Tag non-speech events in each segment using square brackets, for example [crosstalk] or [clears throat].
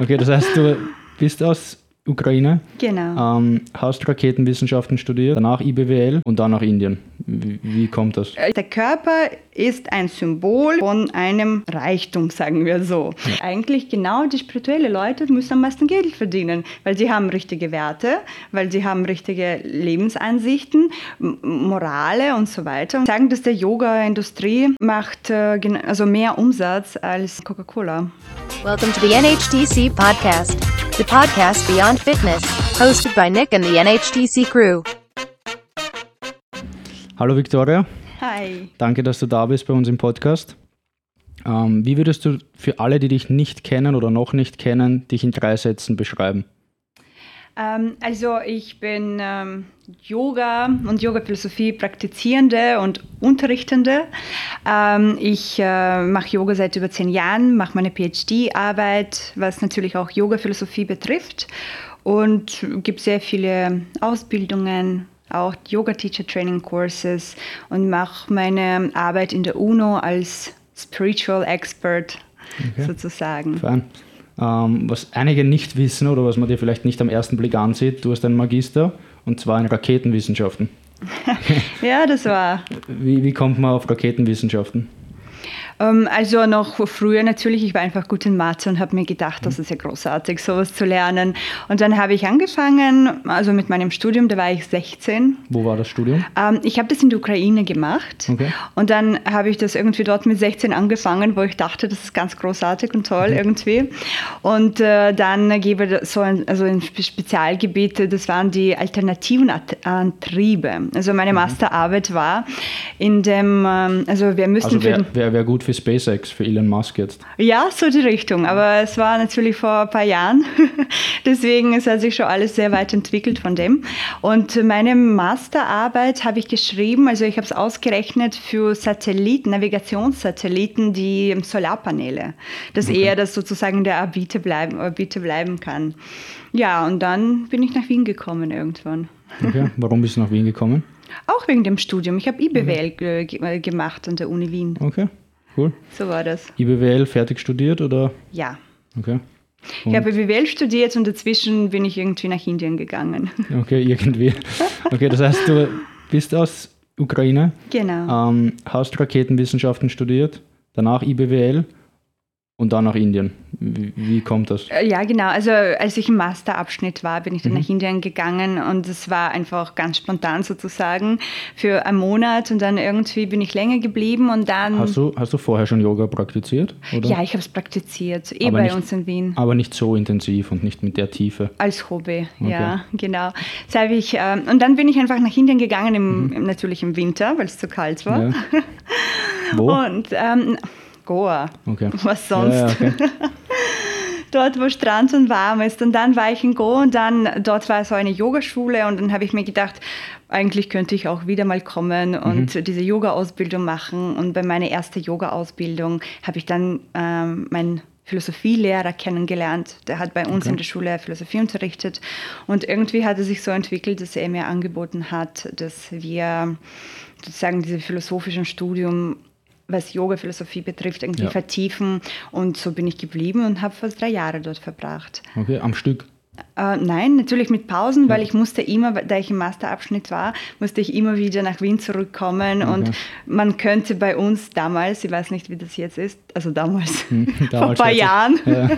Okay, das heißt, du bist aus Ukraine, Genau. ähm, hast Raketenwissenschaften studiert, danach IBWL und dann nach Indien. Wie, kommt das? Der Körper ist ein Symbol von einem Reichtum, sagen wir so. Eigentlich genau die spirituellen Leute müssen am meisten Geld verdienen, weil sie haben richtige Werte, weil sie haben richtige Lebensansichten, Morale und so weiter. Und sagen, dass der Yoga-Industrie macht äh, also mehr Umsatz als Coca-Cola. Welcome to the NHTC podcast, the podcast beyond fitness, hosted by Nick and the NHTC crew. Hallo Victoria, Hi. danke, dass du da bist bei uns im Podcast. Ähm, wie würdest du für alle, die dich nicht kennen oder noch nicht kennen, dich in drei Sätzen beschreiben? Ähm, also ich bin ähm, Yoga und Yoga-Philosophie praktizierende und unterrichtende. Ähm, ich äh, mache Yoga seit über zehn Jahren, mache meine PhD-Arbeit, was natürlich auch Yoga-Philosophie betrifft und gibt sehr viele Ausbildungen, auch Yoga-Teacher-Training-Courses und mache meine Arbeit in der UNO als Spiritual Expert sozusagen. Fein. Ähm, was einige nicht wissen oder was man dir vielleicht nicht am ersten Blick ansieht, du hast einen Magister und zwar in Raketenwissenschaften. [laughs] Ja, das war Wie, wie kommt man auf Raketenwissenschaften? Ähm, also noch früher natürlich, ich war einfach gut in Mathe und habe mir gedacht, das ist ja großartig, sowas zu lernen. Und dann habe ich angefangen, also mit meinem Studium, da war ich 16. Wo war das Studium? Ähm, ich habe das in der Ukraine gemacht Okay. und dann habe ich das irgendwie dort mit 16 angefangen, wo ich dachte, das ist ganz großartig und toll irgendwie. Und äh, dann gebe ich so ein, also ein Spe- Spezialgebiet, das waren die alternativen At- Antriebe. Also meine Masterarbeit war in dem, ähm, also wir müssen Also den wär, wär gut für SpaceX, für Elon Musk jetzt. ja, so die Richtung. Aber es war natürlich vor ein paar Jahren. [laughs] Deswegen es hat sich schon alles sehr weit entwickelt von dem. Und meine Masterarbeit habe ich geschrieben, also ich habe es ausgerechnet für Satelliten, Navigationssatelliten, die Solarpaneele. Dass eher das sozusagen der Orbite bleiben, Orbite bleiben kann. Ja, und dann bin ich nach Wien gekommen irgendwann. Okay. [laughs] Warum bist du nach Wien gekommen? Auch wegen dem Studium. Ich habe IBWL ge ge gemacht an der Uni Wien. Okay, cool. So war das. IBWL fertig studiert oder? Ja. Okay. Ich habe BWL studiert und dazwischen bin ich irgendwie nach Indien gegangen. [laughs] Okay, irgendwie. Okay, das heißt, du bist aus Ukraine, Genau. ähm, hast Raketenwissenschaften studiert, danach IBWL und dann nach Indien. Wie, wie kommt das? Äh, Ja, genau. Also als ich im Masterabschnitt war, bin ich Mhm. dann nach Indien gegangen und es war einfach ganz spontan sozusagen für einen Monat und dann irgendwie bin ich länger geblieben und dann... Hast du, hast du vorher schon Yoga praktiziert? Oder? ja, ich habe es praktiziert, eh Aber bei nicht- uns in Wien. Aber nicht so intensiv und nicht mit der Tiefe. Als Hobby, ja, genau. Das ich, ähm, und dann bin ich einfach nach Indien gegangen, im, im, natürlich im Winter, weil es zu kalt war. Mhm. Ja. [laughs] Wo? Und ähm, Goa, Okay. [laughs] was sonst? Ja, okay. [laughs] dort, wo Strand und warm ist. Und dann war ich in Go und dann dort war so eine Yogaschule und dann habe ich mir gedacht, eigentlich könnte ich auch wieder mal kommen und diese Yoga-Ausbildung machen. Und bei meiner ersten Yoga-Ausbildung habe ich dann ähm, meinen Philosophielehrer kennengelernt. Der hat bei uns Okay. in der Schule Philosophie unterrichtet. Und irgendwie hat es sich so entwickelt, dass er mir angeboten hat, dass wir sozusagen dieses philosophische Studium was Yoga-Philosophie betrifft, irgendwie Ja. vertiefen. Und so bin ich geblieben und habe fast drei Jahre dort verbracht. okay, am Stück. Äh, nein, natürlich mit Pausen, weil ich musste immer, da ich im Masterabschnitt war, musste ich immer wieder nach Wien zurückkommen. Und man könnte bei uns damals, ich weiß nicht, wie das jetzt ist, also damals, [laughs] vor ein Hm, Damals paar schätze ich- Jahren. Ja.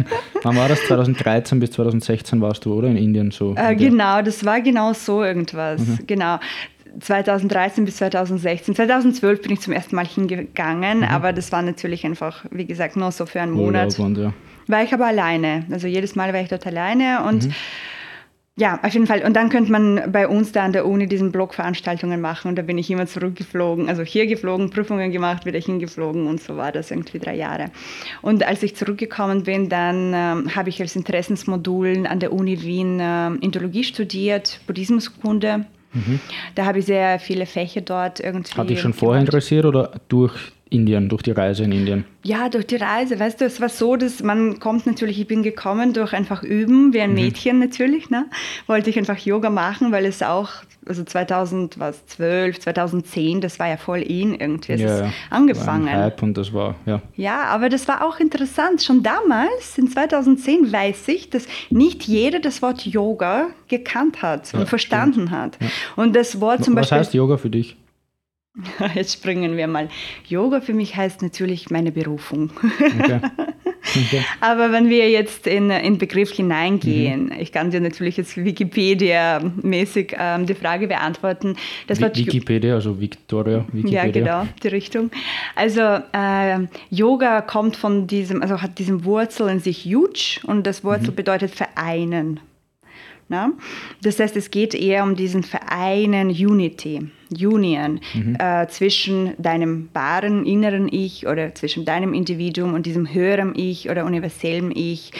Wann war das? 2013 bis 2016 warst du, oder? In Indien so. Äh, genau, das war genau so irgendwas. Mhm. Genau. 2013 bis 2016. 2012 bin ich zum ersten Mal hingegangen, aber das war natürlich einfach, wie gesagt, nur so für einen Monat. Mhm. Und ja. War ich aber alleine. Also jedes Mal war ich dort alleine und Mhm. ja, auf jeden Fall. Und dann könnte man bei uns da an der Uni diesen Blogveranstaltungen machen und da bin ich immer zurückgeflogen, also hier geflogen, Prüfungen gemacht, wieder hingeflogen und so war das irgendwie drei Jahre. Und als ich zurückgekommen bin, dann ähm, habe ich als Interessensmodul an der Uni Wien ähm, Indologie studiert, Buddhismuskunde. Da habe ich sehr viele Fächer dort irgendwie. Mhm. Hat dich schon vorher gemacht. interessiert oder durch Indien, durch die Reise in Indien? Ja, durch die Reise. Weißt du, es war so, dass man kommt natürlich, ich bin gekommen durch einfach Üben, wie ein Mädchen natürlich, ne? Wollte ich einfach Yoga machen, weil es auch, also 2012, 2010, das war ja voll in irgendwie, es ist angefangen. War ein Hype und das war, ja. Ja, aber das war auch interessant. Schon damals, in 2010, weiß ich, dass nicht jeder das Wort Yoga gekannt hat und Ja, verstanden hat. Und das Wort zum Was Beispiel. heißt Yoga für dich? [laughs] Jetzt springen wir mal. Yoga für mich heißt natürlich meine Berufung. Okay. [laughs] okay. Aber wenn wir jetzt in den Begriff hineingehen, ich kann dir natürlich jetzt Wikipedia-mäßig ähm, die Frage beantworten. Das Wi- Wort Wikipedia, also Victoria, Wikipedia. ja, genau, die Richtung. Also äh, Yoga kommt von diesem, also hat diesen Wurzel in sich Yuj und das Wurzel bedeutet vereinen. Na? Das heißt, es geht eher um diesen Vereinen, Unity, Union äh, zwischen deinem wahren inneren Ich oder zwischen deinem Individuum und diesem höheren Ich oder universellen Ich.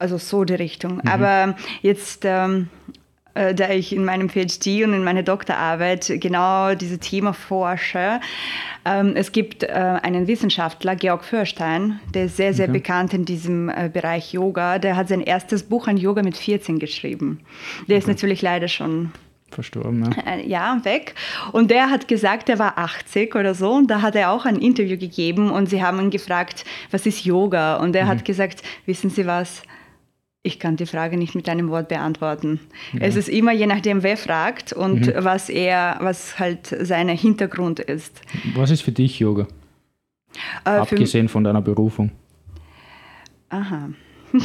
Also so die Richtung. Aber jetzt ähm, äh, da ich in meinem PhD und in meiner Doktorarbeit genau dieses Thema forsche. Ähm, es gibt äh, einen Wissenschaftler, Georg Fürstein, der ist sehr, sehr Okay. bekannt in diesem äh, Bereich Yoga. Der hat sein erstes Buch an Yoga mit 14 geschrieben. Der ist natürlich leider schon Verstorben, äh, ja, weg. Und der hat gesagt, er war 80 oder so. Und da hat er auch ein Interview gegeben und sie haben ihn gefragt, was ist Yoga? Und er hat gesagt, wissen Sie was? Ich kann die Frage nicht mit einem Wort beantworten. Es ist immer je nachdem, wer fragt und was er, was halt sein Hintergrund ist. Was ist für dich Yoga? Äh, Abgesehen von deiner Berufung. Aha. [laughs]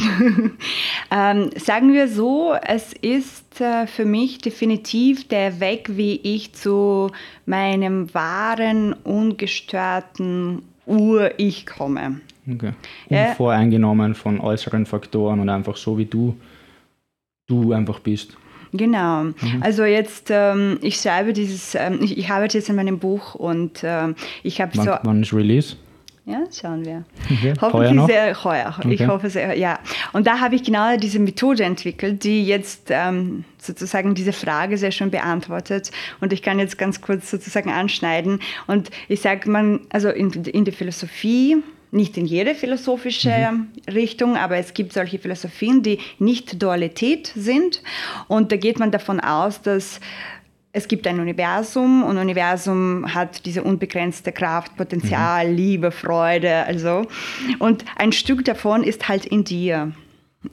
ähm, sagen wir so, es ist äh, für mich definitiv der Weg, wie ich zu meinem wahren, ungestörten Ur-Ich komme. Okay. Ja. Unvoreingenommen von äußeren Faktoren und einfach so, wie du, du einfach bist. Genau. Also jetzt, ähm, ich schreibe dieses, ähm, ich, ich arbeite jetzt an meinem Buch und ähm, ich habe so, wann ist Release? ja, schauen wir. Okay. Hoffentlich noch? sehr heuer. Ich Okay. hoffe sehr, ja. Und da habe ich genau diese Methode entwickelt, die jetzt ähm, sozusagen diese Frage sehr schön beantwortet. Und ich kann jetzt ganz kurz sozusagen anschneiden. Und ich sage, man, also in, in der Philosophie, nicht in jede philosophische Mhm. Richtung, aber es gibt solche Philosophien, die nicht Dualität sind. Und da geht man davon aus, dass es gibt ein Universum und Universum hat diese unbegrenzte Kraft, Potenzial, Liebe, Freude, also. Und ein Stück davon ist halt in dir.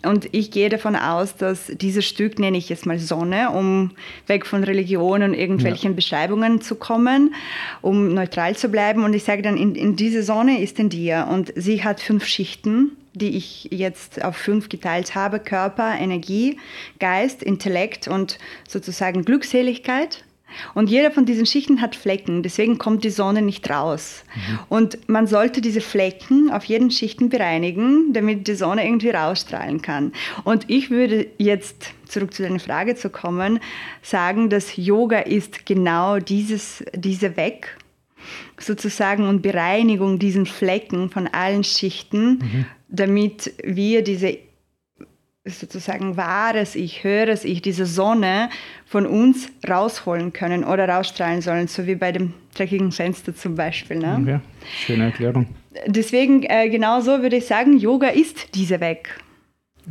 Und ich gehe davon aus, dass dieses Stück, nenne ich jetzt mal Sonne, um weg von Religion und irgendwelchen Beschreibungen zu kommen, um neutral zu bleiben. Und ich sage dann, in, in diese Sonne ist in dir. Und sie hat fünf Schichten, die ich jetzt auf fünf geteilt habe. Körper, Energie, Geist, Intellekt und sozusagen Glückseligkeit. Und jeder von diesen Schichten hat Flecken, deswegen kommt die Sonne nicht raus. Und man sollte diese Flecken auf jeden Schichten bereinigen, damit die Sonne irgendwie rausstrahlen kann. Und ich würde jetzt, zurück zu deiner Frage zu kommen, sagen, dass Yoga ist genau dieses, diese Weg, sozusagen, und Bereinigung diesen Flecken von allen Schichten, damit wir diese sozusagen wahres Ich, höheres Ich, diese Sonne von uns rausholen können oder rausstrahlen sollen, so wie bei dem dreckigen Fenster zum Beispiel. Ne? Okay. Schöne Erklärung. Deswegen, äh, genau so würde ich sagen, Yoga ist dieser Weg.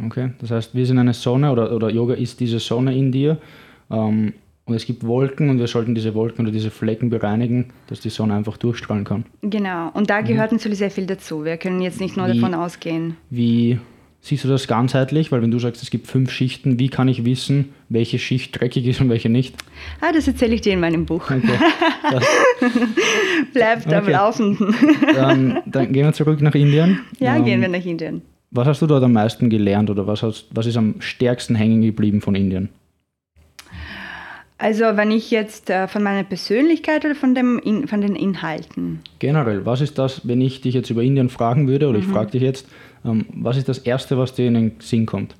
Okay. Das heißt, wir sind eine Sonne oder, oder Yoga ist diese Sonne in dir. Ähm, und es gibt Wolken und wir sollten diese Wolken oder diese Flecken bereinigen, dass die Sonne einfach durchstrahlen kann. Genau. Und da gehört natürlich sehr viel dazu. Wir können jetzt nicht nur Wie- davon ausgehen. Wie siehst du das ganzheitlich? Weil wenn du sagst, es gibt fünf Schichten, wie kann ich wissen, welche Schicht dreckig ist und welche nicht? Ah, das erzähle ich dir in meinem Buch. Okay. [laughs] Bleibt am. Laufenden. ähm, dann gehen wir zurück nach Indien. ja, Ähm, gehen wir nach Indien. Was hast du dort am meisten gelernt oder was, hast, was ist am stärksten hängen geblieben von Indien? Also, wenn ich jetzt äh, von meiner Persönlichkeit oder von, dem in, von den Inhalten? Generell, was ist das, wenn ich dich jetzt über Indien fragen würde, oder ich Mhm. frage dich jetzt, was ist das Erste, was dir in den Sinn kommt?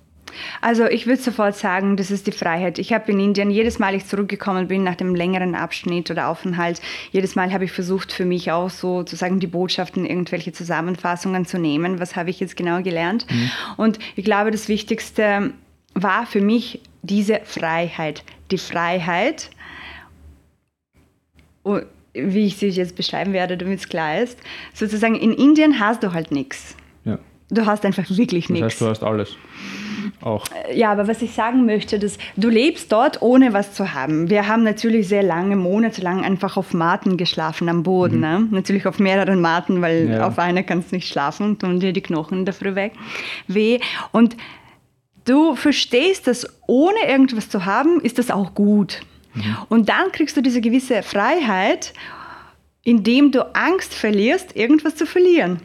Also ich würde sofort sagen, das ist die Freiheit. Ich habe in Indien, jedes Mal ich zurückgekommen bin nach dem längeren Abschnitt oder Aufenthalt, jedes Mal habe ich versucht für mich auch sozusagen die Botschaften, irgendwelche Zusammenfassungen zu nehmen. Was habe ich jetzt genau gelernt? Und ich glaube, das Wichtigste war für mich diese Freiheit. Die Freiheit, u- wie ich sie jetzt beschreiben werde, damit es klar ist, sozusagen in Indien hast du halt nichts. Du hast einfach wirklich Das heißt, nichts. du hast alles. Auch. Ja, aber was ich sagen möchte, dass du lebst dort, ohne was zu haben. Wir haben natürlich sehr lange, monatelang einfach auf Matten geschlafen am Boden. Ne? Natürlich auf mehreren Matten, weil Mhm. Ja. auf einer kannst du nicht schlafen, tun dir die Knochen dafür weg. Weh. Und du verstehst, dass ohne irgendwas zu haben, ist das auch gut. Mhm. Und dann kriegst du diese gewisse Freiheit, indem du Angst verlierst, irgendwas zu verlieren.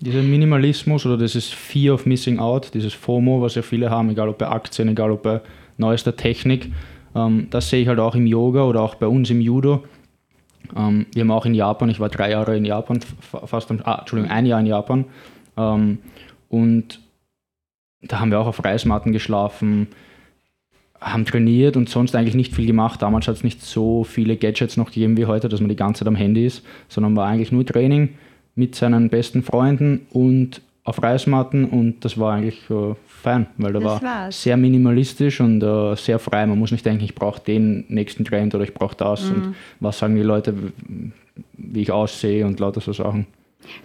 Dieser Minimalismus oder dieses Fear of Missing Out, dieses FOMO, was ja viele haben, egal ob bei Aktien, egal ob bei neuester Technik, ähm, das sehe ich halt auch im Yoga oder auch bei uns im Judo. Ähm, wir haben auch in Japan, ich war drei Jahre in Japan, fa- fast, ah, Entschuldigung, ein Jahr in Japan. Ähm, und da haben wir auch auf Reismatten geschlafen, haben trainiert und sonst eigentlich nicht viel gemacht. Damals hat es nicht so viele Gadgets noch gegeben wie heute, dass man die ganze Zeit am Handy ist, sondern war eigentlich nur Training mit seinen besten Freunden und auf Reismatten und das war eigentlich äh, fein, weil da Das war war's. sehr minimalistisch und äh, sehr frei. Man muss nicht denken, ich brauche den nächsten Trend oder ich brauche das Mhm. und was sagen die Leute, wie ich aussehe und lauter so Sachen.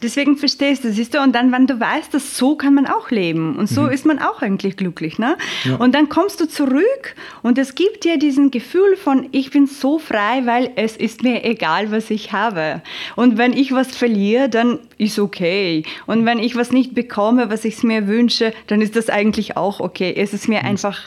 Deswegen verstehst du, siehst du, und dann, wenn du weißt, dass so kann man auch leben und so ist man auch eigentlich glücklich, ne? Ja. Und dann kommst du zurück und es gibt dir diesen Gefühl von, ich bin so frei, weil es ist mir egal, was ich habe. Und wenn ich was verliere, dann ist okay. Und wenn ich was nicht bekomme, was ich mir wünsche, dann ist das eigentlich auch okay. Es ist mir einfach,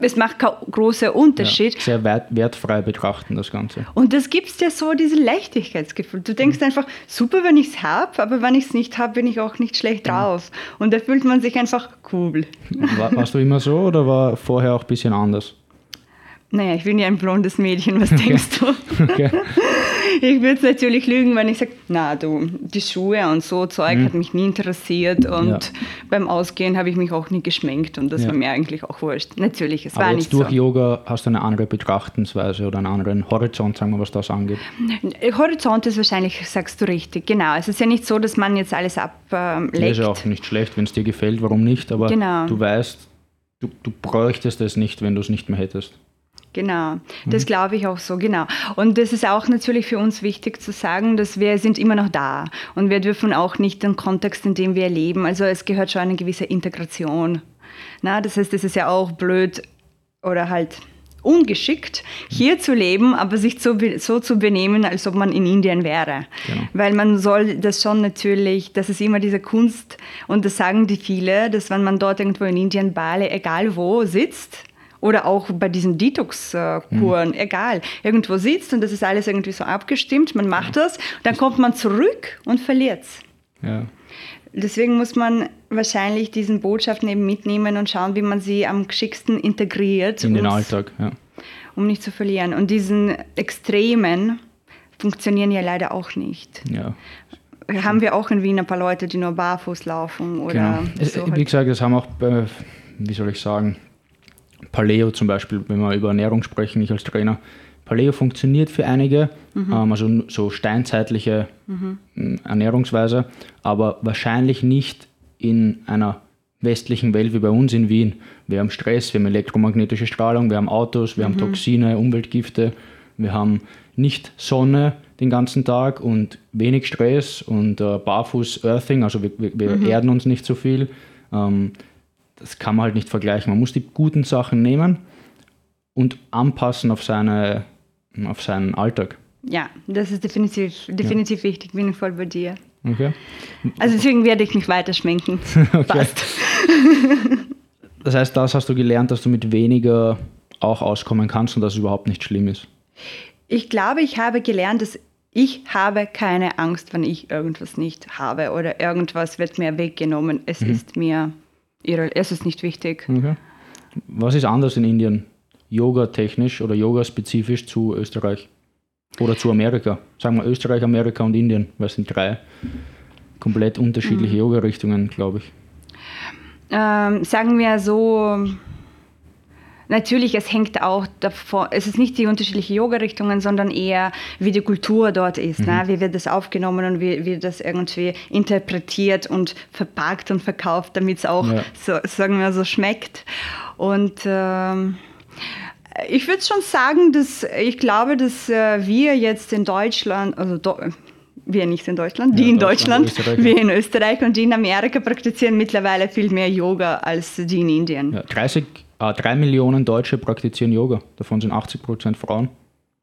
es macht keinen großen Unterschied. Ja, sehr wert, wertfrei betrachten, das Ganze. Und das gibt dir so dieses Leichtigkeitsgefühl. Du denkst einfach, super, wenn ich es habe, aber wenn ich es nicht habe, bin ich auch nicht schlecht drauf. Und da fühlt man sich einfach cool. War, warst du immer so oder war vorher auch ein bisschen anders? Naja, ich bin ja ein blondes Mädchen, was [laughs] denkst du? Okay. Ich würde natürlich lügen, wenn ich sage, na du, die Schuhe und so Zeug hat mich nie interessiert und Mhm. Ja. beim Ausgehen habe ich mich auch nie geschminkt und das Ja. war mir eigentlich auch wurscht. Natürlich, es Aber war nicht durch so. Yoga hast du eine andere Betrachtensweise oder einen anderen Horizont, sagen wir, was das angeht. Horizont ist wahrscheinlich, sagst du richtig, genau. Es ist ja nicht so, dass man jetzt alles ablegt. Das ist ja auch nicht schlecht, wenn es dir gefällt, warum nicht? Aber Genau. du weißt, du, du bräuchtest es nicht, wenn du es nicht mehr hättest. Genau, das glaube ich auch so, genau. Und das ist auch natürlich für uns wichtig zu sagen, dass wir sind immer noch da und wir dürfen auch nicht den Kontext, in dem wir leben, also es gehört schon eine gewisse Integration. Na, das heißt, es ist ja auch blöd oder halt ungeschickt, hier zu leben, aber sich so, so zu benehmen, als ob man in Indien wäre. Genau. Weil man soll das schon natürlich, das ist immer diese Kunst und das sagen die viele, dass wenn man dort irgendwo in Indien, Bali, egal wo sitzt, oder auch bei diesen Detox-Kuren, egal, irgendwo sitzt und das ist alles irgendwie so abgestimmt, man macht das, dann kommt man zurück und verliert es. Ja. Deswegen muss man wahrscheinlich diesen Botschaften eben mitnehmen und schauen, wie man sie am geschicktesten integriert, In den Alltag, ja. um nicht zu verlieren. Und diesen Extremen funktionieren ja leider auch nicht. ja. Haben wir auch in Wien ein paar Leute, die nur barfuß laufen oder Genau. So wie halt. gesagt, das haben auch, äh, wie soll ich sagen, Paleo zum Beispiel, wenn wir über Ernährung sprechen, ich als Trainer. Paleo funktioniert für einige, Mhm. ähm, also so steinzeitliche m, Ernährungsweise, aber wahrscheinlich nicht in einer westlichen Welt wie bei uns in Wien. Wir haben Stress, wir haben elektromagnetische Strahlung, wir haben Autos, wir haben Toxine, Umweltgifte, wir haben nicht Sonne den ganzen Tag und wenig Stress und äh, barfuß Earthing, also wir, wir, wir erden uns nicht so viel. Ähm, das kann man halt nicht vergleichen. Man muss die guten Sachen nehmen und anpassen auf, seine, auf seinen Alltag. Ja, das ist definitiv, definitiv wichtig, bin ich voll bei dir. Okay? Also deswegen werde ich mich weiter schminken. [laughs] okay. Passt. [laughs] Das heißt, das hast du gelernt, dass du mit weniger auch auskommen kannst und dass es überhaupt nicht schlimm ist. Ich glaube, ich habe gelernt, dass ich habe keine Angst, wenn ich irgendwas nicht habe oder irgendwas wird mir weggenommen. Es ist mir, es ist nicht wichtig. Okay. Was ist anders in Indien? Yoga-technisch oder Yoga-spezifisch zu Österreich? Oder zu Amerika? Sagen wir Österreich, Amerika und Indien, weil es sind drei komplett unterschiedliche Yoga-Richtungen, glaube ich. Ähm, sagen wir so, natürlich, es hängt auch davon, es ist nicht die unterschiedlichen Yoga-Richtungen, sondern eher, wie die Kultur dort ist, ne? wie wird das aufgenommen und wie wird das irgendwie interpretiert und verpackt und verkauft, damit es auch, Ja. so, sagen wir so, schmeckt. Und ähm, Ich würde schon sagen, dass ich glaube, dass äh, wir jetzt in Deutschland, also Do wir nicht in Deutschland, die Ja, in Deutschland, Deutschland, wir in Österreich und die in Amerika praktizieren mittlerweile viel mehr Yoga als die in Indien. Ja, 30, äh, 3 Millionen Deutsche praktizieren Yoga. Davon sind 80 Prozent Frauen.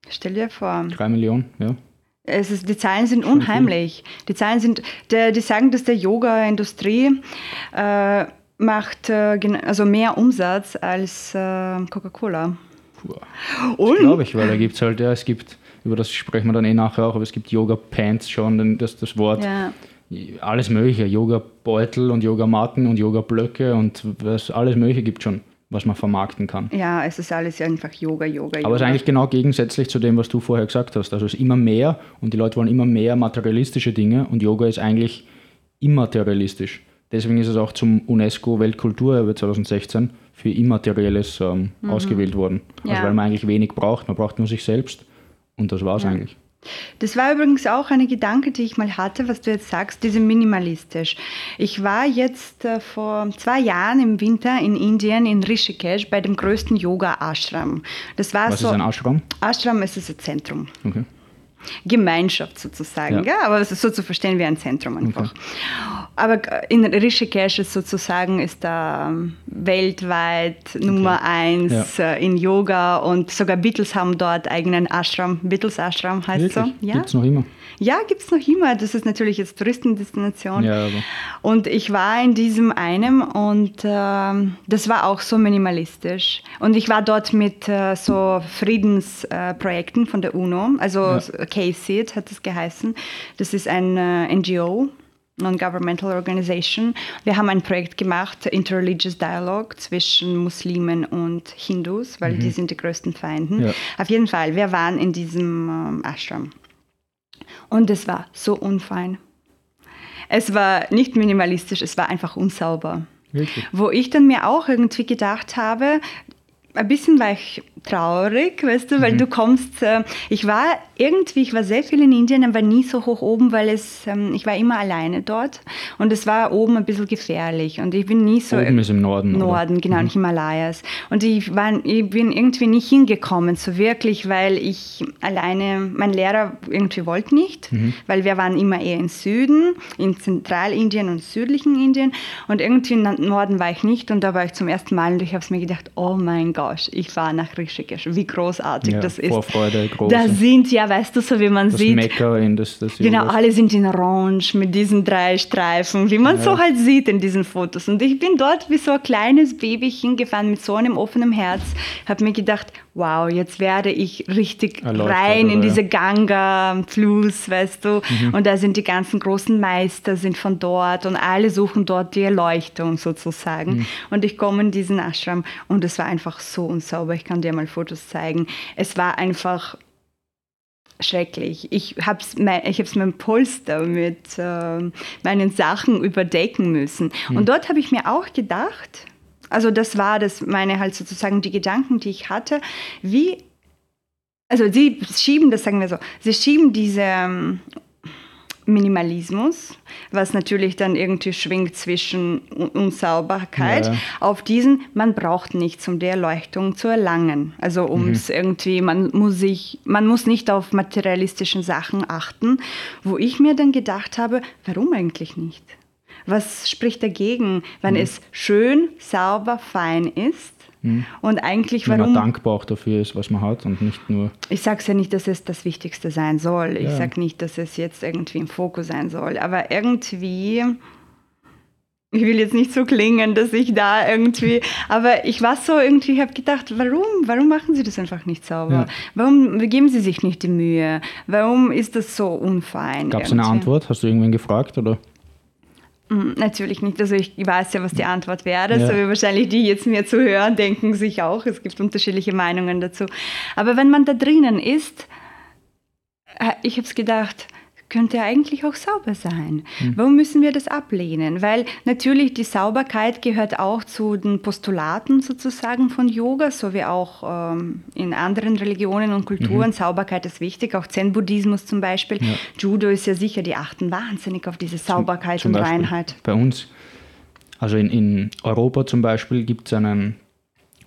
Stell dir vor. 3 Millionen, ja. Es ist, die Zahlen sind unheimlich. Die Zahlen sind, der, die sagen, dass der Yoga-Industrie äh, macht äh, also mehr Umsatz als äh, Coca-Cola. Und Glaube ich, weil da gibt es halt, ja, es gibt, über das sprechen wir dann eh nachher auch, aber es gibt Yoga-Pants schon, das, das Wort, ja, alles mögliche, Yoga-Beutel und Yoga-Matten und Yoga-Blöcke und was, alles mögliche gibt schon, was man vermarkten kann. ja, es ist alles einfach Yoga, Yoga, Yoga. Aber es ist eigentlich genau gegensätzlich zu dem, was du vorher gesagt hast. Also es ist immer mehr und die Leute wollen immer mehr materialistische Dinge und Yoga ist eigentlich immaterialistisch. Deswegen ist es auch zum UNESCO-Weltkulturerbe 2016 für Immaterielles ähm, ausgewählt worden. Also Ja. weil man eigentlich wenig braucht, man braucht nur sich selbst und das war es eigentlich. Das war übrigens auch eine Gedanke, die ich mal hatte, was du jetzt sagst, diese minimalistisch. Ich war jetzt äh, vor zwei Jahren im Winter in Indien, in Rishikesh, bei dem größten Yoga-Ashram. Das war Was so. ist ein Ashram? Ashram ist das ein Zentrum. Okay. Gemeinschaft sozusagen, Ja. ja. aber es ist so zu verstehen wie ein Zentrum einfach. Aber in Rishikesh ist sozusagen ist da ähm, weltweit Nummer eins äh, in Yoga und sogar Beatles haben dort eigenen Ashram, Beatles Ashram heißt Wirklich? so. Ja, Gibt es noch immer? ja gibt es noch immer. Das ist natürlich jetzt Touristendestination. Ja, Und ich war in diesem einem und ähm, das war auch so minimalistisch. Und ich war dort mit äh, so Friedensprojekten äh, von der UNO, also Ja. KSEED hat es geheißen. Das ist ein äh, NGO. Non-Governmental Organization. Wir haben ein Projekt gemacht, Interreligious Dialogue zwischen Muslimen und Hindus, weil die sind die größten Feinden. Ja. Auf jeden Fall, wir waren in diesem ähm, Ashram. Und es war so unfein. Es war nicht minimalistisch, es war einfach unsauber. wirklich. Wo ich dann mir auch irgendwie gedacht habe, ein bisschen war ich traurig, weißt du, weil Mhm. du kommst, äh, ich war irgendwie, ich war sehr viel in Indien, aber nie so hoch oben, weil es, ähm, ich war immer alleine dort und es war oben ein bisschen gefährlich und ich bin nie so... Oben ist im Norden. oder? Norden, genau, in Himalayas. Und ich, war, ich bin irgendwie nicht hingekommen, so wirklich, weil ich alleine, mein Lehrer irgendwie wollte nicht, weil wir waren immer eher im Süden, in Zentralindien und südlichen Indien. Und irgendwie im Norden war ich nicht und da war ich zum ersten Mal und ich habe es mir gedacht, oh mein Gott, ich war nach Rishikesh, wie großartig Ja, das ist. Vorfreude, große. Da sind ja, weißt du, so wie man das sieht, Mekka in das, das Genau, Yogas. alle sind in Orange mit diesen drei Streifen, wie man so halt sieht in diesen Fotos. Und ich bin dort wie so ein kleines Baby hingefahren mit so einem offenen Herz, habe mir gedacht, wow, jetzt werde ich richtig Erleuchtet, rein in oder? diese Ganga-Fluss, weißt du. Und da sind die ganzen großen Meister sind von dort und alle suchen dort die Erleuchtung sozusagen. Und ich komme in diesen Ashram und es war einfach so unsauber. Ich kann dir mal Fotos zeigen. Es war einfach schrecklich. Ich habe es ich hab's mein Polster mit ähm, meinen Sachen überdecken müssen. Und dort habe ich mir auch gedacht, also das war das meine halt sozusagen die Gedanken, die ich hatte, wie also sie schieben das sagen wir so, sie schieben diese ähm, Minimalismus, was natürlich dann irgendwie schwingt zwischen Un- Unsauberkeit, Ja. auf diesen, man braucht nichts, um die Erleuchtung zu erlangen. Also um es irgendwie, man muss sich, man muss nicht auf materialistischen Sachen achten, wo ich mir dann gedacht habe, warum eigentlich nicht? Was spricht dagegen, wenn es schön, sauber, fein ist? Und eigentlich, Wenn man warum dankbar auch dafür ist, was man hat und nicht nur. ich sage ja nicht, dass es das Wichtigste sein soll. Ich Ja. sage nicht, dass es jetzt irgendwie im Fokus sein soll. Aber irgendwie, ich will jetzt nicht so klingen, dass ich da irgendwie, [laughs] aber ich war so irgendwie, ich habe gedacht, warum? Warum machen Sie das einfach nicht sauber? Ja. Warum geben Sie sich nicht die Mühe? Warum ist das so unfein? Gab es eine? Antwort? Hast du irgendwen gefragt? Oder? Mm, Natürlich nicht. Also ich weiß ja, was die Antwort wäre. Ja. So wie wahrscheinlich die jetzt mir zu hören, denken sich auch. Es gibt unterschiedliche Meinungen dazu. Aber wenn man da drinnen ist, äh, ich habe es gedacht, könnte eigentlich auch sauber sein. Warum müssen wir das ablehnen? Weil natürlich die Sauberkeit gehört auch zu den Postulaten sozusagen von Yoga, so wie auch ähm, in anderen Religionen und Kulturen. Sauberkeit ist wichtig, auch Zen-Buddhismus zum Beispiel. Judo ist ja sicher, die achten wahnsinnig auf diese Sauberkeit Zum und Beispiel Reinheit. Bei uns, also in, in Europa zum Beispiel, gibt es einen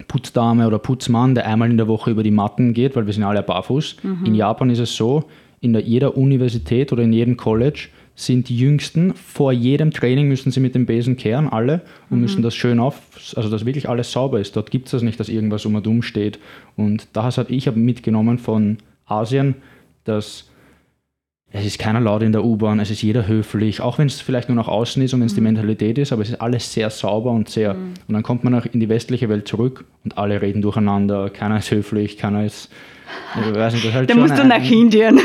Putzdame oder Putzmann, der einmal in der Woche über die Matten geht, weil wir sind alle barfuß. In Japan ist es so, in der, jeder Universität oder in jedem College sind die Jüngsten, vor jedem Training müssen sie mit dem Besen kehren, alle, und müssen das schön auf, also dass wirklich alles sauber ist. Dort gibt es das nicht, dass irgendwas um und um steht. Und das hat ich hab mitgenommen von Asien, dass es ist keiner laut in der U-Bahn, es ist jeder höflich, auch wenn es vielleicht nur nach außen ist und wenn es die Mentalität ist, aber es ist alles sehr sauber und sehr. Und dann kommt man auch in die westliche Welt zurück und alle reden durcheinander, keiner ist höflich, keiner ist. Nicht, halt Da schon musst du ein- nach Indien.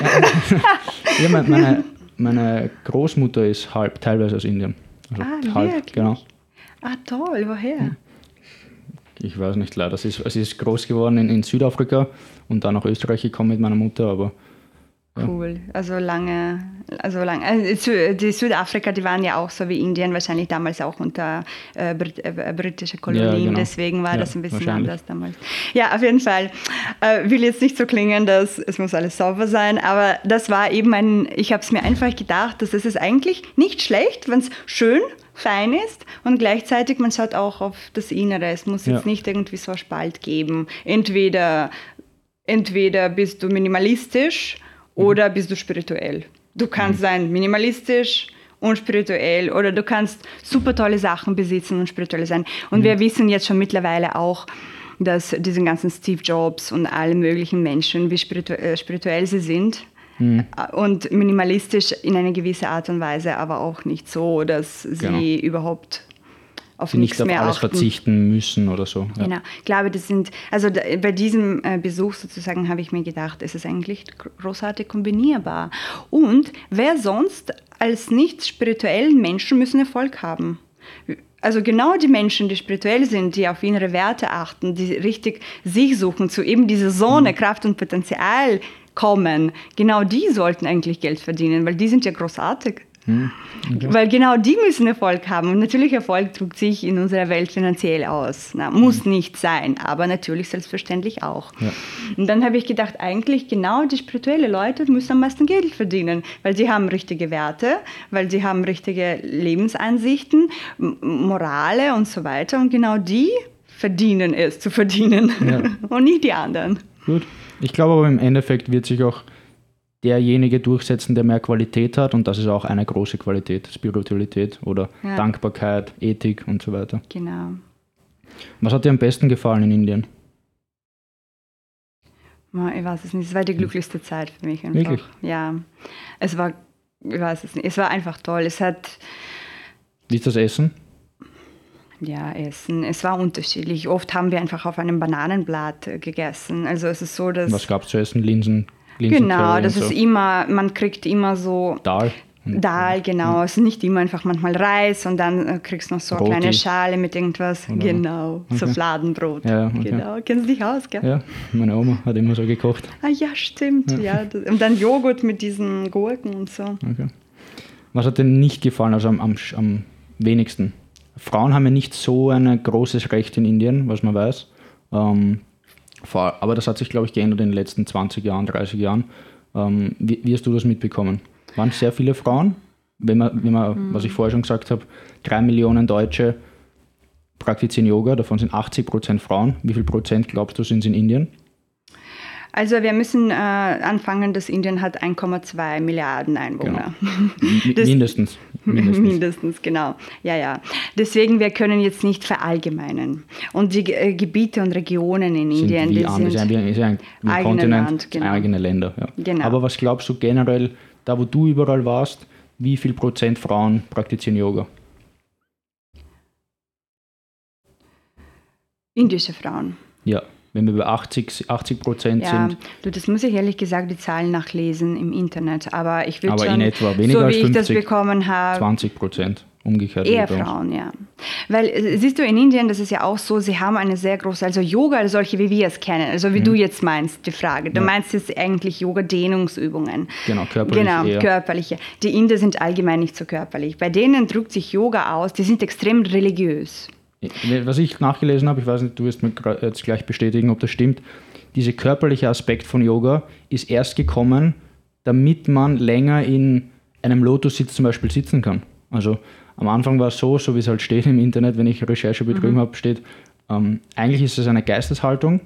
ja, meine, meine, meine Großmutter ist halb, teilweise aus Indien. Also Ah, halb, wirklich? genau. Ah, toll, woher? Ich weiß nicht leider. Sie ist, sie ist groß geworden in, in Südafrika und dann nach Österreich gekommen mit meiner Mutter, aber Cool. Also lange, also lange. Also Sü- die Südafrika, die waren ja auch so wie Indien, wahrscheinlich damals auch unter äh, Brit äh, britische Kolonien. genau. Deswegen war Ja, das ein bisschen anders damals. Ja, auf jeden Fall. Äh, will jetzt nicht so klingen, dass es muss alles sauber sein, aber das war eben ein, ich habe es mir einfach gedacht, dass es ist eigentlich nicht schlecht, wenn es schön fein ist und gleichzeitig man schaut auch auf das Innere. Es muss jetzt Ja. nicht irgendwie so einen Spalt geben. Entweder entweder bist du minimalistisch oder bist du spirituell. Du kannst sein minimalistisch und spirituell oder du kannst super tolle Sachen besitzen und spirituell sein. Und wir wissen jetzt schon mittlerweile auch, dass diese ganzen Steve Jobs und alle möglichen Menschen, wie spiritu äh, spirituell sie sind. Äh, Und minimalistisch in eine gewisse Art und Weise, aber auch nicht so, dass sie Genau. überhaupt auf die nichts nicht auf mehr alles achten. verzichten müssen oder so. Ja. Genau. Ich glaube, das sind, also da, bei diesem äh, Besuch sozusagen habe ich mir gedacht, es ist eigentlich großartig kombinierbar. Und wer sonst als nicht spirituellen Menschen müssen Erfolg haben? Also genau die Menschen, die spirituell sind, die auf innere Werte achten, die richtig sich suchen, zu eben dieser Sonne, Kraft und Potenzial kommen, genau die sollten eigentlich Geld verdienen, weil die sind ja großartig. Weil genau die müssen Erfolg haben. Und natürlich Erfolg drückt sich in unserer Welt finanziell aus. Na, muss nicht sein, aber natürlich selbstverständlich auch. Ja. Und dann habe ich gedacht, eigentlich genau die spirituellen Leute müssen am meisten Geld verdienen, weil sie haben richtige Werte, weil sie haben richtige Lebensansichten, Morale und so weiter. Und genau die verdienen es zu verdienen Ja. [laughs] und nicht die anderen. Gut. Ich glaube aber im Endeffekt wird sich auch derjenige durchsetzen, der mehr Qualität hat und das ist auch eine große Qualität, Spiritualität oder Ja. Dankbarkeit, Ethik und so weiter. Genau. Was hat dir am besten gefallen in Indien? Ich weiß es nicht. Es war die glücklichste Zeit für mich einfach. Wirklich? Ja. Es war, ich weiß es nicht. Es war einfach toll. Es hat, Wie ist das Essen? ja, Essen. Es war unterschiedlich. Oft haben wir einfach auf einem Bananenblatt äh, gegessen. Also es ist so, dass. Was gab es zu essen? Linsen, Linsen genau, das ist so. immer, man kriegt immer so Dal. Und- Dahl, genau. Es ist nicht immer einfach manchmal Reis und dann äh, kriegst du noch so eine Roti. kleine Schale mit irgendwas. Oder- Genau, so Okay. Fladenbrot. Ja, okay. Genau, kennst du dich aus, gell? Ja, meine Oma hat immer so gekocht. Ah ja, stimmt. Ja. das, und dann Joghurt mit diesen Gurken und so. Okay. Was hat dir nicht gefallen, also am, am, am wenigsten? Frauen haben ja nicht so ein großes Recht in Indien, was man weiß. Ähm, vor, aber das hat sich, glaube ich, geändert in den letzten 20 Jahren, 30 Jahren. Ähm, wie, wie hast du das mitbekommen? Waren sehr viele Frauen? Wenn man, wenn man was ich vorher schon gesagt habe, drei Millionen Deutsche praktizieren Yoga, davon sind 80 Prozent Frauen. Wie viel Prozent glaubst du sind es in Indien? Also wir müssen äh, anfangen, dass Indien hat 1,2 Milliarden Einwohner. [laughs] Das- mindestens. [laughs] mindestens. Mindestens, genau. Ja, ja. Deswegen, wir können jetzt nicht verallgemeinern. Und die äh, Gebiete und Regionen in sind Indien, die anders, sind... ein, ist ein, ein Kontinent, genau. eigene Länder. Ja. Genau. Aber was glaubst du generell, da wo du überall warst, wie viel Prozent Frauen praktizieren Yoga? Indische Frauen. Ja, wenn wir bei 80, 80 Prozent Ja, sind, du, das muss ich ehrlich gesagt die Zahlen nachlesen im Internet. Aber ich würde Aber schon, in etwa weniger so wie als ich das 50, bekommen habe, 20 Prozent umgekehrt. Eher. Frauen, ja. Weil äh, siehst du, in Indien, das ist ja auch so, sie haben eine sehr große, also Yoga, solche wie wir es kennen, also wie du jetzt meinst, die Frage. Du Mhm. Ja. meinst jetzt eigentlich Yoga-Dehnungsübungen. Genau, körperlich Genau, eher. körperliche. Die Inder sind allgemein nicht so körperlich. Bei denen drückt sich Yoga aus, die sind extrem religiös. Was ich nachgelesen habe, ich weiß nicht, du wirst mir gra- jetzt gleich bestätigen, ob das stimmt. Dieser körperliche Aspekt von Yoga ist erst gekommen, damit man länger in einem Lotus-Sitz zum Beispiel sitzen kann. Also am Anfang war es so, so wie es halt steht im Internet, wenn ich Recherche betrieben habe, steht, Ähm, eigentlich ist es eine Geisteshaltung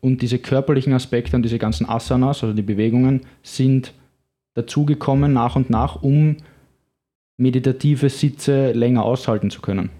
und diese körperlichen Aspekte und diese ganzen Asanas, also die Bewegungen, sind dazugekommen nach und nach, um meditative Sitze länger aushalten zu können.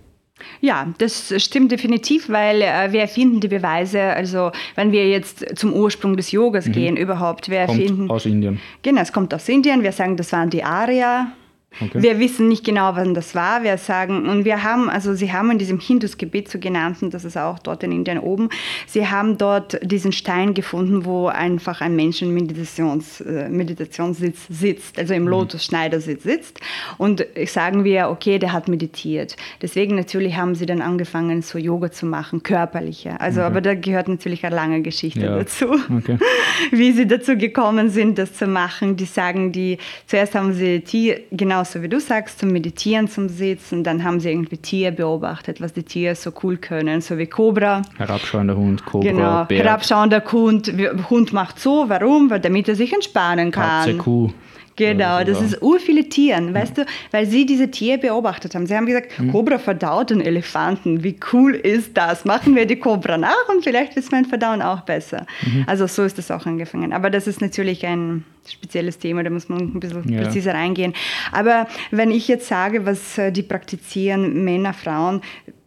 Ja, das stimmt definitiv, weil äh, wir erfinden die Beweise, also wenn wir jetzt zum Ursprung des Yogas mhm. gehen überhaupt, wir kommt erfinden... aus Indien. Genau, es kommt aus Indien, wir sagen, das waren die Arya, Okay. Wir wissen nicht genau, wann das war. Wir sagen, und wir haben, also sie haben in diesem Hindus-Gebiet, so genannten, das ist auch dort in Indien oben, sie haben dort diesen Stein gefunden, wo einfach ein Mensch im Meditations, äh, Meditationssitz sitzt, also im mhm. Lotus-Schneidersitz sitzt. Und sagen wir, okay, der hat meditiert. Deswegen natürlich haben sie dann angefangen, so Yoga zu machen, körperliche. Also, okay. aber da gehört natürlich eine lange Geschichte ja. dazu, okay. [laughs] wie sie dazu gekommen sind, das zu machen. Die sagen, die, zuerst haben sie Tier, genau so wie du sagst, zum Meditieren, zum Sitzen. Dann haben sie irgendwie Tiere beobachtet, was die Tiere so cool können, so wie Cobra. Herabschauender Hund, Cobra, Genau, Bär. herabschauender Hund. Hund macht so, warum? Weil damit er sich entspannen kann. Katze, Kuh. Genau, das ist ur viele Tieren, weißt du, weil sie diese Tiere beobachtet haben. Sie haben gesagt, mhm. Cobra verdaut einen Elefanten. Wie cool ist das? Machen wir die Cobra nach und vielleicht ist mein Verdauen auch besser. Mhm. Also so ist das auch angefangen. Aber das ist natürlich ein spezielles Thema, da muss man ein bisschen ja. präziser reingehen. Aber wenn ich jetzt sage, was äh, die praktizieren, Männer, Frauen,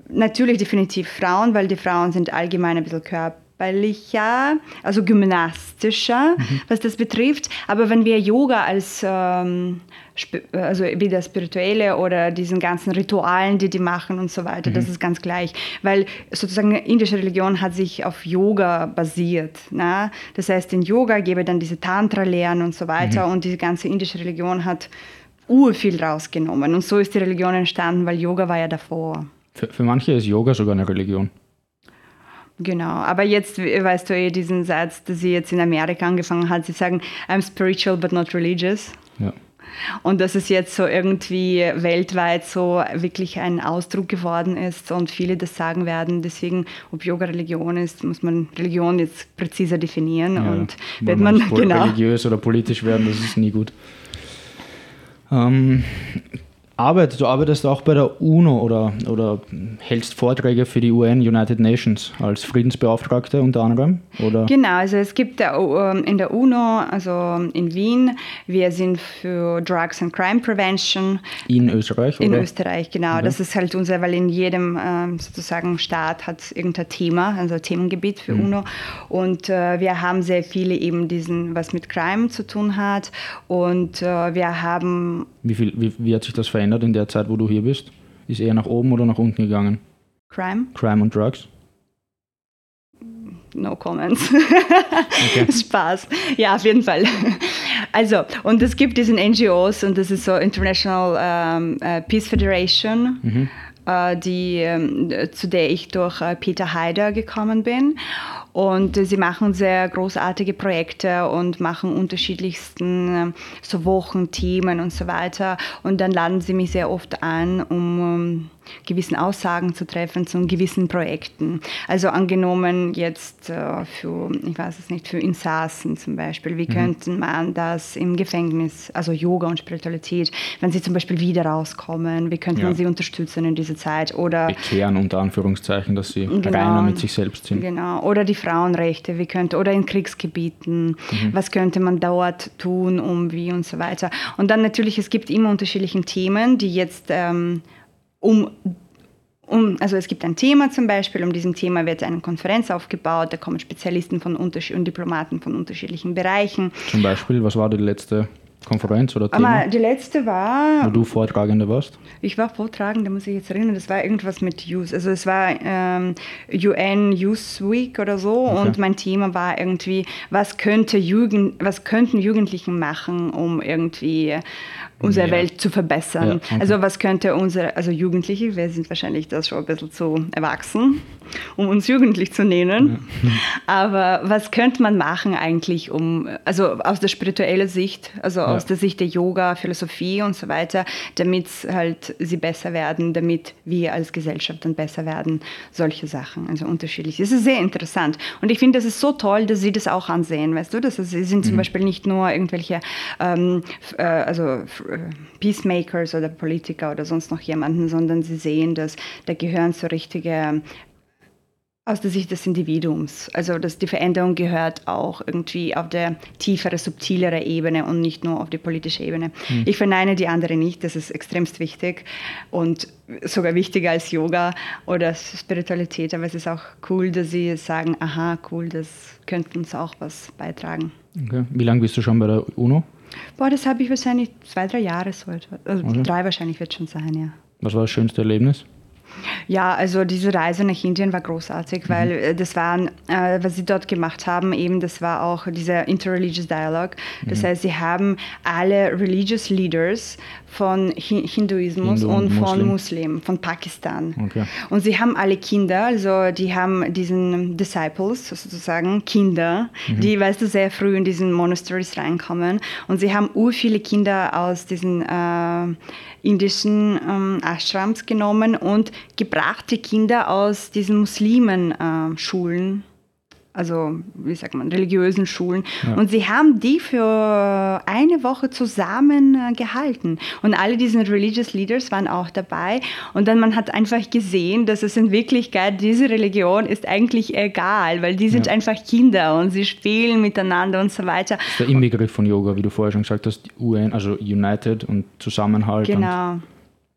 natürlich definitiv Frauen, weil die Frauen sind allgemein ein bisschen körper körperlicher, also gymnastischer, mhm. was das betrifft. Aber wenn wir Yoga als ähm, also wie das Spirituelle oder diesen ganzen Ritualen, die die machen und so weiter, mhm. das ist ganz gleich. Weil sozusagen indische Religion hat sich auf Yoga basiert. Na? Das heißt, in Yoga gebe dann diese Tantra-Lehren und so weiter mhm. und die ganze indische Religion hat ur viel rausgenommen. Und so ist die Religion entstanden, weil Yoga war ja davor. Für, für manche ist Yoga sogar eine Religion. Genau, aber jetzt weißt du eh diesen Satz, dass sie jetzt in Amerika angefangen hat. Sie sagen, I'm spiritual but not religious. Ja. Und dass es jetzt so irgendwie weltweit so wirklich ein Ausdruck geworden ist und viele das sagen werden. Deswegen, ob Yoga Religion ist, muss man Religion jetzt präziser definieren ja, und wird man [laughs] genau religiös oder politisch werden, das ist nie gut. Ähm, Arbeit, du arbeitest auch bei der UNO oder, oder hältst Vorträge für die UN, United Nations, als Friedensbeauftragte unter anderem? Oder? Genau, also es gibt ähm, in der UNO, also in Wien, wir sind für Drugs and Crime Prevention. In Österreich? In Österreich, genau. Okay. Das ist halt unser, weil in jedem ähm, sozusagen Staat hat irgendein Thema, also Themengebiet für mhm. UNO. Und äh, wir haben sehr viele eben diesen, was mit Crime zu tun hat. Und äh, wir haben. Wie, viel, wie, wie hat sich das verändert? Verändert in der Zeit, wo du hier bist? Ist eher nach oben oder nach unten gegangen? Crime. Crime und Drugs? No comments. Okay. [laughs] Spaß. Ja, auf jeden Fall. Also, und es gibt diesen NGOs und das ist so International um, uh, Peace Federation. Mhm. Uh, die, um, zu der ich durch uh, Peter Haider gekommen bin. Und sie machen sehr großartige Projekte und machen unterschiedlichsten ähm, so Wochen, Themen und so weiter. Und dann laden sie mich sehr oft an, um gewissen Aussagen zu treffen zu gewissen Projekten. Also angenommen jetzt äh, für, ich weiß es nicht, für Insassen zum Beispiel, wie mhm. könnte man das im Gefängnis, also Yoga und Spiritualität, wenn sie zum Beispiel wieder rauskommen, wie könnte ja. man sie unterstützen in dieser Zeit oder bekehren unter Anführungszeichen, dass sie genau, reiner mit sich selbst sind. Genau, oder die Frauenrechte, wie könnte, oder in Kriegsgebieten, mhm. was könnte man dort tun, um wie und so weiter. Und dann natürlich, es gibt immer unterschiedliche Themen, die jetzt ähm, um um, also es gibt ein Thema zum Beispiel, um diesem Thema wird eine Konferenz aufgebaut, da kommen Spezialisten von und Diplomaten von unterschiedlichen Bereichen. Zum Beispiel, was war die letzte Konferenz oder Thema? Aber die letzte war... Wo du Vortragende warst? Ich war Vortragende, muss ich jetzt erinnern, das war irgendwas mit Youth, also es war ähm, UN Youth Week oder so okay. und mein Thema war irgendwie, was könnte Jugend, was könnten Jugendlichen machen, um irgendwie unsere ja. Welt zu verbessern. Ja, okay. Also was könnte unsere, also Jugendliche, wir sind wahrscheinlich das schon ein bisschen zu erwachsen, um uns jugendlich zu nennen. Ja. Aber was könnte man machen eigentlich, um, also aus der spirituellen Sicht, also aus der Sicht der Yoga, Philosophie und so weiter, damit halt sie besser werden, damit wir als Gesellschaft dann besser werden, solche Sachen, also unterschiedlich. Das ist sehr interessant. Und ich finde, das ist so toll, dass sie das auch ansehen, weißt du, dass sie sind zum mhm. Beispiel nicht nur irgendwelche, ähm, äh, also äh, Peacemakers oder Politiker oder sonst noch jemanden, sondern sie sehen, dass da gehören so richtige aus der Sicht des Individuums. Also dass die Veränderung gehört auch irgendwie auf der tiefere, subtilere Ebene und nicht nur auf die politische Ebene. Mhm. Ich verneine die andere nicht, das ist extremst wichtig und sogar wichtiger als Yoga oder Spiritualität, aber es ist auch cool, dass sie sagen, aha, cool, das könnte uns auch was beitragen. Okay. Wie lange bist du schon bei der UNO? Boah, das habe ich wahrscheinlich zwei, drei Jahre so etwa. Also okay. drei wahrscheinlich wird schon sein, ja. Was war das schönste Erlebnis? Ja, also diese Reise nach Indien war großartig, mhm. weil äh, das waren, äh, was sie dort gemacht haben, eben das war auch dieser Interreligious Dialogue. Das mhm. heißt, sie haben alle Religious Leaders von Hinduismus Hindu und, und von Muslim. Muslim, von Pakistan. Okay. Und sie haben alle Kinder, also die haben diesen Disciples sozusagen, Kinder, mhm. die, weißt du, sehr früh in diesen Monasteries reinkommen. Und sie haben ur viele Kinder aus diesen äh, indischen ähm, Ashrams genommen und gebracht die Kinder aus diesen Muslimen-Schulen. Äh, also wie sagt man, religiösen Schulen. Ja. Und sie haben die für eine Woche zusammen äh, gehalten. Und alle diese Religious Leaders waren auch dabei. Und dann man hat einfach gesehen, dass es in Wirklichkeit, diese Religion ist eigentlich egal, weil die sind ja. einfach Kinder und sie spielen miteinander und so weiter. Das ist der Inbegriff von Yoga, wie du vorher schon gesagt hast, UN, also United und Zusammenhalt. Genau. Und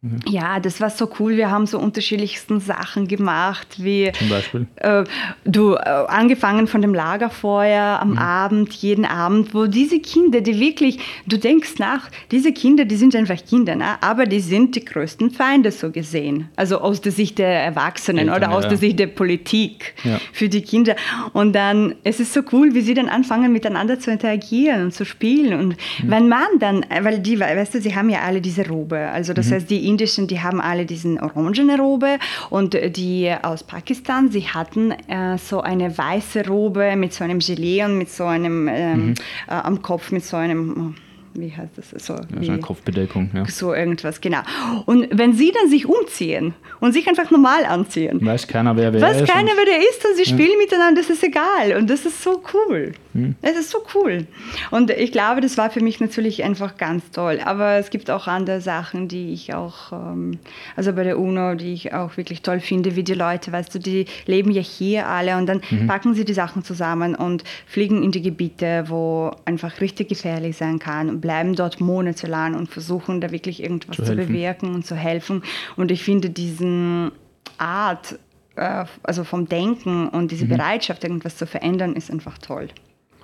Mhm. Ja, das war so cool. Wir haben so unterschiedlichsten Sachen gemacht, wie zum Beispiel äh, du äh, angefangen von dem Lagerfeuer am mhm. Abend, jeden Abend, wo diese Kinder, die wirklich, du denkst nach, diese Kinder, die sind einfach Kinder, ne? aber die sind die größten Feinde so gesehen. Also aus der Sicht der Erwachsenen Eltern, oder aus ja. der Sicht der Politik ja. für die Kinder. Und dann es ist so cool, wie sie dann anfangen miteinander zu interagieren und zu spielen. Und mhm. wenn man dann, weil die, weißt du, sie haben ja alle diese Robe, also das mhm. heißt die indischen, die haben alle diesen orangene Robe und die aus Pakistan, sie hatten äh, so eine weiße Robe mit so einem Gelee und mit so einem ähm, mhm. äh, am Kopf mit so einem wie heißt das? So, ja, so eine Kopfbedeckung, ja. So irgendwas, genau. Und wenn sie dann sich umziehen und sich einfach normal anziehen. Weiß keiner, wer wer weiß ist. Weiß keiner, wer der ist und sie ja. spielen miteinander, das ist egal. Und das ist so cool. Hm. Es ist so cool. Und ich glaube, das war für mich natürlich einfach ganz toll. Aber es gibt auch andere Sachen, die ich auch, ähm, also bei der UNO, die ich auch wirklich toll finde, wie die Leute, weißt du, die leben ja hier alle und dann mhm. packen sie die Sachen zusammen und fliegen in die Gebiete, wo einfach richtig gefährlich sein kann bleiben dort monatelang und versuchen da wirklich irgendwas zu, zu bewirken und zu helfen. Und ich finde diesen Art, äh, also vom Denken und diese mhm. Bereitschaft, irgendwas zu verändern, ist einfach toll.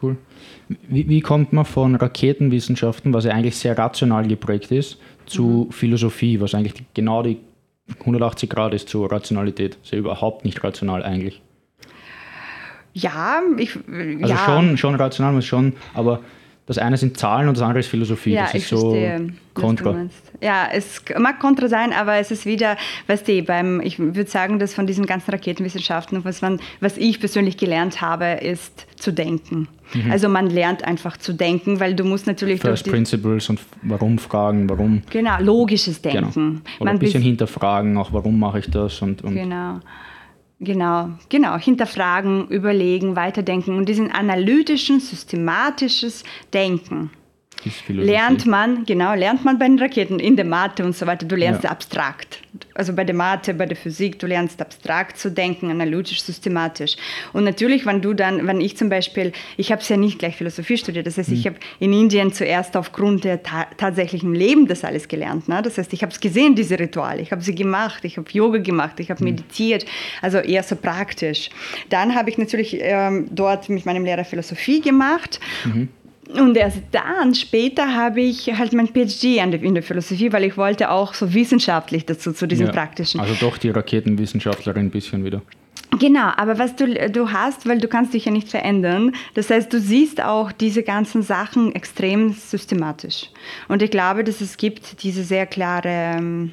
Cool. Wie, wie, kommt man von Raketenwissenschaften, was ja eigentlich sehr rational geprägt ist, zu mhm. Philosophie, was eigentlich genau die 180 Grad ist zur Rationalität? ist ja überhaupt nicht rational eigentlich. Ja, ich. Also ja. Schon, schon rational, muss schon, aber das eine sind Zahlen und das andere ist Philosophie. Ja, das ist so verstehe, kontra. Ja, es mag kontra sein, aber es ist wieder, weißt du, beim, ich würde sagen, dass von diesen ganzen Raketenwissenschaften, was, man, was ich persönlich gelernt habe, ist zu denken. Mhm. Also man lernt einfach zu denken, weil du musst natürlich... First Principles und warum fragen, warum... Genau, logisches genau. Denken. Genau. Oder man ein bisschen hinterfragen, auch warum mache ich das und... und genau. Genau, genau. Hinterfragen, überlegen, weiterdenken und diesen analytischen, systematisches Denken lernt man, genau, lernt man bei den Raketen in der Mathe und so weiter. Du lernst ja. abstrakt. Also bei der Mathe, bei der Physik, du lernst abstrakt zu denken, analytisch, systematisch. Und natürlich, wenn du dann, wenn ich zum Beispiel, ich habe es ja nicht gleich Philosophie studiert, das heißt, mhm. ich habe in Indien zuerst aufgrund der ta tatsächlichen Leben das alles gelernt. Ne? Das heißt, ich habe es gesehen, diese Rituale, ich habe sie gemacht, ich habe Yoga gemacht, ich habe mhm. meditiert, also eher so praktisch. Dann habe ich natürlich ähm, dort mit meinem Lehrer Philosophie gemacht. Mhm. Und erst dann, später, habe ich halt mein PhD in der Philosophie, weil ich wollte auch so wissenschaftlich dazu, zu diesem ja, praktischen. Also doch die Raketenwissenschaftlerin ein bisschen wieder. Genau, aber was du, du hast, weil du kannst dich ja nicht verändern, das heißt, du siehst auch diese ganzen Sachen extrem systematisch. Und ich glaube, dass es gibt diese sehr klare ähm,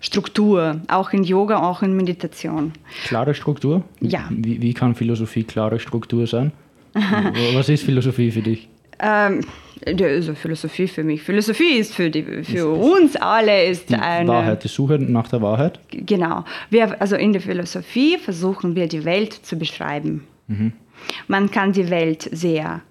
Struktur, auch in Yoga, auch in Meditation. Klare Struktur? Ja. Wie, wie kann Philosophie klare Struktur sein? [laughs] Was ist Philosophie für dich? Ähm, also Philosophie für mich. Philosophie ist für, die, für uns alle ist die eine Wahrheit, die Suche nach der Wahrheit. Genau. Wir, also in der Philosophie versuchen wir die Welt zu beschreiben. Mhm. Man kann die Welt sehr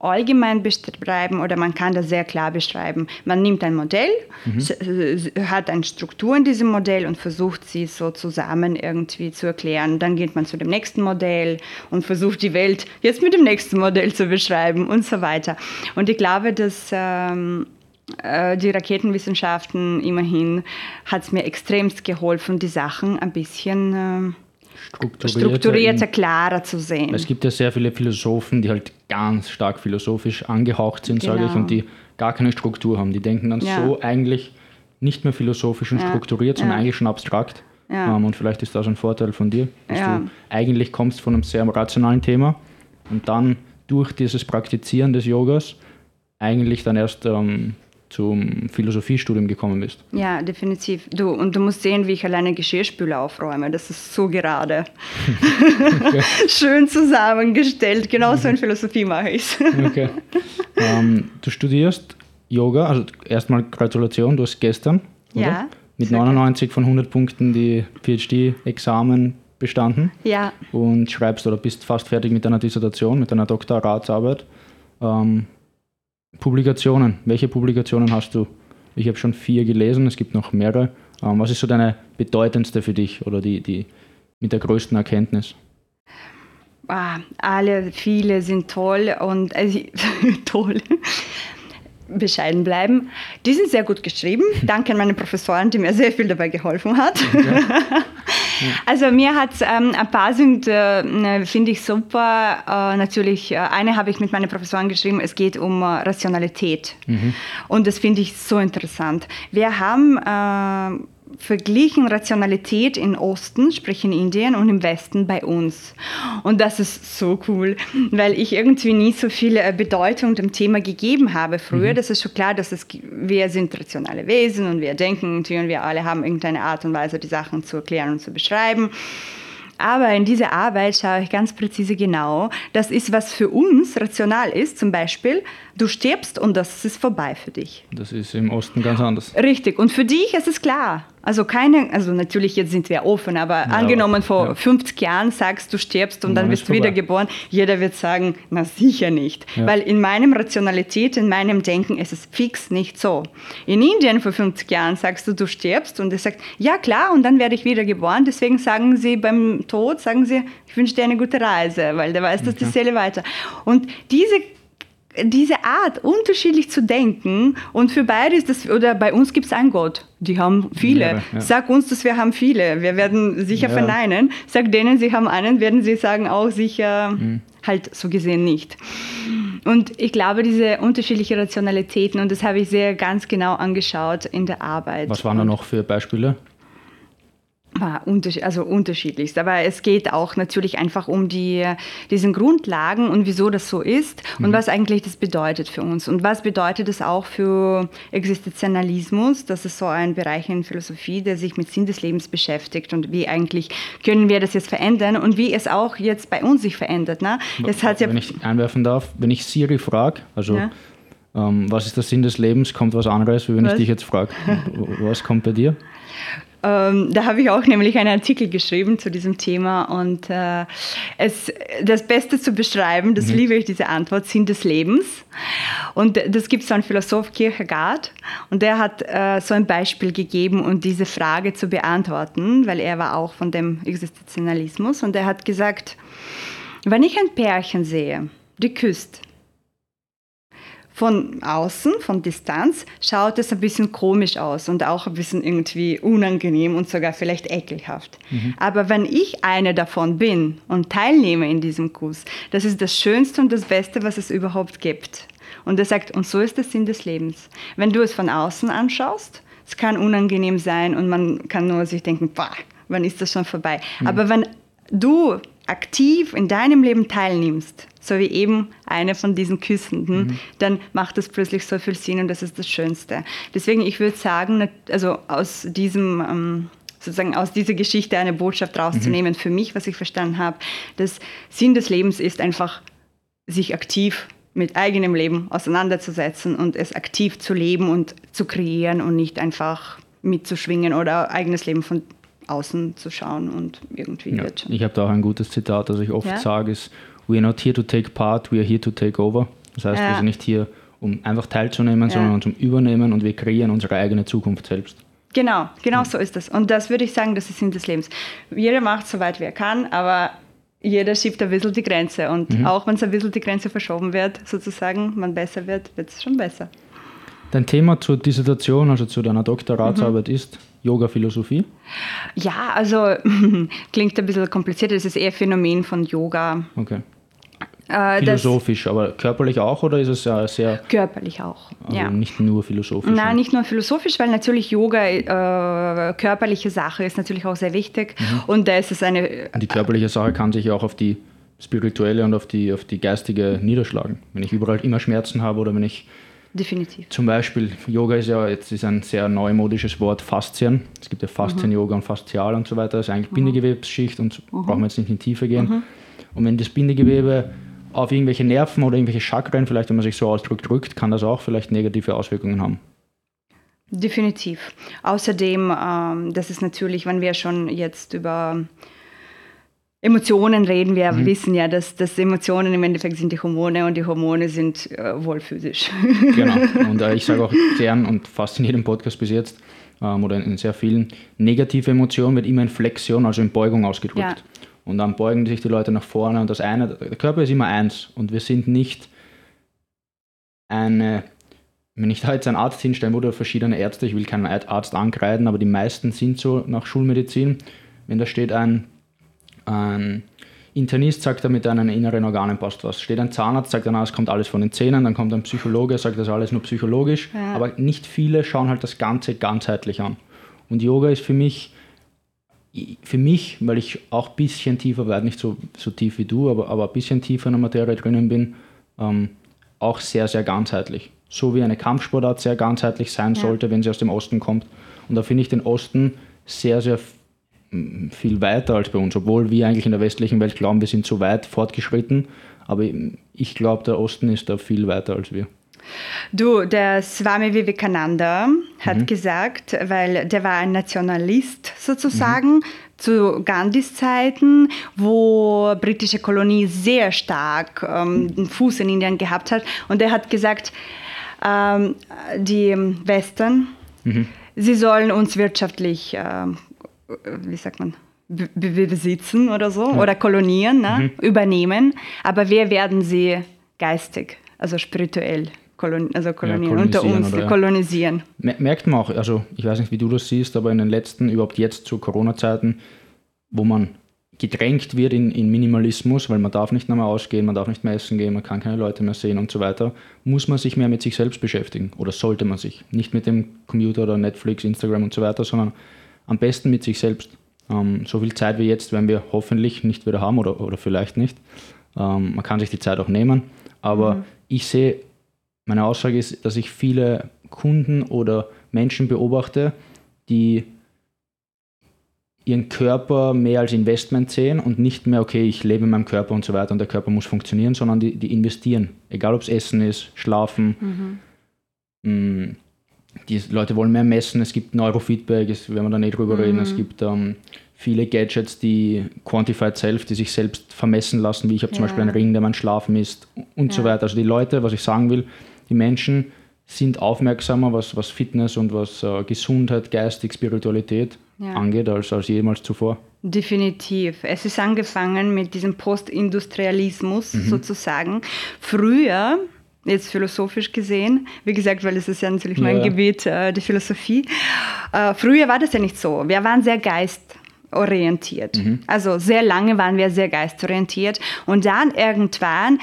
allgemein beschreiben oder man kann das sehr klar beschreiben. Man nimmt ein Modell, mhm. hat eine Struktur in diesem Modell und versucht sie so zusammen irgendwie zu erklären. Dann geht man zu dem nächsten Modell und versucht die Welt jetzt mit dem nächsten Modell zu beschreiben und so weiter. Und ich glaube, dass ähm, äh, die Raketenwissenschaften immerhin hat es mir extremst geholfen, die Sachen ein bisschen... Äh, strukturierter, strukturierter klarer zu sehen. Es gibt ja sehr viele Philosophen, die halt ganz stark philosophisch angehaucht sind, genau. sage ich, und die gar keine Struktur haben. Die denken dann ja. so eigentlich nicht mehr philosophisch und ja. strukturiert, sondern ja. eigentlich schon abstrakt. Um, und vielleicht ist das ein Vorteil von dir, dass du eigentlich kommst von einem sehr rationalen Thema und dann durch dieses Praktizieren des Yogas eigentlich dann erst ähm, zum Philosophiestudium gekommen bist. Ja, definitiv. Du, und du musst sehen, wie ich alleine Geschirrspüler aufräume. Das ist so gerade. okay. [laughs] Schön zusammengestellt. Genau so in Philosophie mache ich es. okay. Ähm, du studierst Yoga, also erstmal Gratulation, du hast gestern oder? Ja, mit 99 von 100 Punkten die PhD-Examen bestanden. Ja. Und schreibst oder bist fast fertig mit deiner Dissertation, mit deiner Doktoratsarbeit. Ähm, Publikationen. Welche Publikationen hast du? Ich habe schon vier gelesen, es gibt noch mehrere. Ähm, was ist so deine bedeutendste für dich oder die, die mit der größten Erkenntnis? Ah, alle, viele sind toll und also, [laughs] toll bescheiden bleiben. Die sind sehr gut geschrieben. [laughs] Danke an meine Professoren, die mir sehr viel dabei geholfen hat. Okay. [laughs] also mir hat ähm, ein paar sind, äh, finde ich super. Äh, natürlich, äh, eine habe ich mit meinen Professoren geschrieben, es geht um äh, Rationalität. Mhm. Und das finde ich so interessant. Wir haben äh, verglichen Rationalität im Osten, sprich in Indien, und im Westen bei uns. Und das ist so cool, weil ich irgendwie nie so viel äh, Bedeutung dem Thema gegeben habe früher. Mhm. Das ist schon klar, dass es, wir sind rationale Wesen und wir denken und wir alle haben irgendeine Art und Weise, die Sachen zu erklären und zu beschreiben. Aber in dieser Arbeit schaue ich ganz präzise genau, das ist, was für uns rational ist. Zum Beispiel, du stirbst und das ist vorbei für dich. Das ist im Osten ganz anders. Richtig. Und für dich ist es klar. Also keine, also natürlich jetzt sind wir offen, aber ja, angenommen vor ja. 50 Jahren sagst du stirbst und, und dann, wirst du wiedergeboren, jeder wird sagen, na sicher nicht. Ja. Weil in meinem Rationalität, in meinem Denken ist es fix nicht so. In Indien vor 50 Jahren sagst du, du stirbst und er sagt, ja klar, und dann werde ich wiedergeboren. Deswegen sagen sie beim Tod, sagen sie, ich wünsche dir eine gute Reise, weil der weiß, dass okay. die Seele weiter. Und diese diese Art, unterschiedlich zu denken und für beide ist das, oder bei uns gibt es einen Gott, die haben viele. Ja, ja. Sag uns, dass wir haben viele, wir werden sicher ja. verneinen. Sag denen, sie haben einen, werden sie sagen auch sicher, mhm. halt so gesehen nicht. Und ich glaube, diese unterschiedlichen Rationalitäten, und das habe ich sehr ganz genau angeschaut in der Arbeit. Was waren da noch für Beispiele? Also unterschiedlichst. Aber es geht auch natürlich einfach um die, diesen Grundlagen und wieso das so ist und mhm. was eigentlich das bedeutet für uns. Und was bedeutet es auch für Existenzialismus? Das ist so ein Bereich in Philosophie, der sich mit Sinn des Lebens beschäftigt und wie eigentlich können wir das jetzt verändern und wie es auch jetzt bei uns sich verändert. Ne? Es hat ja wenn ich einwerfen darf, wenn ich Siri frage, also ja. ähm, was ist der Sinn des Lebens, kommt was anderes, wie wenn was? ich dich jetzt frage. was kommt bei dir? Ähm, da habe ich auch nämlich einen Artikel geschrieben zu diesem Thema und äh, es, das Beste zu beschreiben, das mhm. liebe ich, diese Antwort, Sinn des Lebens. Und das gibt so einen Philosoph, Kierkegaard, und der hat äh, so ein Beispiel gegeben, um diese Frage zu beantworten, weil er war auch von dem Existenzialismus und er hat gesagt, wenn ich ein Pärchen sehe, die küsst, von außen, von Distanz, schaut es ein bisschen komisch aus und auch ein bisschen irgendwie unangenehm und sogar vielleicht ekelhaft. Mhm. Aber wenn ich eine davon bin und teilnehme in diesem Kuss, das ist das Schönste und das Beste, was es überhaupt gibt. Und er sagt, und so ist der Sinn des Lebens. Wenn du es von außen anschaust, es kann unangenehm sein und man kann nur sich denken, boah, wann ist das schon vorbei? Mhm. Aber wenn du aktiv in deinem Leben teilnimmst, so wie eben eine von diesen Küssenden, mhm. dann macht das plötzlich so viel Sinn und das ist das Schönste. Deswegen, ich würde sagen, also aus diesem ähm, sozusagen aus dieser Geschichte eine Botschaft rauszunehmen, mhm. für mich, was ich verstanden habe, das Sinn des Lebens ist einfach, sich aktiv mit eigenem Leben auseinanderzusetzen und es aktiv zu leben und zu kreieren und nicht einfach mitzuschwingen oder eigenes Leben von außen zu schauen und irgendwie ja, wird. Ich habe da auch ein gutes Zitat, das ich oft ja? sage, ist We are not here to take part, we are here to take over. Das heißt, Ja. wir sind nicht hier, um einfach teilzunehmen, sondern zum Übernehmen und wir kreieren unsere eigene Zukunft selbst. Genau, genau so ist es. Und das würde ich sagen, das ist Sinn des Lebens. Jeder macht so weit wie er kann, aber jeder schiebt ein bisschen die Grenze. Und auch wenn es ein bisschen die Grenze verschoben wird, sozusagen, man besser wird, wird es schon besser. Dein Thema zur Dissertation, also zu deiner Doktoratsarbeit, Mhm. ist Yoga-Philosophie. Ja, also [laughs] klingt ein bisschen kompliziert, es ist eher Phänomen von Yoga. Okay. Äh, Philosophisch, aber körperlich auch oder ist es äh, sehr, körperlich auch. also ja. nicht nur philosophisch? Nein, nicht nur philosophisch, weil natürlich Yoga äh, körperliche Sache ist natürlich auch sehr wichtig. Mhm. Und da ist es eine Und die körperliche Sache kann sich ja auch auf die spirituelle und auf die, auf die geistige niederschlagen. Wenn ich überall immer Schmerzen habe oder wenn ich definitiv. zum Beispiel, Yoga ist ja jetzt ist ein sehr neumodisches Wort, Faszien. Es gibt ja Faszien-Yoga und Faszial und so weiter. Das ist eigentlich Bindegewebsschicht und brauchen wir jetzt nicht in die Tiefe gehen. Und wenn das Bindegewebe auf irgendwelche Nerven oder irgendwelche Chakren, vielleicht wenn man sich so ausdrückt, drückt, kann das auch vielleicht negative Auswirkungen haben. Definitiv. Außerdem, ähm, das ist natürlich, wenn wir schon jetzt über Emotionen reden, wir Mhm. wissen ja, dass, dass Emotionen im Endeffekt sind die Hormone und die Hormone sind äh, wohl physisch. Genau. [laughs] Und äh, ich sage auch gern und fast in jedem Podcast bis jetzt ähm, oder in, sehr vielen, negative Emotion wird immer in Flexion, also in Beugung ausgedrückt. Ja. Und dann beugen sich die Leute nach vorne und das eine, der Körper ist immer eins und wir sind nicht eine, wenn ich da jetzt einen Arzt hinstellen würde verschiedene Ärzte, ich will keinen Arzt ankreiden, aber die meisten sind so nach Schulmedizin, wenn da steht ein, ein Internist sagt er, mit deinen inneren Organen passt was. Steht ein Zahnarzt, sagt na, es kommt alles von den Zähnen, dann kommt ein Psychologe, sagt das ist alles nur psychologisch. Ja. Aber nicht viele schauen halt das Ganze ganzheitlich an. Und Yoga ist für mich, für mich, weil ich auch ein bisschen tiefer werde, nicht so, so tief wie du, aber, aber ein bisschen tiefer in der Materie drinnen bin, ähm, auch sehr, sehr ganzheitlich. So wie eine Kampfsportart sehr ganzheitlich sein Ja. sollte, wenn sie aus dem Osten kommt. Und da finde ich den Osten sehr, sehr viel weiter als bei uns, obwohl wir eigentlich in der westlichen Welt glauben, wir sind so weit fortgeschritten. Aber ich glaube, der Osten ist da viel weiter als wir. Du, der Swami Vivekananda hat Mhm. gesagt, weil der war ein Nationalist sozusagen Mhm. zu Gandhis Zeiten, wo britische Kolonie sehr stark ähm, den Fuß in Indien gehabt hat. Und er hat gesagt, ähm, die Western, Mhm. sie sollen uns wirtschaftlich, ähm, wie sagt man, be- be- besitzen oder so, oder kolonieren, ne? Mhm. übernehmen. Aber wir werden sie geistig, also spirituell kolon also kolonieren, unter kolonisieren uns oder ja. kolonisieren. Mer- Merkt man auch, also ich weiß nicht, wie du das siehst, aber in den letzten, überhaupt jetzt zu Corona-Zeiten, wo man gedrängt wird in, in Minimalismus, weil man darf nicht mehr ausgehen, man darf nicht mehr essen gehen, man kann keine Leute mehr sehen und so weiter, muss man sich mehr mit sich selbst beschäftigen oder sollte man sich. Nicht mit dem Computer oder Netflix, Instagram und so weiter, sondern am besten mit sich selbst. Ähm, so viel Zeit wie jetzt werden wir hoffentlich nicht wieder haben oder, oder vielleicht nicht. Ähm, man kann sich die Zeit auch nehmen, aber ich sehe meine Aussage ist, dass ich viele Kunden oder Menschen beobachte, die ihren Körper mehr als Investment sehen und nicht mehr, okay, ich lebe in meinem Körper und so weiter und der Körper muss funktionieren, sondern die, die investieren. Egal ob es Essen ist, Schlafen. Mm, Die Leute wollen mehr messen, es gibt Neurofeedback, es, werden wir da nicht drüber reden, es gibt ähm, viele Gadgets, die Quantified Self, die sich selbst vermessen lassen, wie ich habe zum Ja. Beispiel einen Ring, der mein Schlaf misst und so Ja. weiter. Also die Leute, was ich sagen will, die Menschen sind aufmerksamer, was, was Fitness und was äh, Gesundheit, Geistig, Spiritualität Ja. angeht, als, als jemals zuvor. Definitiv. Es ist angefangen mit diesem Postindustrialismus Mhm. sozusagen. Früher, jetzt philosophisch gesehen, wie gesagt, weil es ist ja natürlich mein Ja. Gebiet, äh, die Philosophie. Äh, früher war das ja nicht so. Wir waren sehr geistorientiert. Mhm. Also sehr lange waren wir sehr geistorientiert. Und dann irgendwann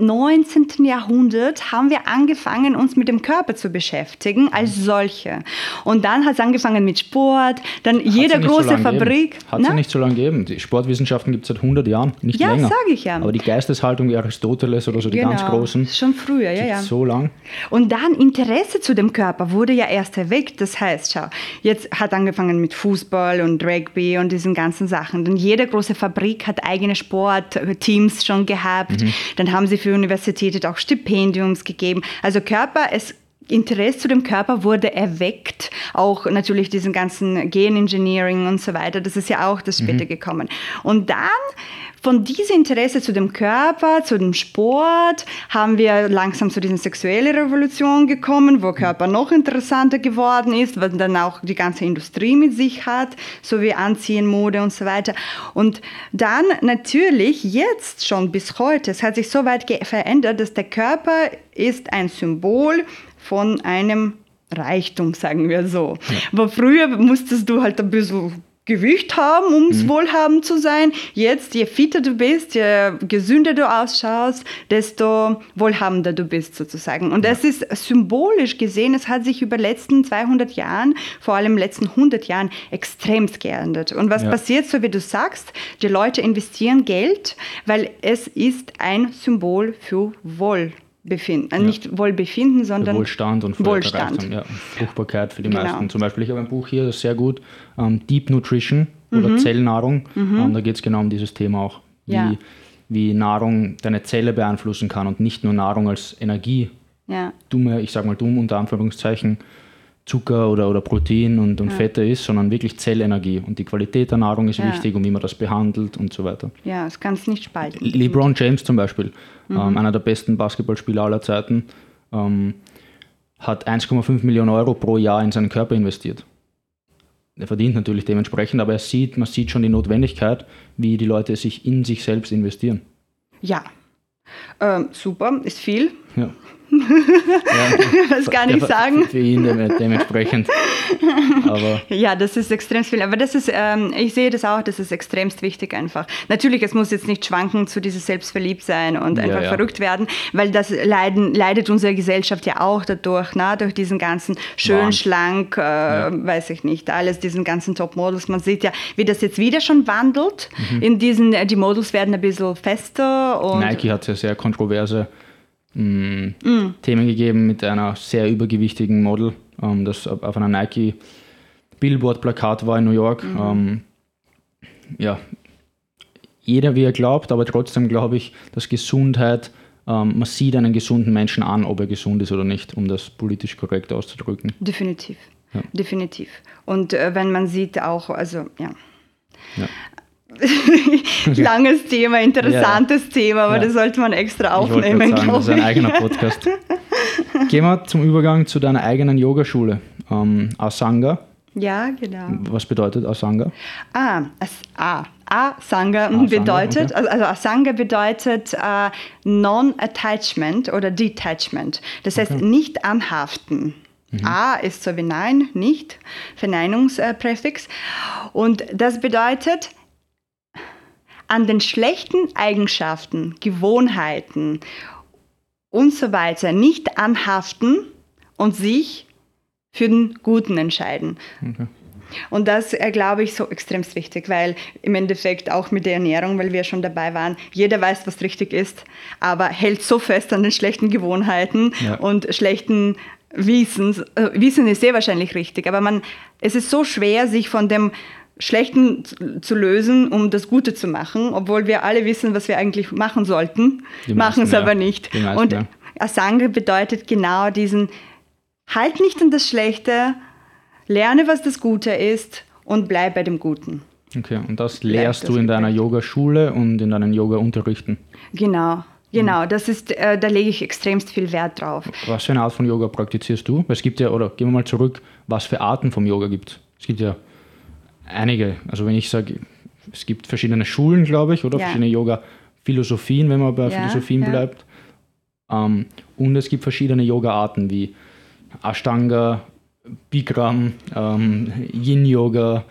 19. Jahrhundert haben wir angefangen, uns mit dem Körper zu beschäftigen als solche. Und dann hat es angefangen mit Sport, dann Hat jede so große lang Fabrik. Hat ne? sie nicht so lange gegeben. Die Sportwissenschaften gibt es seit 100 Jahren, nicht Ja, länger. sag ich ja. Aber die Geisteshaltung wie Aristoteles oder so, die ganz Genau, großen, Schon früher, ja, ja. so lang. Und dann Interesse zu dem Körper wurde ja erst erweckt. Das heißt, schau, jetzt hat angefangen mit Fußball und Rugby und diesen ganzen Sachen. Denn jede große Fabrik hat eigene Sportteams schon gehabt. Mhm. Dann haben sie für Universitäten auch Stipendiums gegeben. Also Körper, es Interesse zu dem Körper wurde erweckt, auch natürlich diesen ganzen Genengineering und so weiter, das ist ja auch das später gekommen. Und dann von diesem Interesse zu dem Körper, zu dem Sport, haben wir langsam zu dieser sexuellen Revolution gekommen, wo Körper noch interessanter geworden ist, was dann auch die ganze Industrie mit sich hat, so wie Anziehen, Mode und so weiter. Und dann natürlich jetzt schon bis heute, es hat sich so weit verändert, dass der Körper ist ein Symbol von einem Reichtum, sagen wir so. Ja. Aber früher musstest du halt ein bisschen Gewicht haben, um mhm. wohlhabend zu sein. Jetzt, je fitter du bist, je gesünder du ausschaust, desto wohlhabender du bist sozusagen. Und ja. das ist symbolisch gesehen, es hat sich über die letzten 200 Jahren, vor allem letzten 100 Jahren, extremst geändert. Und was ja. passiert, so wie du sagst, die Leute investieren Geld, weil es ist ein Symbol für Wohlbefinden. Befinden, ja. nicht Wohlbefinden, sondern für Wohlstand und Wohlstand. Ja, Fruchtbarkeit für die genau. meisten. Zum Beispiel, ich habe ein Buch hier, das ist sehr gut, ähm, Deep Nutrition oder mhm. Zellnahrung. Mhm. Ähm, da geht es genau um dieses Thema auch, wie, ja. wie Nahrung deine Zelle beeinflussen kann und nicht nur Nahrung als Energie. Ja. Dumme, ich sage mal dumm unter Anführungszeichen, Zucker oder, oder Protein und, und ja. Fette ist, sondern wirklich Zellenergie. Und die Qualität der Nahrung ist ja. wichtig und wie man das behandelt und so weiter. Ja, das kannst du nicht spalten. LeBron James zum Beispiel, mhm. ähm, einer der besten Basketballspieler aller Zeiten, ähm, hat 1,5 Millionen Euro pro Jahr in seinen Körper investiert. Er verdient natürlich dementsprechend, aber er sieht, man sieht schon die Notwendigkeit, wie die Leute sich in sich selbst investieren. Ja, ähm, super, ist viel. Ja. [laughs] Ja, das kann ich sagen. Für ihn dementsprechend. Aber [laughs] ja, das ist extrem viel. Aber das ist, ähm, ich sehe das auch, das ist extremst wichtig einfach. Natürlich, es muss jetzt nicht schwanken zu dieses Selbstverliebtsein und einfach ja, ja. verrückt werden, weil das leiden, leidet unsere Gesellschaft ja auch dadurch, na, durch diesen ganzen schön, Wahnsinn. schlank, äh, weiß ich nicht, alles, diesen ganzen Top-Models. Man sieht ja, wie das jetzt wieder schon wandelt. Mhm. In diesen, die Models werden ein bisschen fester. Und Nike hat ja sehr kontroverse mh, mm. Themen gegeben mit einer sehr übergewichtigen Model, ähm, das auf einer Nike Billboard-Plakat war in New York. Mhm. Ähm, ja, jeder wie er glaubt, aber trotzdem glaube ich, dass Gesundheit, ähm, man sieht einen gesunden Menschen an, ob er gesund ist oder nicht, um das politisch korrekt auszudrücken. Definitiv. Ja. Definitiv. Und äh, wenn man sieht auch, also ja. ja. [laughs] Langes Thema, interessantes ja, Thema, aber ja. das sollte man extra aufnehmen. Sagen, das ist ein eigener Podcast. [laughs] Gehen wir zum Übergang zu deiner eigenen Yogaschule, ähm, Asanga. Ja, genau. Was bedeutet Asanga? Ah, as, ah Asanga, Asanga bedeutet, okay. also, also Asanga bedeutet äh, Non-Attachment oder Detachment. Das heißt okay. nicht anhaften. Mhm. A ist so wie Nein, nicht, Verneinungspräfix. Und das bedeutet an den schlechten Eigenschaften, Gewohnheiten und so weiter nicht anhaften und sich für den Guten entscheiden. Okay. Und das äh, glaube ich so extrem wichtig, weil im Endeffekt auch mit der Ernährung, weil wir schon dabei waren, jeder weiß, was richtig ist, aber hält so fest an den schlechten Gewohnheiten ja. und schlechten Wissens. Äh, Wissen ist sehr wahrscheinlich richtig, aber man, es ist so schwer, sich von dem Schlechten zu lösen, um das Gute zu machen, obwohl wir alle wissen, was wir eigentlich machen sollten, machen es aber nicht. Meisten, und ja. Asanga bedeutet genau diesen, halt nicht an das Schlechte, lerne, was das Gute ist und bleib bei dem Guten. Okay, und das lehrst das du in deiner Yogaschule und in deinen Yoga-Unterrichten? Genau. Genau, das ist, äh, da lege ich extremst viel Wert drauf. Was für eine Art von Yoga praktizierst du? Es gibt ja, oder gehen wir mal zurück, was für Arten vom Yoga gibt es? Es gibt ja einige. Also wenn ich sage, es gibt verschiedene Schulen, glaube ich, oder ja. verschiedene Yoga-Philosophien, wenn man bei ja, Philosophien ja. bleibt. Ähm, und es gibt verschiedene Yoga-Arten wie Ashtanga, Bikram, ähm, Yin-Yoga,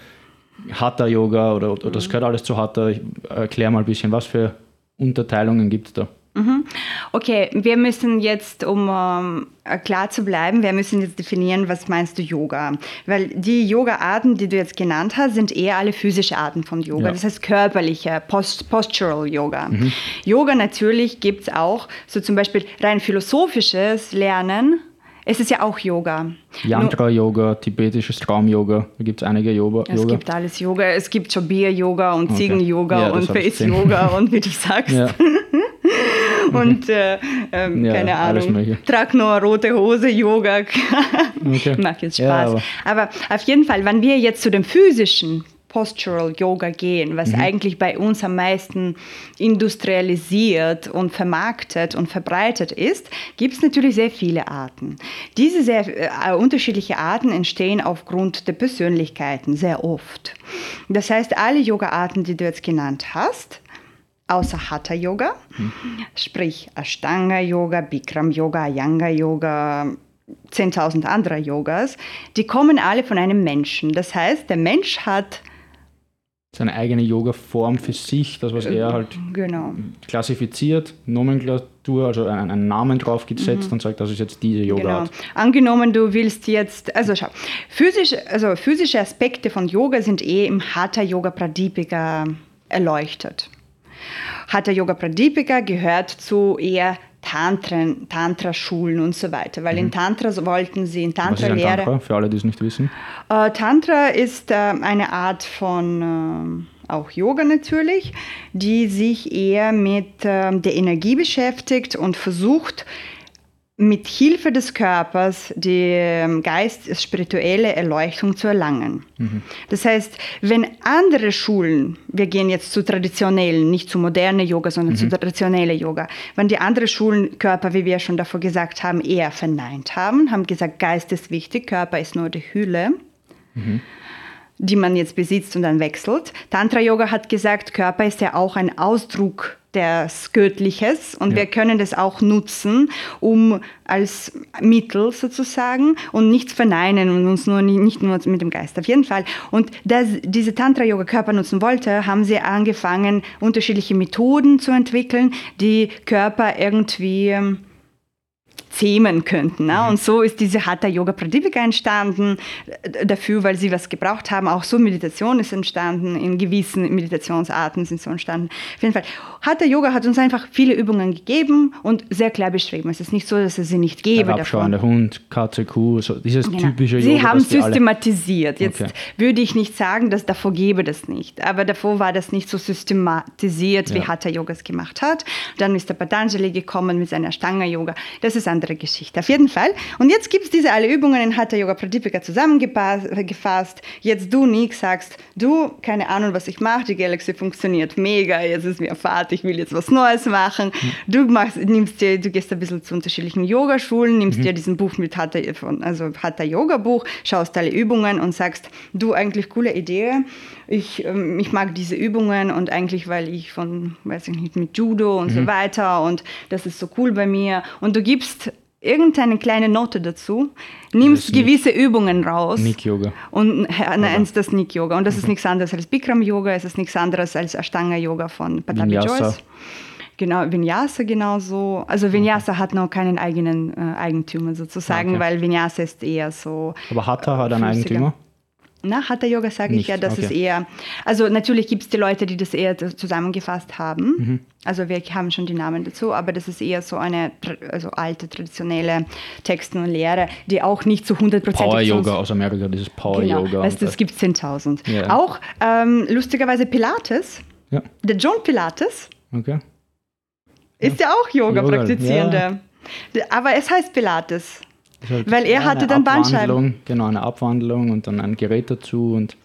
Hatha-Yoga oder, oder mhm. das gehört alles zu Hatha. Ich erkläre mal ein bisschen, was für Unterteilungen gibt es da. Mhm. Okay, wir müssen jetzt, um ähm, klar zu bleiben, wir müssen jetzt definieren, was meinst du Yoga? Weil die Yoga-Arten, die du jetzt genannt hast, sind eher alle physische Arten von Yoga. Ja. Das heißt körperliche, Post Postural Yoga. Mhm. Yoga natürlich gibt es auch, so zum Beispiel rein philosophisches Lernen, es ist ja auch Yoga. Yantra-Yoga, tibetisches Traum-Yoga, da gibt es einige Yoga. Es gibt alles Yoga. Es gibt Shobir-Yoga und okay. Ziegen-Yoga ja, und Face-Yoga und wie du sagst. Ja. [laughs] [laughs] und äh, ähm, ja, keine Ahnung, trag nur rote Hose, Yoga. [laughs] okay. Macht jetzt Spaß. aber. aber auf jeden Fall, wenn wir jetzt zu dem physischen Postural Yoga gehen, was eigentlich bei uns am meisten industrialisiert und vermarktet und verbreitet ist, gibt es natürlich sehr viele Arten. Diese sehr äh, unterschiedlichen Arten entstehen aufgrund der Persönlichkeiten sehr oft. Das heißt, alle Yoga-Arten, die du jetzt genannt hast, außer Hatha Yoga, mhm. sprich Ashtanga Yoga, Bikram Yoga, Ayanga Yoga, 10.000 anderer Yogas, die kommen alle von einem Menschen. Das heißt, der Mensch hat seine eigene Yoga-Form für sich, das was er halt genau. klassifiziert, Nomenklatur, also einen, Namen drauf gesetzt mhm. und sagt, das ist jetzt diese Yoga-Art. Genau. Angenommen, du willst jetzt, also schau, physisch, also physische Aspekte von Yoga sind eh im Hatha Yoga Pradipika erleuchtet. Hatha Yoga Pradipika gehört zu eher Tantren, Tantra-Schulen und so weiter. Weil mhm. in Tantra wollten sie, in Tantra-Lehre. Tantra, für alle, die es nicht wissen? Äh, Tantra ist äh, eine Art von äh, auch Yoga natürlich, die sich eher mit ähm, der Energie beschäftigt und versucht, mit Hilfe des Körpers die Geist, spirituelle Erleuchtung zu erlangen. Mhm. Das heißt, wenn andere Schulen, wir gehen jetzt zu traditionellen, nicht zu modernen Yoga, sondern mhm. zu traditionellen Yoga, wenn die anderen Schulen Körper, wie wir schon davor gesagt haben, eher verneint haben, haben gesagt, Geist ist wichtig, Körper ist nur die Hülle. Mhm die man jetzt besitzt und dann wechselt. Tantra Yoga hat gesagt, Körper ist ja auch ein Ausdruck des Göttliches und ja. wir können das auch nutzen, um als Mittel sozusagen und nichts verneinen und uns nur nicht nur mit dem Geist. Auf jeden Fall. Und dass diese Tantra Yoga Körper nutzen wollte, haben sie angefangen, unterschiedliche Methoden zu entwickeln, die Körper irgendwie ähm, zähmen könnten. Ne? Mhm. Und so ist diese Hatha Yoga Pradipika entstanden, dafür, weil sie was gebraucht haben. Auch so Meditation ist entstanden, in gewissen Meditationsarten sind so entstanden. Auf jeden Fall. Hatha Yoga hat uns einfach viele Übungen gegeben und sehr klar beschrieben. Es ist nicht so, dass es sie nicht gäbe. Der Hund, Katze, Kuh, so dieses genau. typische Yoga. Sie haben systematisiert. Jetzt okay. würde ich nicht sagen, dass davor gäbe das nicht. Aber davor war das nicht so systematisiert, wie ja. Hatha Yoga es gemacht hat. Dann ist der Patanjali gekommen mit seiner Stanga Yoga. Das ist andere Geschichte. Auf jeden Fall. Und jetzt gibt es diese alle Übungen in Hatha Yoga Pradipika zusammengefasst. Jetzt du, Nick, sagst, du, keine Ahnung, was ich mache, die Galaxy funktioniert mega, jetzt ist mir Fahrt, ich will jetzt was Neues machen. Mhm. Du machst, nimmst dir, du gehst ein bisschen zu unterschiedlichen Yogaschulen, nimmst mhm. dir diesen Buch mit Hatha, also Hatha Yoga Buch, schaust alle Übungen und sagst, du, eigentlich coole Idee. Ich, ähm, ich mag diese Übungen und eigentlich, weil ich von, weiß ich nicht, mit Judo und mhm. so weiter und das ist so cool bei mir. Und du gibst irgendeine kleine Note dazu, nimmst gewisse Übungen raus. Nick Yoga. Und nennst das Nick Yoga. Und das mhm. ist nichts anderes als Bikram Yoga, es ist nichts anderes als Ashtanga Yoga von Patabi Vinyasa. Joyce. Genau, Vinyasa genauso. Also Vinyasa mhm. hat noch keinen eigenen äh, Eigentümer sozusagen, okay. weil Vinyasa ist eher so. Aber Hatha hat einen Eigentümer? Na, Hatha Yoga sage ich ja, das okay. ist eher, also natürlich gibt es die Leute, die das eher zusammengefasst haben. Mhm. Also wir haben schon die Namen dazu, aber das ist eher so eine also alte, traditionelle Texte und Lehre, die auch nicht zu 100 Prozent... Power Yoga aus Amerika, dieses Power genau, Yoga. Weißt, das gibt 10.000. Ja. Auch ähm, lustigerweise Pilates, ja. der John Pilates, okay. ist ja, ja auch Yoga-Praktizierender. Aber es heißt Pilates. Halt Weil er hatte dann Bandscheiben. Genau, eine Abwandlung und dann ein Gerät dazu und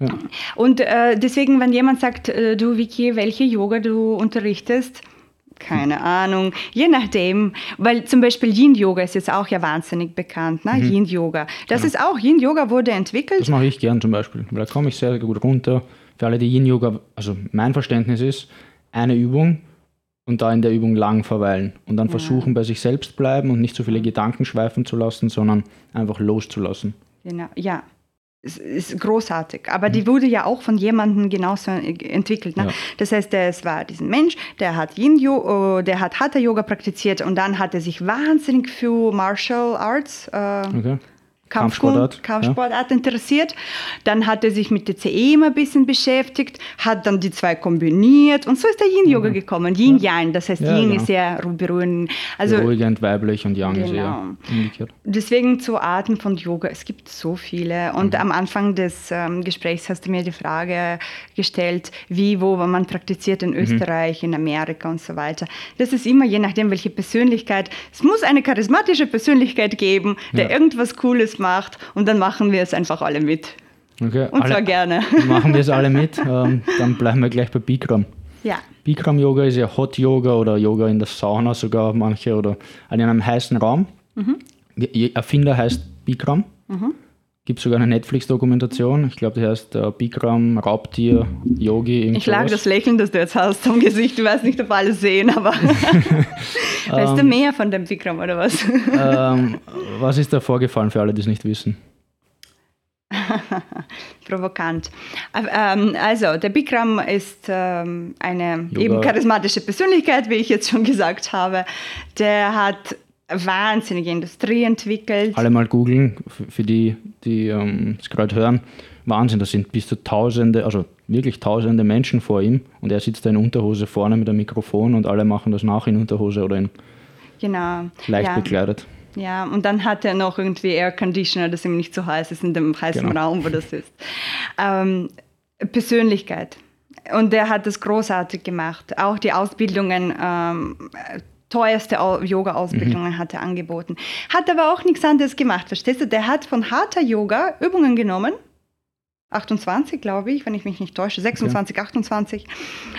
ja. Und äh, deswegen, wenn jemand sagt, äh, du Vicky, welche Yoga du unterrichtest, keine hm. Ahnung, je nachdem, weil zum Beispiel Yin-Yoga ist jetzt auch ja wahnsinnig bekannt, ne? Mhm. Yin-Yoga. Das genau. ist auch, Yin-Yoga wurde entwickelt. Das mache ich gern zum Beispiel, weil da komme ich sehr, sehr gut runter. Für alle, die Yin-Yoga, also mein Verständnis ist, eine Übung, und da in der Übung lang verweilen und dann ja. versuchen, bei sich selbst bleiben und nicht so viele Gedanken schweifen zu lassen, sondern einfach loszulassen. Genau, ja. Es ist großartig, aber mhm. die wurde ja auch von jemandem genauso entwickelt. Ne? Ja. Das heißt, es war diesen Mensch, der hat Yin -Yoga, der hat Hatha Yoga praktiziert und dann hat er sich wahnsinnig für Martial Arts äh, okay. Kampfsport, Kampfsportart ja. interessiert. Dann hat er sich mit der CE immer ein bisschen beschäftigt, hat dann die zwei kombiniert und so ist der Yin-Yoga mhm. gekommen. Yin-Yang, das heißt, ja, Yin genau. ist sehr berührend. Also, Beruhigend, weiblich und Yang genau. ist eher umgekehrt. Deswegen zu Arten von Yoga, es gibt so viele. Und mhm. am Anfang des ähm, Gesprächs hast du mir die Frage gestellt, wie, wo man praktiziert in mhm. Österreich, mhm. in Amerika und so weiter. Das ist immer je nachdem, welche Persönlichkeit. Es muss eine charismatische Persönlichkeit geben, der ja. irgendwas Cooles macht und dann machen wir es einfach alle mit. Okay, Und alle- zwar gerne. [laughs] Machen wir es alle mit. Ähm, dann bleiben wir gleich bei Bikram. Ja, Bikram Yoga ist ja Hot Yoga oder Yoga in der Sauna sogar manche oder in einem heißen Raum. Mhm. Erfinder heißt Bikram. Gibt sogar eine Netflix-Dokumentation. Ich glaube, die heißt äh, Bikram, Raubtier, Yogi. ich lag das Lächeln, das du jetzt hast am Gesicht. Du weißt nicht, ob alle sehen, aber [laughs] [laughs] weißt du mehr von dem Bikram oder was? ähm, [laughs] was ist da vorgefallen für alle, die es nicht wissen? Provokant. Aber, ähm, also, der Bikram ist ähm, eine Yoga. eben charismatische Persönlichkeit, wie ich jetzt schon gesagt habe. Der hat wahnsinnige Industrie entwickelt. Alle mal googeln, für die, die ähm, es gerade hören. Wahnsinn, da sind bis zu tausende, also wirklich tausende Menschen vor ihm und er sitzt da in Unterhose vorne mit einem Mikrofon und alle machen das nach in Unterhose oder in Genau. leicht ja. bekleidet. Ja, und dann hat er noch irgendwie Air Conditioner, dass ihm nicht so heiß ist in dem heißen Genau. Raum, wo das ist. Ähm, Persönlichkeit. Und der hat das großartig gemacht. Auch die Ausbildungen, ähm, teuerste Au- Yoga-Ausbildungen hat er angeboten. Hat aber auch nichts anderes gemacht, verstehst du? Der hat von Hatha Yoga Übungen genommen. 28, glaube ich, wenn ich mich nicht täusche. 26, 28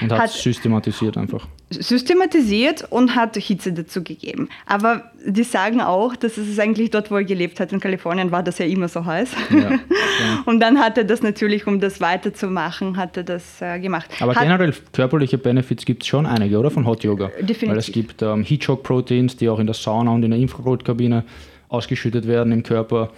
Und hat, Hat- systematisiert einfach. systematisiert und hat Hitze dazu gegeben. Aber die sagen auch, dass es eigentlich dort, wo er gelebt hat, in Kalifornien, war das ja immer so heiß. Ja, [laughs] ja. Und dann hat er das natürlich, um das weiterzumachen, hat er das äh, gemacht. Aber hat, generell körperliche Benefits gibt es schon einige, oder? Von Hot Yoga. Definitiv. Weil es gibt ähm, Heat-Shock-Proteins, die auch in der Sauna und in der Infrarotkabine ausgeschüttet werden im Körper.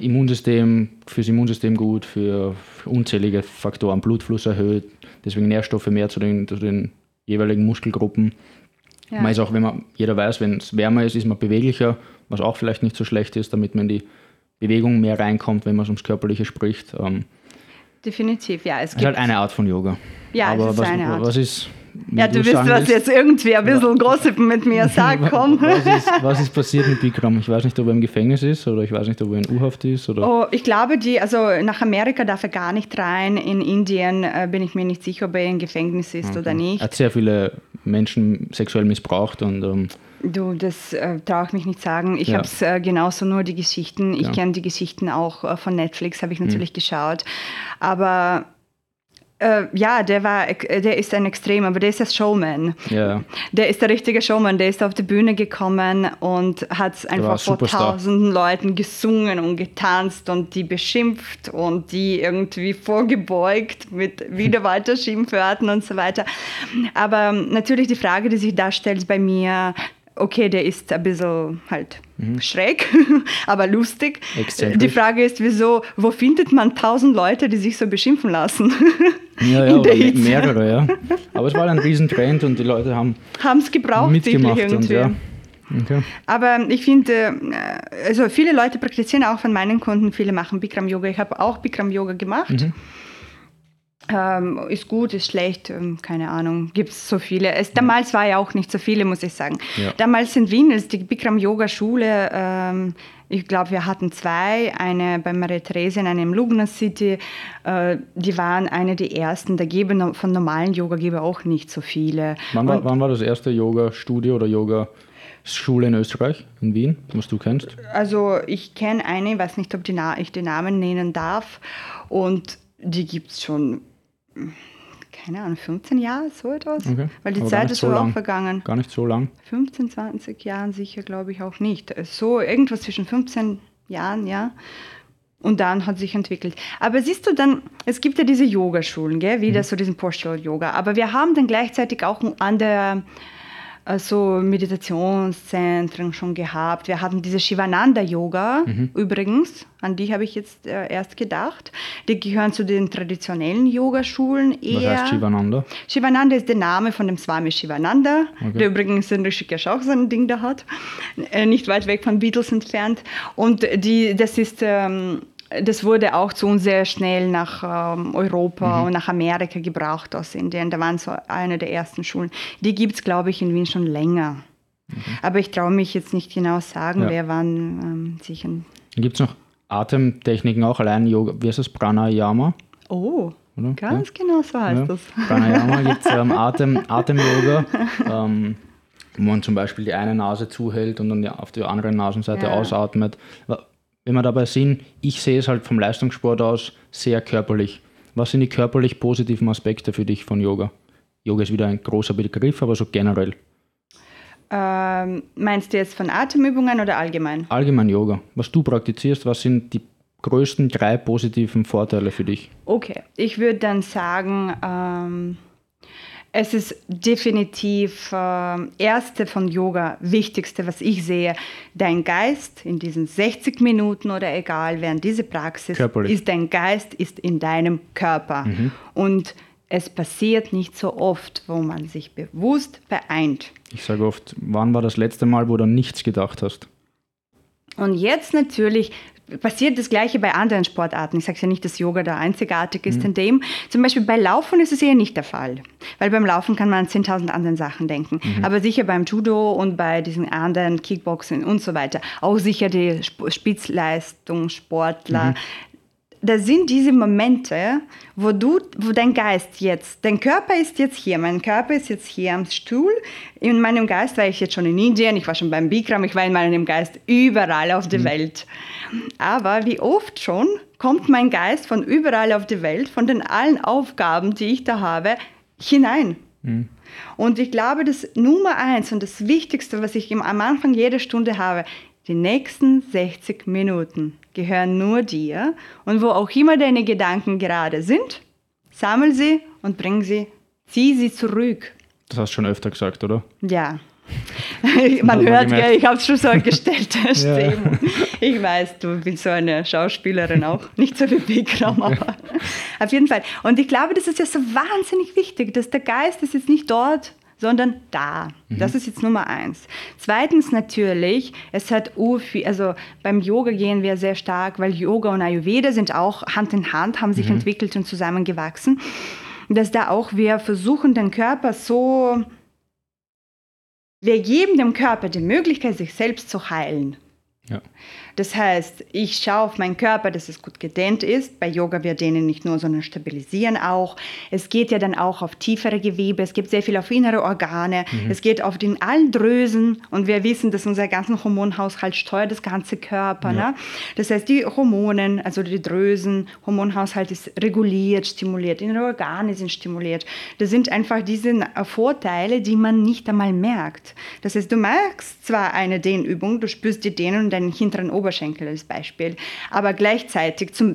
Immunsystem, fürs Immunsystem gut, für, unzählige Faktoren, Blutfluss erhöht, deswegen Nährstoffe mehr zu den, zu den jeweiligen Muskelgruppen. Ja. Man ist auch, wenn man, jeder weiß, wenn es wärmer ist, ist man beweglicher, was auch vielleicht nicht so schlecht ist, damit man in die Bewegung mehr reinkommt, wenn man ums Körperliche spricht. Ähm, Definitiv, ja. Es es ist gibt, halt eine Art von Yoga. Ja, es Aber ist was, eine Art. was ist. Ja, du wisst, sagen was willst, jetzt irgendwie ein bisschen Gossipen mit mir [laughs] sagt, komm. Was ist, was ist [laughs] passiert mit Bikram? Ich weiß nicht, ob er im Gefängnis ist oder ich weiß nicht, ob er in U-Haft ist. Oder Oh, ich glaube, die, also nach Amerika darf er gar nicht rein. In Indien äh, bin ich mir nicht sicher, ob er im Gefängnis ist oder er nicht. hat sehr viele Menschen sexuell missbraucht und ähm, Du, das äh, traue ich mich nicht sagen. Ich Ja. habe es äh, genauso nur die Geschichten. Ich Ja. Mhm. kenne die Geschichten auch äh, von Netflix, habe ich natürlich geschaut. Aber äh, ja, der war, äh, der ist ein Extrem, aber der ist ein Showman. ja, Der ist der richtige Showman. Der ist auf die Bühne gekommen und hat einfach vor Superstar. tausenden Leuten gesungen und getanzt und die beschimpft und die irgendwie vorgebeugt mit wieder weiter Schimpfwörtern und so weiter. Aber natürlich die Frage, die sich da stellt bei mir, okay, der ist ein bisschen halt schräg, [laughs] aber lustig. Mhm. Exzentrisch. Die Frage ist, wieso, wo findet man tausend Leute, die sich so beschimpfen lassen? ja, ja [laughs] mehrere, ja. [laughs] Aber es war ein Riesentrend und die Leute haben Haben es gebraucht, mitgemacht und irgendwie. ja. Okay. Aber ich finde, äh, also viele Leute praktizieren auch von meinen Kunden, viele machen Bikram Yoga. Ich habe auch Bikram Yoga gemacht. Mhm. Ähm, ist gut, ist schlecht, ähm, keine Ahnung, gibt es so viele. Es, damals war ja auch nicht so viele, muss ich sagen. Ja. Damals in Wien ist die Bikram Yoga Schule, ähm, ich glaube, wir hatten zwei, eine bei Maria Theresien, eine im Lugner City. Äh, die waren eine der ersten. Da geben von normalen Yoga gebe auch nicht so viele. Wann war, wann war das erste Yoga-Studio oder Yoga-Schule in Österreich, in Wien, was du kennst? Also ich kenne eine, ich weiß nicht, ob die Na ich den Namen nennen darf. Und die gibt es schon, keine Ahnung, 15 Jahre, so etwas. Okay. Weil die Aber Zeit ist so so auch lang. vergangen. Gar nicht so lang. 15, 20 Jahren sicher, glaube ich auch nicht. So irgendwas zwischen 15 Jahren, ja. Und dann hat sich entwickelt. Aber siehst du dann, es gibt ja diese Yogaschulen, gell? wieder so diesen Postural Yoga. Aber wir haben dann gleichzeitig auch an der so Meditationszentren schon gehabt. Wir hatten diese Shivananda Yoga übrigens, an die habe ich jetzt äh, erst gedacht. Die gehören zu den traditionellen Yogaschulen Was eher. heißt Shivananda? Shivananda ist der Name von dem Swami Shivananda, Okay. der übrigens in Rishikesh auch so ein Ding da hat, äh, nicht weit weg von Beatles entfernt. Und die, das ist, ähm, das wurde auch zu uns sehr schnell nach ähm, Europa Mhm. und nach Amerika gebraucht aus Indien. Da waren so eine der ersten Schulen. Die gibt es, glaube ich, in Wien schon länger. Aber ich traue mich jetzt nicht genau sagen, Mhm. Ja. wer wann ähm, sich ein. Gibt es noch Atemtechniken auch, allein Yoga, wie heißt das? Pranayama? Oh, Oder? ganz genau so heißt Ja. das. Pranayama gibt es ähm, [laughs] Atem, Atem-Yoga, ähm, wo man zum Beispiel die eine Nase zuhält und dann die, auf die andere Nasenseite Ja. ausatmet. Wenn wir dabei sind, ich sehe es halt vom Leistungssport aus sehr körperlich. Was sind die körperlich positiven Aspekte für dich von Yoga? Yoga ist wieder ein großer Begriff, aber so generell. Ähm, meinst du jetzt von Atemübungen oder allgemein? Allgemein Yoga. Was du praktizierst, was sind die größten drei positiven Vorteile für dich? Okay, ich würde dann sagen, ähm, es ist definitiv äh, erste von Yoga, wichtigste, was ich sehe. Dein Geist in diesen 60 Minuten oder egal, während diese Praxis Körperlich. ist dein Geist ist in deinem Körper. Und es passiert nicht so oft, wo man sich bewusst beeint. Ich sage oft, wann war das letzte Mal, wo du nichts gedacht hast? Und jetzt natürlich passiert das Gleiche bei anderen Sportarten. Ich sage ja nicht, dass Yoga da einzigartig ist in dem. Zum Beispiel bei Laufen ist es eher nicht der Fall. Weil beim Laufen kann man an 10.000 anderen Sachen denken. Aber sicher beim Judo und bei diesen anderen Kickboxen und so weiter. Auch sicher die Sp- Spitzleistungssportler. Da sind diese Momente, wo du, wo dein Geist jetzt, dein Körper ist jetzt hier, mein Körper ist jetzt hier am Stuhl. In meinem Geist war ich jetzt schon in Indien, ich war schon beim Bikram, ich war in meinem Geist überall auf der Welt. Aber wie oft schon kommt mein Geist von überall auf der Welt, von den allen Aufgaben, die ich da habe, hinein. Und ich glaube, das Nummer eins und das Wichtigste, was ich im- am Anfang jeder Stunde habe, die nächsten 60 Minuten gehören nur dir. Und wo auch immer deine Gedanken gerade sind, sammel sie und bring sie, zieh sie zurück. Das hast du schon öfter gesagt, oder? Ja. [laughs] Man hört, ja, ich habe es schon so gestellt. Stimme. [laughs] Ich weiß, du bist so eine Schauspielerin auch. [laughs] Nicht so wie Bikram, aber auf jeden Fall. Und ich glaube, das ist ja so wahnsinnig wichtig, dass der Geist ist jetzt nicht dort, sondern da. Das ist jetzt Nummer eins. Zweitens natürlich, es hat urviel, also beim Yoga gehen wir sehr stark, weil Yoga und Ayurveda sind auch Hand in Hand, haben sich entwickelt und zusammengewachsen, dass da auch wir versuchen, den Körper so wir geben dem Körper die Möglichkeit, sich selbst zu heilen. Ja. Das heißt, ich schaue auf meinen Körper, dass es gut gedehnt ist. Bei Yoga wir dehnen nicht nur, sondern stabilisieren auch. Es geht ja dann auch auf tiefere Gewebe. Es gibt sehr viel auf innere Organe. Es geht auf den allen Drüsen. Und wir wissen, dass unser ganzen Hormonhaushalt steuert das ganze Körper. Ne? Das heißt, die Hormonen, also die Drüsen, Hormonhaushalt ist reguliert, stimuliert. Innere Organe sind stimuliert. Das sind einfach diese Vorteile, die man nicht einmal merkt. Das heißt, du merkst zwar eine Dehnübung, du spürst die Dehnung in deinen hinteren Oberschenkel als Beispiel, aber gleichzeitig zum,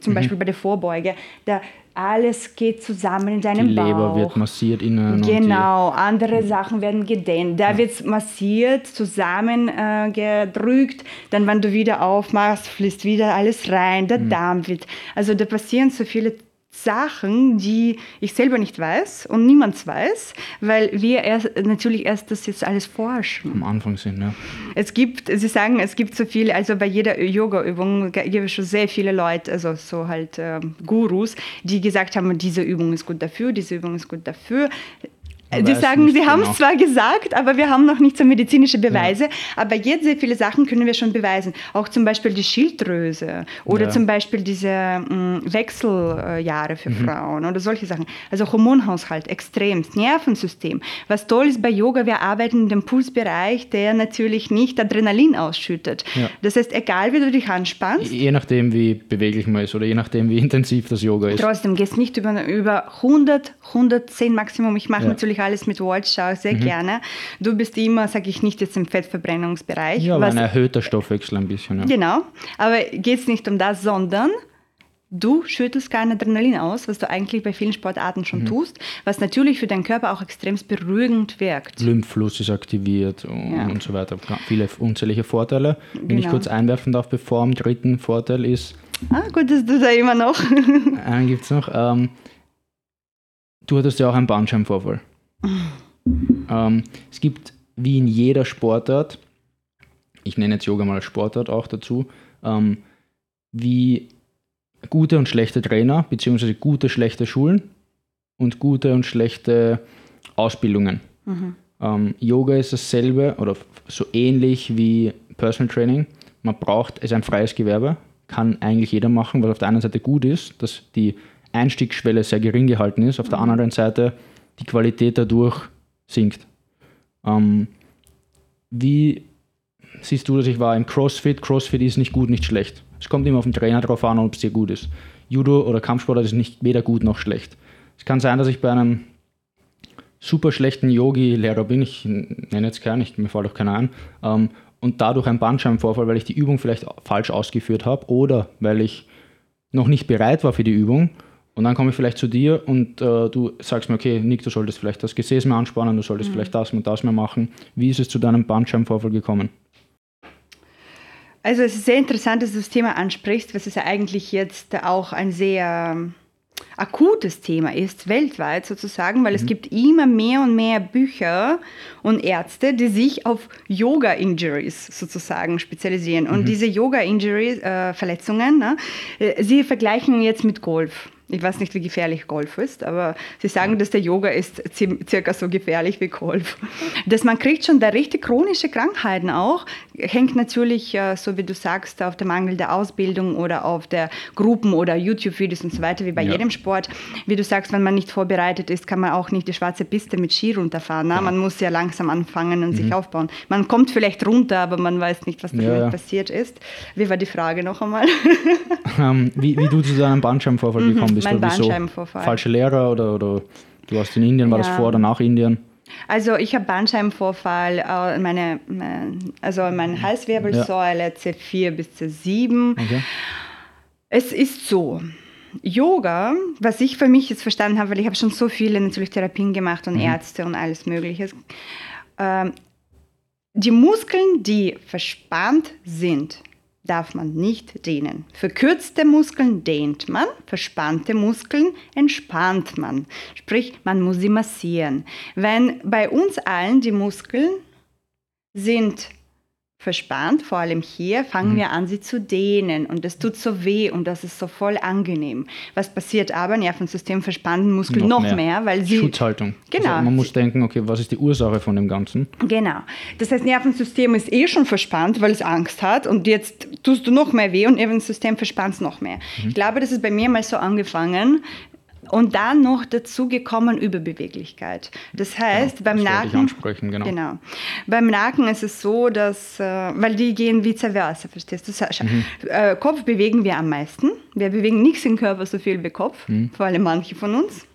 zum Beispiel bei der Vorbeuge, da alles geht zusammen in Die deinem Leber Bauch. wird massiert innen. Genau, andere Sachen werden gedehnt. Da wird massiert, zusammengedrückt. Äh, dann, wenn du wieder aufmachst, fließt wieder alles rein. Der Darm wird. Also, da passieren so viele Sachen, die ich selber nicht weiß und niemand weiß, weil wir erst, natürlich erst das jetzt alles forschen. Am Anfang sind, ja. Es gibt, Sie sagen, es gibt so viele, also bei jeder Yoga-Übung gibt es schon sehr viele Leute, also so halt ähm, Gurus, die gesagt haben, diese Übung ist gut dafür, diese Übung ist gut dafür. Man Die weiß sagen, sie haben genau. es zwar gesagt, aber wir haben noch nicht so medizinische Beweise. Aber jetzt sehr viele Sachen können wir schon beweisen. Auch zum Beispiel die Schilddrüse oder Ja. zum Beispiel diese mh, Wechseljahre Mhm. für Frauen oder solche Sachen. Also Hormonhaushalt, extremst, Nervensystem. Was toll ist bei Yoga, wir arbeiten in dem Pulsbereich, der natürlich nicht Adrenalin ausschüttet. Ja. Das heißt, egal wie du dich anspannst, Je nachdem, wie beweglich man ist oder je nachdem, wie intensiv das Yoga ist. Trotzdem gehst nicht über, über 100, 110 Maximum. Ich mache Ja. Mhm. natürlich alles mit Watch, schaue sehr gerne. Du bist immer, sage ich nicht, jetzt im Fettverbrennungsbereich. Ja, aber ein erhöhter Stoffwechsel ein bisschen. Ja. Genau, aber geht es nicht um das, sondern du schüttelst kein Adrenalin aus, was du eigentlich bei vielen Sportarten Mhm. schon tust, was natürlich für deinen Körper auch extrem beruhigend wirkt. Lymphfluss ist aktiviert und, Ja. und so weiter. Viele unzählige Vorteile. Wenn ich Genau. kurz einwerfen darf, bevor am dritten Vorteil ist, Ah, gut, dass du da immer noch. [laughs] einen gibt es noch. Ähm, du hattest ja auch einen Bandscheibenvorfall. [laughs] ähm, es gibt wie in jeder Sportart, ich nenne jetzt Yoga mal als Sportart auch dazu, ähm, wie gute und schlechte Trainer, beziehungsweise gute, schlechte Schulen und gute und schlechte Ausbildungen. Ähm, Yoga ist dasselbe oder so ähnlich wie Personal Training. Man braucht, es ist ein freies Gewerbe, kann eigentlich jeder machen, was auf der einen Seite gut ist, dass die Einstiegsschwelle sehr gering gehalten ist, auf der anderen Seite die Qualität dadurch sinkt. Ähm, wie, siehst du, dass ich war im CrossFit. CrossFit ist nicht gut, nicht schlecht. Es kommt immer auf den Trainer drauf an, ob es dir gut ist. Judo oder Kampfsport ist nicht weder gut noch schlecht. Es kann sein, dass ich bei einem super schlechten Yogi-Lehrer bin, ich nenne jetzt keinen, ich, mir fällt auch keiner ein, ähm, und dadurch ein Bandscheibenvorfall, weil ich die Übung vielleicht falsch ausgeführt habe oder weil ich noch nicht bereit war für die Übung. Und dann komme ich vielleicht zu dir und äh, du sagst mir, okay, Nick, du solltest vielleicht das Gesäß mehr anspannen, du solltest mhm. vielleicht das und das mehr machen. Wie ist es zu deinem Bandscheibenvorfall gekommen? Also es ist sehr interessant, dass du das Thema ansprichst, was es ja eigentlich jetzt auch ein sehr akutes Thema ist, weltweit sozusagen, weil mhm. es gibt immer mehr und mehr Bücher und Ärzte, die sich auf Yoga-Injuries sozusagen spezialisieren. Und mhm. diese Yoga-Injuries-Verletzungen, äh, ne, äh, sie vergleichen jetzt mit Golf. Ich weiß nicht, wie gefährlich Golf ist, aber sie sagen, dass der Yoga ist circa so gefährlich wie Golf. Dass man kriegt schon da richtig chronische Krankheiten auch, hängt natürlich, äh, so wie du sagst, auf der Mangel der Ausbildung oder auf der Gruppen- oder YouTube-Videos und so weiter, wie bei ja. jedem Sport. Wie du sagst, wenn man nicht vorbereitet ist, kann man auch nicht die schwarze Piste mit Ski runterfahren. Ne? Ja. Man muss ja langsam anfangen und mhm. sich aufbauen. Man kommt vielleicht runter, aber man weiß nicht, was da ja. passiert ist. Wie war die Frage noch einmal? [laughs] Ähm, wie, wie, du zu deinem Bandscheibenvorfall mhm. gekommen bist mein Bandscheibenvorfall. Falsche Lehrer oder, oder du warst in Indien, war das vor oder nach Indien? Also ich habe Bandscheibenvorfall, äh, meine, also meine Halswirbelsäule ja. C4 bis C7. Okay. Es ist so, Yoga, was ich für mich jetzt verstanden habe, weil ich habe schon so viele natürlich Therapien gemacht und mhm. Ärzte und alles Mögliche. Ähm, die Muskeln, die verspannt sind, darf man nicht dehnen. Verkürzte Muskeln dehnt man, verspannte Muskeln entspannt man. Sprich, man muss sie massieren. Wenn bei uns allen die Muskeln sind verspannt, vor allem hier, fangen mhm. wir an, sie zu dehnen und das tut so weh und das ist so voll angenehm. Was passiert aber? Nervensystem verspannen Muskeln noch, noch mehr. mehr. weil sie... Schutzhaltung. Genau. Also man muss denken, okay, was ist die Ursache von dem Ganzen? Genau. Das heißt, Nervensystem ist eh schon verspannt, weil es Angst hat und jetzt tust du noch mehr weh und Nervensystem verspannt es noch mehr. Mhm. Ich glaube, das ist bei mir mal so angefangen, und dann noch dazu gekommen Überbeweglichkeit. Das heißt, ja, beim das Nacken. Genau. genau. Beim Nacken ist es so, dass, äh, weil die gehen vice versa, verstehst du, Sascha? Mhm. Äh, Kopf bewegen wir am meisten. Wir bewegen nichts im Körper so viel wie Kopf, mhm. vor allem manche von uns.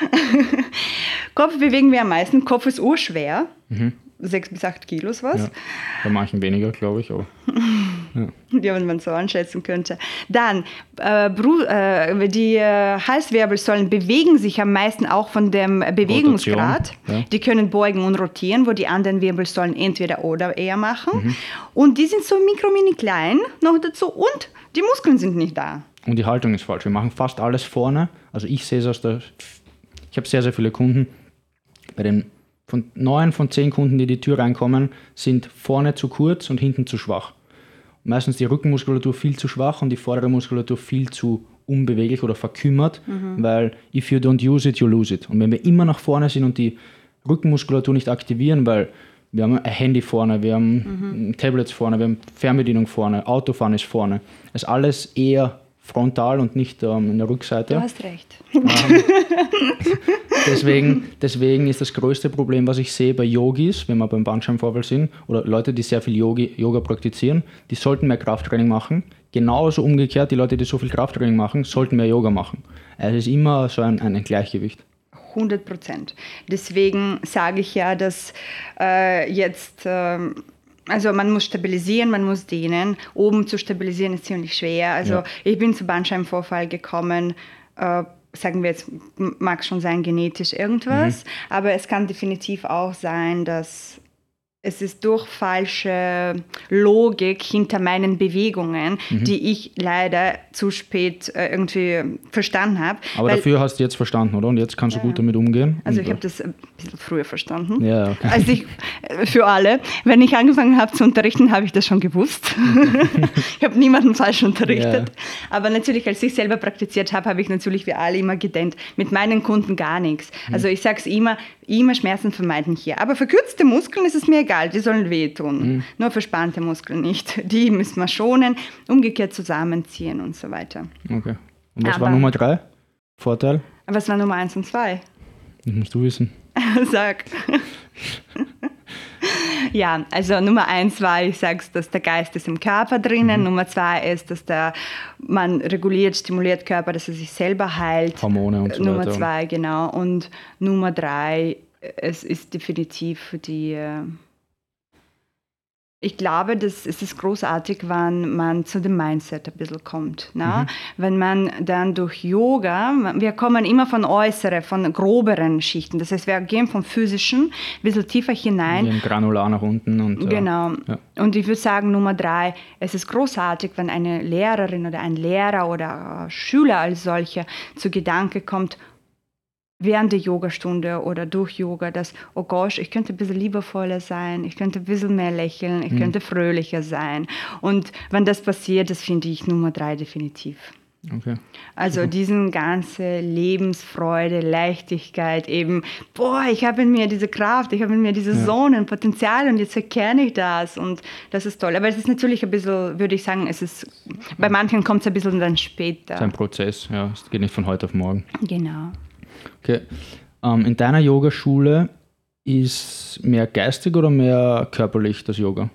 [laughs] Kopf bewegen wir am meisten. Kopf ist urschwer. Mhm sechs bis acht Kilos was. Ja, bei manchen weniger, glaube ich. Aber, [laughs] ja. ja, wenn man so anschätzen könnte. Dann, äh, äh, die äh, Halswirbelsäulen bewegen sich am meisten auch von dem Bewegungsgrad. Ja. Die können beugen und rotieren, wo die anderen Wirbelsäulen entweder oder eher machen. Mhm. Und die sind so mikro-mini klein noch dazu und die Muskeln sind nicht da. Und die Haltung ist falsch. Wir machen fast alles vorne. Also ich sehe es aus der... Ich habe sehr, sehr viele Kunden bei den von neun von zehn Kunden, die die Tür reinkommen, sind vorne zu kurz und hinten zu schwach. Meistens die Rückenmuskulatur viel zu schwach und die vordere Muskulatur viel zu unbeweglich oder verkümmert, mhm. weil if you don't use it, you lose it. Und wenn wir immer nach vorne sind und die Rückenmuskulatur nicht aktivieren, weil wir haben ein Handy vorne, wir haben mhm. Tablets vorne, wir haben Fernbedienung vorne, Autofahren ist vorne, ist alles eher frontal und nicht ähm, in der Rückseite. Du hast recht. Ähm, deswegen, deswegen ist das größte Problem, was ich sehe bei Yogis, wenn wir beim Bandscheibenvorfall sind, oder Leute, die sehr viel Yogi, Yoga praktizieren, die sollten mehr Krafttraining machen. Genauso umgekehrt, die Leute, die so viel Krafttraining machen, sollten mehr Yoga machen. Es ist immer so ein, ein Gleichgewicht. 100 Prozent. Deswegen sage ich ja, dass äh, jetzt... Ähm, also man muss stabilisieren, man muss dehnen. Oben zu stabilisieren ist ziemlich schwer. Also ja. ich bin zu Bandscheibenvorfall gekommen. Äh, sagen wir jetzt, mag schon sein genetisch irgendwas, mhm. aber es kann definitiv auch sein, dass es ist durch falsche Logik hinter meinen Bewegungen, mhm. die ich leider zu spät äh, irgendwie verstanden habe. Aber Weil, dafür hast du jetzt verstanden, oder? Und jetzt kannst du ja. gut damit umgehen? Also ich habe das ein bisschen früher verstanden. Ja, okay. Also ich, äh, für alle. Wenn ich angefangen habe zu unterrichten, habe ich das schon gewusst. [laughs] ich habe niemanden falsch unterrichtet. Ja. Aber natürlich, als ich selber praktiziert habe, habe ich natürlich wie alle immer gedent. Mit meinen Kunden gar nichts. Mhm. Also ich sage es immer, immer Schmerzen vermeiden hier. Aber verkürzte Muskeln ist es mir egal egal, die sollen wehtun. Mhm. Nur verspannte Muskeln nicht. Die müssen wir schonen, umgekehrt zusammenziehen und so weiter. Okay. Und was Aber, war Nummer drei? Vorteil? Was war Nummer eins und zwei? Das musst du wissen. [laughs] Sag. [laughs] ja, also Nummer eins war, ich sage es, dass der Geist ist im Körper drinnen. Mhm. Nummer zwei ist, dass der, man reguliert, stimuliert Körper, dass er sich selber heilt. Hormone und so Nummer weiter. zwei, genau. Und Nummer drei, es ist definitiv die äh, ich glaube, dass es ist großartig, wenn man zu dem Mindset ein bisschen kommt. Ne? Mhm. Wenn man dann durch Yoga, wir kommen immer von äußeren, von groberen Schichten. Das heißt, wir gehen vom physischen ein bisschen tiefer hinein. Gehen granular nach unten. Und, genau. Ja. Und ich würde sagen, Nummer drei, es ist großartig, wenn eine Lehrerin oder ein Lehrer oder Schüler als solcher zu Gedanke kommt, während der Yogastunde oder durch Yoga, dass, oh gosh, ich könnte ein bisschen liebevoller sein, ich könnte ein bisschen mehr lächeln, ich mhm. könnte fröhlicher sein. Und wenn das passiert, das finde ich Nummer drei definitiv. Okay. Also Super. diesen ganze Lebensfreude, Leichtigkeit, eben, boah, ich habe in mir diese Kraft, ich habe in mir diese ja. Sonnen, Potenzial und jetzt erkenne ich das und das ist toll. Aber es ist natürlich ein bisschen, würde ich sagen, es ist, bei manchen kommt es ein bisschen dann später. Es ist ein Prozess, ja, es geht nicht von heute auf morgen. Genau. Okay. Ähm, in deiner Yogaschule ist mehr geistig oder mehr körperlich das Yoga?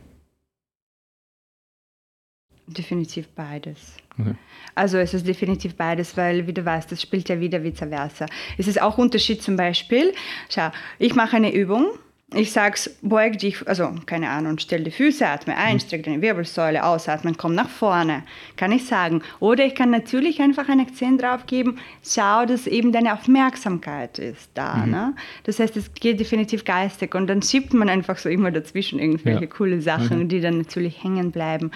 Definitiv beides. Okay. Also es ist definitiv beides, weil wie du weißt, das spielt ja wieder vice versa. Es ist auch Unterschied zum Beispiel, schau, ich mache eine Übung ich sag's, beug dich, also keine Ahnung, stell die Füße, atme ein, mhm. streck deine Wirbelsäule, ausatmen, komm nach vorne, kann ich sagen. Oder ich kann natürlich einfach einen Akzent drauf geben, schau, dass eben deine Aufmerksamkeit ist da. Mhm. Ne? Das heißt, es geht definitiv geistig und dann schiebt man einfach so immer dazwischen irgendwelche ja. coole Sachen, mhm. die dann natürlich hängen bleiben.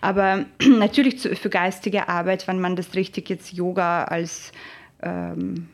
Aber [clears throat] natürlich für geistige Arbeit, wenn man das richtig jetzt Yoga als ähm, ähm,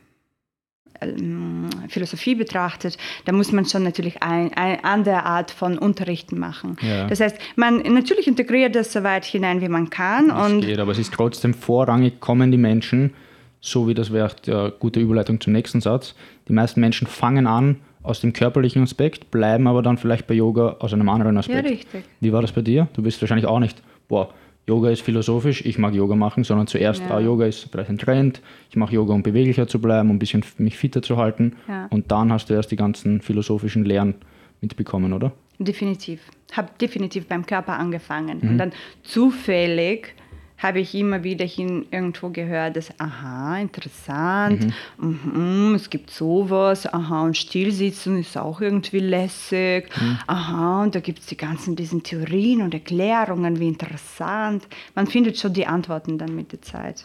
Philosophie betrachtet, da muss man schon natürlich eine ein andere Art von Unterrichten machen. Ja. Das heißt, man natürlich integriert das so weit hinein, wie man kann. Das und geht, aber es ist trotzdem vorrangig, kommen die Menschen, so wie das wäre eine gute Überleitung zum nächsten Satz, die meisten Menschen fangen an aus dem körperlichen Aspekt, bleiben aber dann vielleicht bei Yoga aus einem anderen Aspekt. Ja, richtig. Wie war das bei dir? Du bist wahrscheinlich auch nicht, boah, Yoga ist philosophisch, ich mag Yoga machen, sondern zuerst, ja. ah, Yoga ist vielleicht ein Trend, ich mache Yoga, um beweglicher zu bleiben, um ein bisschen mich fitter zu halten. Ja. Und dann hast du erst die ganzen philosophischen Lehren mitbekommen, oder? Definitiv. Habe definitiv beim Körper angefangen. Mhm. Und dann zufällig habe ich immer wieder hin irgendwo gehört, dass, aha, interessant, mhm. Mhm, es gibt sowas, aha, und Stillsitzen ist auch irgendwie lässig, mhm. aha, und da gibt es die ganzen diesen Theorien und Erklärungen, wie interessant. Man findet schon die Antworten dann mit der Zeit.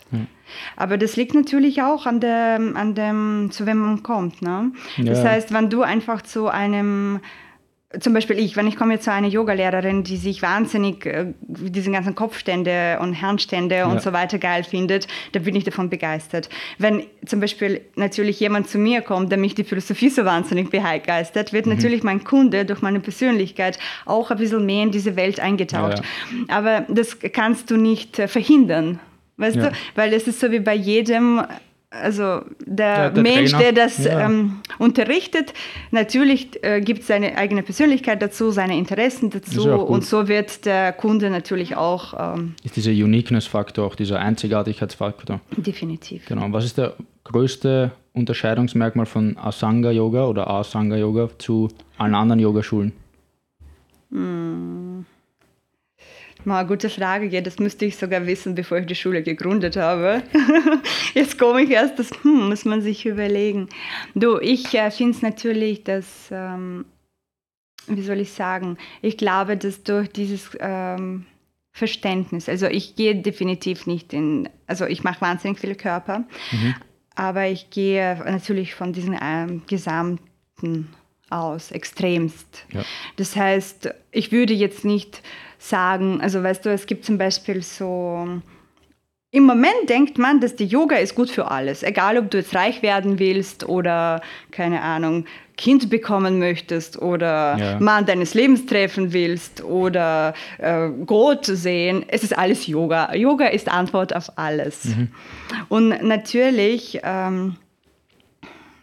Aber das liegt natürlich auch an, der, an dem, zu wem man kommt. Ne? Ja. Das heißt, wenn du einfach zu einem zum Beispiel ich, wenn ich komme jetzt zu einer Yogalehrerin, die sich wahnsinnig äh, diese ganzen Kopfstände und Herrenstände ja. und so weiter geil findet, da bin ich davon begeistert. Wenn zum Beispiel natürlich jemand zu mir kommt, der mich die Philosophie so wahnsinnig begeistert, wird mhm. natürlich mein Kunde durch meine Persönlichkeit auch ein bisschen mehr in diese Welt eingetaucht. Ja, ja. Aber das kannst du nicht äh, verhindern. Weißt du? Weil es ist so wie bei jedem also der, der, der Mensch, Trainer. der das ja. ähm, unterrichtet, natürlich äh, gibt seine eigene Persönlichkeit dazu, seine Interessen dazu und so wird der Kunde natürlich auch. Ähm, ist dieser Uniqueness-Faktor, auch dieser Einzigartigkeitsfaktor. Definitiv. Genau. Was ist der größte Unterscheidungsmerkmal von Asanga-Yoga oder Asanga-Yoga zu allen anderen Yogaschulen? Hm. Mal, gute Frage. Ja, das müsste ich sogar wissen, bevor ich die Schule gegründet habe. [laughs] Jetzt komme ich erst, das hm, muss man sich überlegen. Du, ich äh, finde es natürlich, dass, ähm, wie soll ich sagen, ich glaube, dass durch dieses ähm, Verständnis, also ich gehe definitiv nicht in, also ich mache wahnsinnig viele Körper, mhm. aber ich gehe natürlich von diesem ähm, gesamten aus, extremst. Ja. Das heißt, ich würde jetzt nicht sagen, also weißt du, es gibt zum Beispiel so, im Moment denkt man, dass die Yoga ist gut für alles. Egal, ob du jetzt reich werden willst oder, keine Ahnung, Kind bekommen möchtest oder ja. Mann deines Lebens treffen willst oder äh, Gott sehen. Es ist alles Yoga. Yoga ist Antwort auf alles. Mhm. Und natürlich, ähm,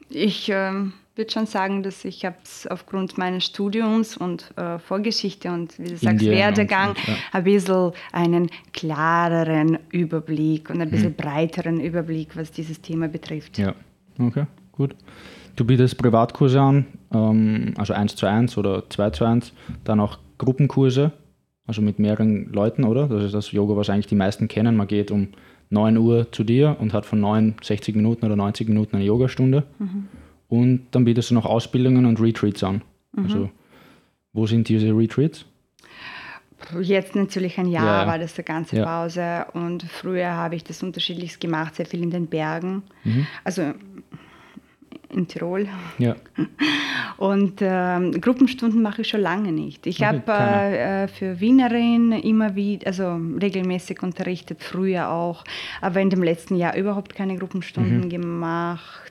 ich... Ähm, würde schon sagen, dass ich habe es aufgrund meines Studiums und äh, Vorgeschichte und wie du sagst, Werdegang ja. ein bisschen einen klareren Überblick und ein bisschen mhm. breiteren Überblick, was dieses Thema betrifft. Ja, okay, gut. Du bietest Privatkurse an. ähm, also 1 zu 1 oder 2 zu 1, dann auch Gruppenkurse, also mit mehreren Leuten, oder? Das ist das Yoga, was eigentlich die meisten kennen. Man geht um 9 Uhr zu dir und hat von 9 60 Minuten oder 90 Minuten eine Yogastunde. Mhm. Und dann bietest du noch Ausbildungen und Retreats an. Mhm. Also, wo sind diese Retreats? Jetzt natürlich ein Jahr ja, war das eine ganze ja. Pause und früher habe ich das unterschiedlichst gemacht, sehr viel in den Bergen, mhm. also in Tirol. Ja. [laughs] Und äh, Gruppenstunden mache ich schon lange nicht. Ich habe äh, für Wienerin immer wieder, also regelmäßig unterrichtet, früher auch, aber in dem letzten Jahr überhaupt keine Gruppenstunden mhm. gemacht.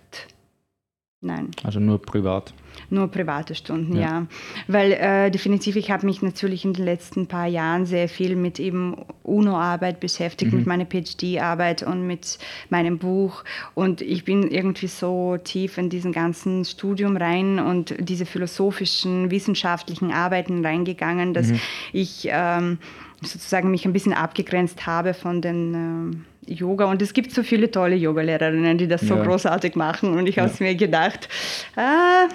Nein. Also nur privat. Nur private Stunden, ja. ja. Weil äh, definitiv, ich habe mich natürlich in den letzten paar Jahren sehr viel mit eben UNO-Arbeit beschäftigt, mhm. mit meiner PhD-Arbeit und mit meinem Buch. Und ich bin irgendwie so tief in diesen ganzen Studium rein und diese philosophischen, wissenschaftlichen Arbeiten reingegangen, dass mhm. ich ähm, sozusagen mich ein bisschen abgegrenzt habe von den... Ähm, Yoga und es gibt so viele tolle Yogalehrerinnen, die das so ja. großartig machen und ich ja. habe mir gedacht, ah,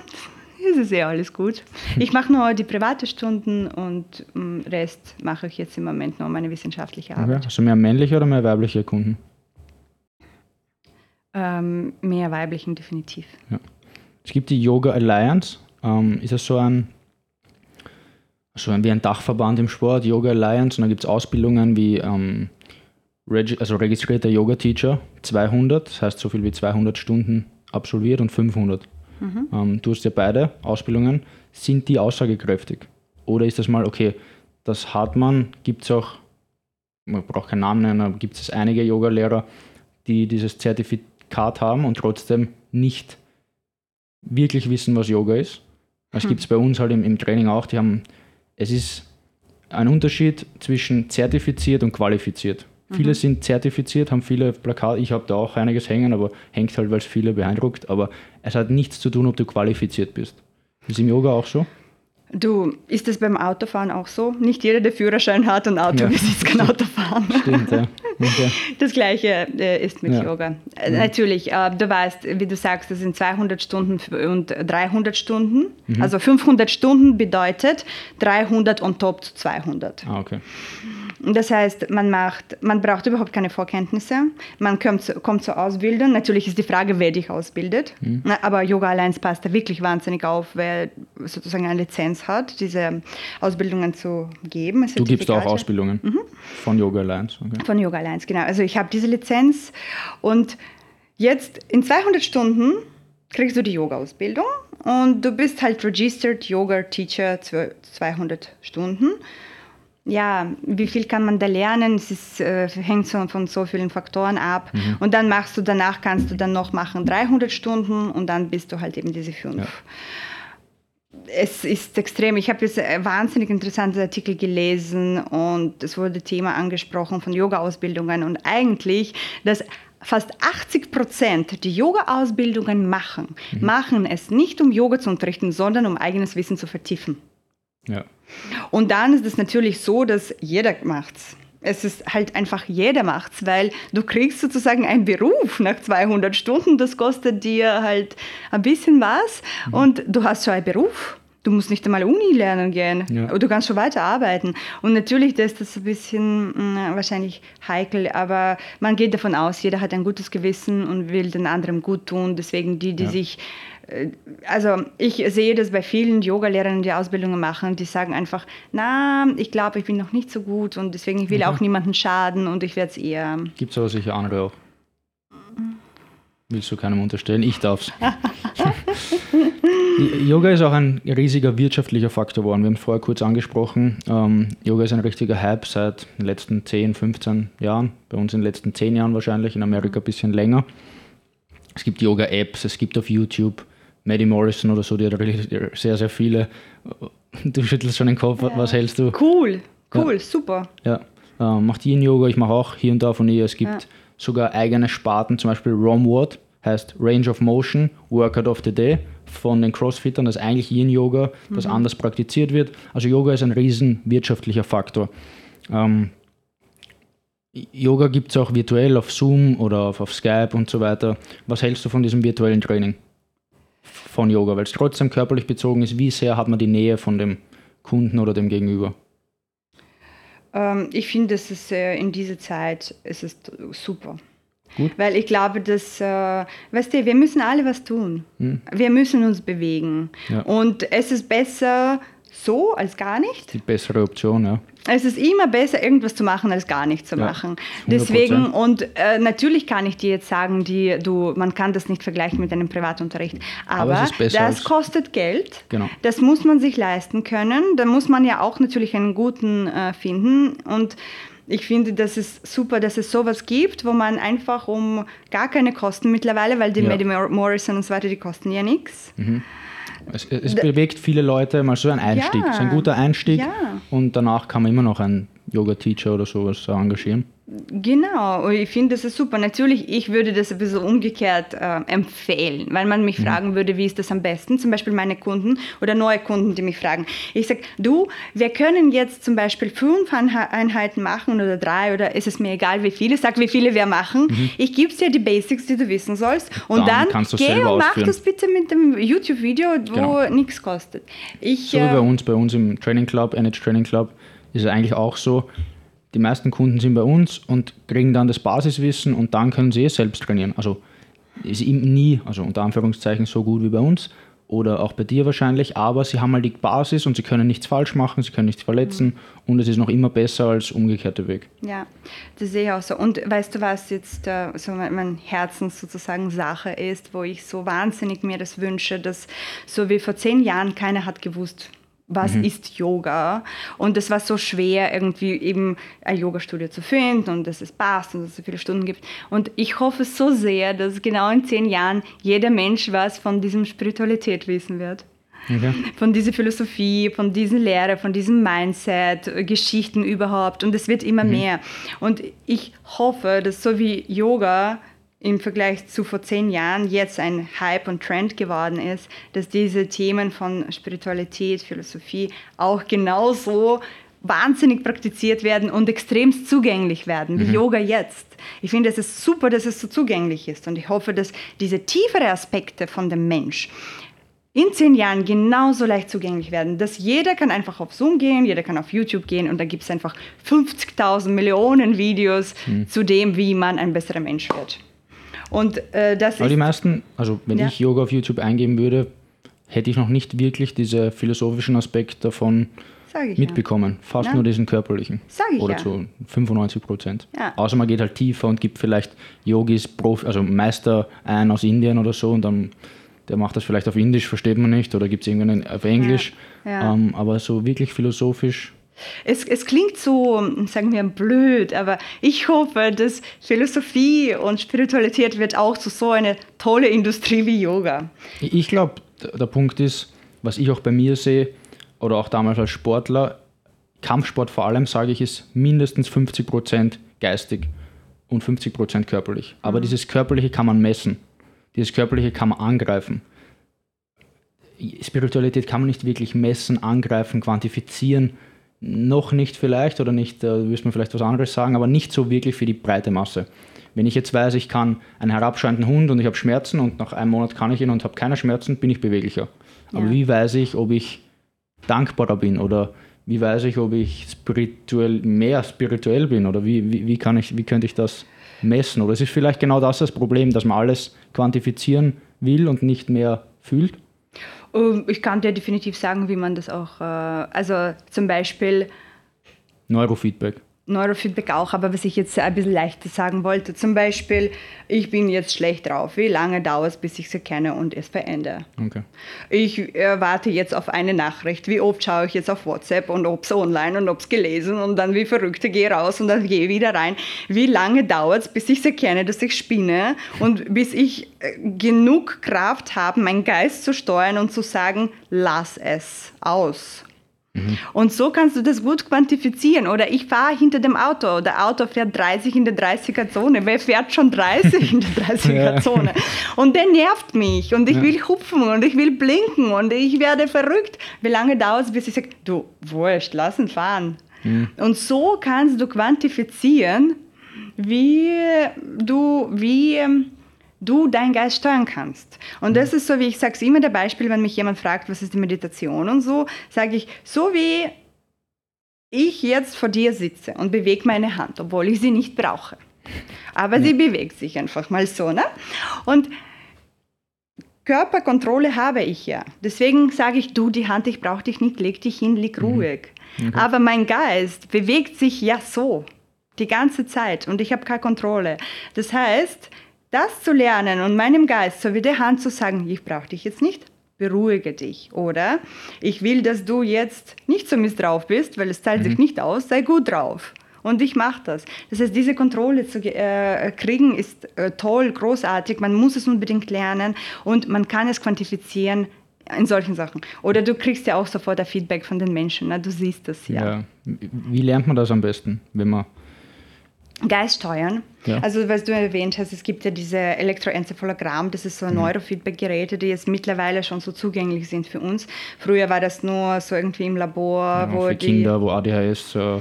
es ist ja alles gut. Ich mache nur die private Stunden und den mm, Rest mache ich jetzt im Moment nur meine wissenschaftliche Arbeit. Okay. Also mehr männliche oder mehr weibliche Kunden? Ähm, mehr weiblichen definitiv. Ja. Es gibt die Yoga Alliance. Ähm, ist das so ein, so ein wie ein Dachverband im Sport, Yoga Alliance, und da gibt es Ausbildungen wie ähm, Reg also registrierter Yoga-Teacher 200, das heißt so viel wie 200 Stunden absolviert und 500. Mhm. Ähm, du hast ja beide Ausbildungen. Sind die aussagekräftig? Oder ist das mal, okay, das hat man, gibt es auch, man braucht keinen Namen nennen, aber gibt es einige Yoga-Lehrer, die dieses Zertifikat haben und trotzdem nicht wirklich wissen, was Yoga ist. Das hm. gibt es bei uns halt im, im Training auch. Die haben, es ist ein Unterschied zwischen zertifiziert und qualifiziert. Viele mhm. sind zertifiziert, haben viele Plakate. Ich habe da auch einiges hängen, aber hängt halt, weil es viele beeindruckt. Aber es hat nichts zu tun, ob du qualifiziert bist. Ist im Yoga auch so? Du, ist das beim Autofahren auch so? Nicht jeder, der Führerschein hat und Auto ja. besitzt, kann Auto fahren. Stimmt, ja. [laughs] Okay. Das Gleiche äh, ist mit ja. Yoga. Äh, mhm. Natürlich, äh, du weißt, wie du sagst, das sind 200 Stunden und 300 Stunden. Mhm. Also 500 Stunden bedeutet 300 on top zu 200. Ah, okay. Das heißt, man, macht, man braucht überhaupt keine Vorkenntnisse. Man kommt, kommt zur Ausbildung. Natürlich ist die Frage, wer dich ausbildet. Mhm. Aber Yoga Alliance passt da wirklich wahnsinnig auf, wer sozusagen eine Lizenz hat, diese Ausbildungen zu geben. Du gibst auch Ausbildungen mhm. von Yoga Alliance. Okay. Von Yoga Alliance, genau. Also ich habe diese Lizenz und jetzt in 200 Stunden kriegst du die Yoga-Ausbildung und du bist halt Registered Yoga Teacher 200 Stunden ja, wie viel kann man da lernen? Es ist, äh, hängt so von so vielen Faktoren ab. Mhm. Und dann machst du, danach kannst du dann noch machen 300 Stunden und dann bist du halt eben diese fünf. Ja. Es ist extrem. Ich habe jetzt wahnsinnig interessante Artikel gelesen und es wurde Thema angesprochen von Yoga-Ausbildungen und eigentlich, dass fast 80 Prozent die Yoga-Ausbildungen machen, mhm. machen es nicht, um Yoga zu unterrichten, sondern um eigenes Wissen zu vertiefen. Ja. Und dann ist es natürlich so, dass jeder macht's. Es ist halt einfach jeder macht's, weil du kriegst sozusagen einen Beruf nach 200 Stunden. Das kostet dir halt ein bisschen was mhm. und du hast schon einen Beruf. Du musst nicht einmal Uni lernen gehen. Ja. Du kannst schon weiter arbeiten. Und natürlich ist das ein bisschen mh, hm, wahrscheinlich heikel, aber man geht davon aus, jeder hat ein gutes Gewissen und will den anderen gut tun. Deswegen die, die ja. sich also ich sehe das bei vielen Yogalehrern, die Ausbildungen machen, die sagen einfach, na, ich glaube, ich bin noch nicht so gut und deswegen ich will mhm. auch niemanden schaden und ich werde es eher. Gibt es aber sicher andere auch. Willst du keinem unterstellen? Ich darf's. [laughs] [laughs] Yoga ist auch ein riesiger wirtschaftlicher Faktor geworden. Wir haben es vorher kurz angesprochen. Ähm, Yoga ist ein richtiger Hype seit den letzten 10, 15 Jahren. Bei uns in den letzten 10 Jahren wahrscheinlich, in Amerika ein bisschen länger. Es gibt Yoga-Apps, es gibt auf YouTube Maddie Morrison oder so, die hat sehr, sehr viele. Du schüttelst schon den Kopf, ja. was hältst du? Cool, cool, ja. super. Ja, äh, macht Yin-Yoga, ich mache auch hier und da von ihr. Es gibt ja. sogar eigene Sparten, zum Beispiel ROMWOD, heißt Range of Motion, Workout of the Day von den Crossfittern, das ist eigentlich Yin-Yoga, das mhm. anders praktiziert wird. Also Yoga ist ein riesen wirtschaftlicher Faktor. Ähm, Yoga gibt es auch virtuell auf Zoom oder auf, auf Skype und so weiter. Was hältst du von diesem virtuellen Training? Von Yoga, weil es trotzdem körperlich bezogen ist. Wie sehr hat man die Nähe von dem Kunden oder dem Gegenüber? Ähm, ich finde, es ist äh, in dieser Zeit es ist super. Gut. Weil ich glaube, dass, äh, weißt du, wir müssen alle was tun. Wir müssen uns bewegen. Ja. Und es ist besser so als gar nicht. Die bessere Option, ja. Es ist immer besser, irgendwas zu machen, als gar nicht zu Ja, machen. 100%. Deswegen, und äh, natürlich kann ich dir jetzt sagen, die, du, man kann das nicht vergleichen mit einem Privatunterricht. Aber Aber, das kostet Geld. Genau. Das muss man sich leisten können. Da muss man ja auch natürlich einen guten äh, finden. Und ich finde, das ist super, dass es sowas gibt, wo man einfach um gar keine Kosten mittlerweile, weil die Ja. Maddie Mor- Morrison und so weiter, die kosten ja nichts. Es, es bewegt viele Leute mal so ein Einstieg. Ja. Es ist ein guter Einstieg Ja. und danach kann man immer noch einen Yoga-Teacher oder sowas engagieren. Genau, ich finde, das ist super. Natürlich, ich würde das ein bisschen umgekehrt äh, empfehlen, weil man mich fragen würde, wie ist das am besten? Zum Beispiel meine Kunden oder neue Kunden, die mich fragen. Ich sage, du, wir können jetzt zum Beispiel fünf Einhe- Einheiten machen oder drei oder ist es mir egal, wie viele. Sag, wie viele wir machen. Ich gebe dir die Basics, die du wissen sollst. Und Dann dann, geh und mach ausführen. das bitte mit dem YouTube-Video, wo Genau. nichts kostet. Ich, So wie bei uns, bei uns im Training Club, NH Training Club, ist es eigentlich auch so, die meisten Kunden sind bei uns und kriegen dann das Basiswissen und dann können sie eh selbst trainieren. Also ist ihm nie, also unter Anführungszeichen, so gut wie bei uns oder auch bei dir wahrscheinlich, aber sie haben mal die Basis und sie können nichts falsch machen, sie können nichts verletzen und es ist noch immer besser als umgekehrter Weg. Ja, das sehe ich auch so. Und weißt du, was jetzt äh, so mein, mein Herzens sozusagen Sache ist, wo ich so wahnsinnig mir das wünsche, dass so wie vor zehn Jahren keiner hat gewusst, was ist Yoga? Und es war so schwer, irgendwie eben ein Yoga-Studio zu finden und dass es passt und dass es so viele Stunden gibt. Und ich hoffe so sehr, dass genau in zehn Jahren jeder Mensch was von diesem Spiritualität wissen wird Okay? von dieser Philosophie, von dieser Lehre, von diesem Mindset, Geschichten überhaupt. Und es wird immer mehr. Und ich hoffe, dass so wie Yoga im Vergleich zu vor zehn Jahren jetzt ein Hype und Trend geworden ist, dass diese Themen von Spiritualität, Philosophie auch genauso wahnsinnig praktiziert werden und extremst zugänglich werden, wie Yoga jetzt. Ich finde, es ist super, dass es so zugänglich ist und ich hoffe, dass diese tiefere Aspekte von dem Mensch in zehn Jahren genauso leicht zugänglich werden, dass jeder kann einfach auf Zoom gehen, jeder kann auf YouTube gehen und da gibt es einfach 50.000 Millionen Videos Hm. zu dem, wie man ein besserer Mensch wird. Und äh, das Aber die ist... meisten, also wenn Ja. ich Yoga auf YouTube eingeben würde, hätte ich noch nicht wirklich diese philosophischen Aspekte davon ich ja. mitbekommen. Fast Ja. nur diesen körperlichen. Sag ich Oder ja. zu 95 Prozent. Ja. Außer man geht halt tiefer und gibt vielleicht Yogis, Profi, also Meister ein aus Indien oder so und dann der macht das vielleicht auf Indisch, versteht man nicht, oder gibt es irgendeinen auf Englisch. Ja. Ähm, aber so wirklich philosophisch, Es, es klingt so, sagen wir, blöd, aber ich hoffe, dass Philosophie und Spiritualität wird auch zu so einer tolle Industrie wie Yoga. Ich ich glaube, der Punkt ist, was ich auch bei mir sehe, oder auch damals als Sportler, Kampfsport vor allem, sage ich, ist mindestens 50% geistig und 50% körperlich. Aber dieses Körperliche kann man messen. Dieses Körperliche kann man angreifen. Spiritualität kann man nicht wirklich messen, angreifen, quantifizieren. Noch nicht vielleicht, oder nicht, da müsste man vielleicht was anderes sagen, aber nicht so wirklich für die breite Masse. Wenn ich jetzt weiß, ich kann einen herabschauenden Hund und ich habe Schmerzen und nach einem Monat kann ich ihn und habe keine Schmerzen, bin ich beweglicher. Aber Ja. wie weiß ich, ob ich dankbarer bin oder wie weiß ich, ob ich spirituell mehr spirituell bin oder wie, wie, wie, kann ich, wie könnte ich das messen? Oder es ist vielleicht genau das das Problem, dass man alles quantifizieren will und nicht mehr fühlt. Ähm, Ich kann dir definitiv sagen, wie man das auch, äh, also zum Beispiel Neurofeedback. Neurofeedback auch, aber was ich jetzt ein bisschen leichter sagen wollte, zum Beispiel, ich bin jetzt schlecht drauf, wie lange dauert es, bis ich es erkenne und es verändere? Okay. Ich äh, warte jetzt auf eine Nachricht, wie oft schaue ich jetzt auf WhatsApp und ob es online und ob es gelesen und dann wie Verrückte gehe raus und dann gehe wieder rein. Wie lange dauert es, bis ich es erkenne, dass ich spinne und bis ich äh, genug Kraft habe, meinen Geist zu steuern und zu sagen, lass es aus. Und so kannst du das gut quantifizieren. Oder ich fahre hinter dem Auto. Der Auto fährt 30 in der 30er-Zone. Wer fährt schon 30 in der [laughs] 30er-Zone? Und der nervt mich. Und ich will hupfen und ich will blinken und ich werde verrückt. Wie lange dauert es, bis ich sage, du, wurscht, lass ihn fahren. Und so kannst du quantifizieren, wie du, wie, du deinen Geist steuern kannst. Und das ist so, wie ich sage es immer der Beispiel, wenn mich jemand fragt, was ist die Meditation und so, sage ich, so wie ich jetzt vor dir sitze und bewege meine Hand, obwohl ich sie nicht brauche. Aber ja. sie bewegt sich einfach mal so. Ne? Und Körperkontrolle habe ich ja. Deswegen sage ich, du, die Hand, ich brauche dich nicht, leg dich hin, lieg mhm. ruhig. Okay. Aber mein Geist bewegt sich ja so die ganze Zeit und ich habe keine Kontrolle. Das heißt, das zu lernen und meinem Geist so wie der Hand zu sagen, ich brauche dich jetzt nicht, beruhige dich. Oder ich will, dass du jetzt nicht so misstrauf bist, weil es zahlt mhm. sich nicht aus, sei gut drauf. Und ich mache das. Das heißt, diese Kontrolle zu äh, kriegen ist äh, toll, großartig. Man muss es unbedingt lernen und man kann es quantifizieren in solchen Sachen. Oder du kriegst ja auch sofort ein Feedback von den Menschen. Ne? Du siehst das ja. ja. Wie lernt man das am besten, wenn man Geist steuern. Ja. Also, was du erwähnt hast, es gibt ja diese Elektroenzephalogramm, das ist so ein mhm. Neurofeedback-Geräte, die jetzt mittlerweile schon so zugänglich sind für uns. Früher war das nur so irgendwie im Labor, ja, wo für die Kinder, wo ADHS äh,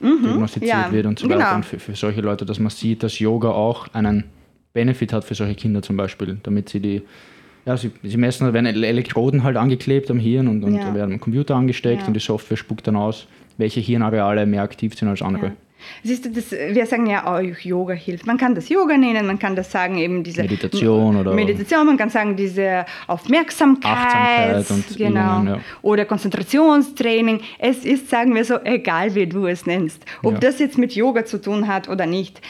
mhm. diagnostiziert ja. wird und so weiter. Genau. Und für, für solche Leute, dass man sieht, dass Yoga auch einen Benefit hat für solche Kinder zum Beispiel, damit sie die ja, sie, sie messen, da werden Elektroden halt angeklebt am Hirn und, und ja. da werden am Computer angesteckt ja. und die Software spuckt dann aus, welche Hirnareale mehr aktiv sind als andere. Siehst du, das, wir sagen ja auch, Yoga hilft. Man kann das Yoga nennen, man kann das sagen, eben diese Meditation oder Meditation, man kann sagen, diese Aufmerksamkeit, Achtsamkeit und genau, Übungen, ja. oder Konzentrationstraining. Es ist, sagen wir so, egal wie du es nennst. Ob ja. das jetzt mit Yoga zu tun hat oder nicht.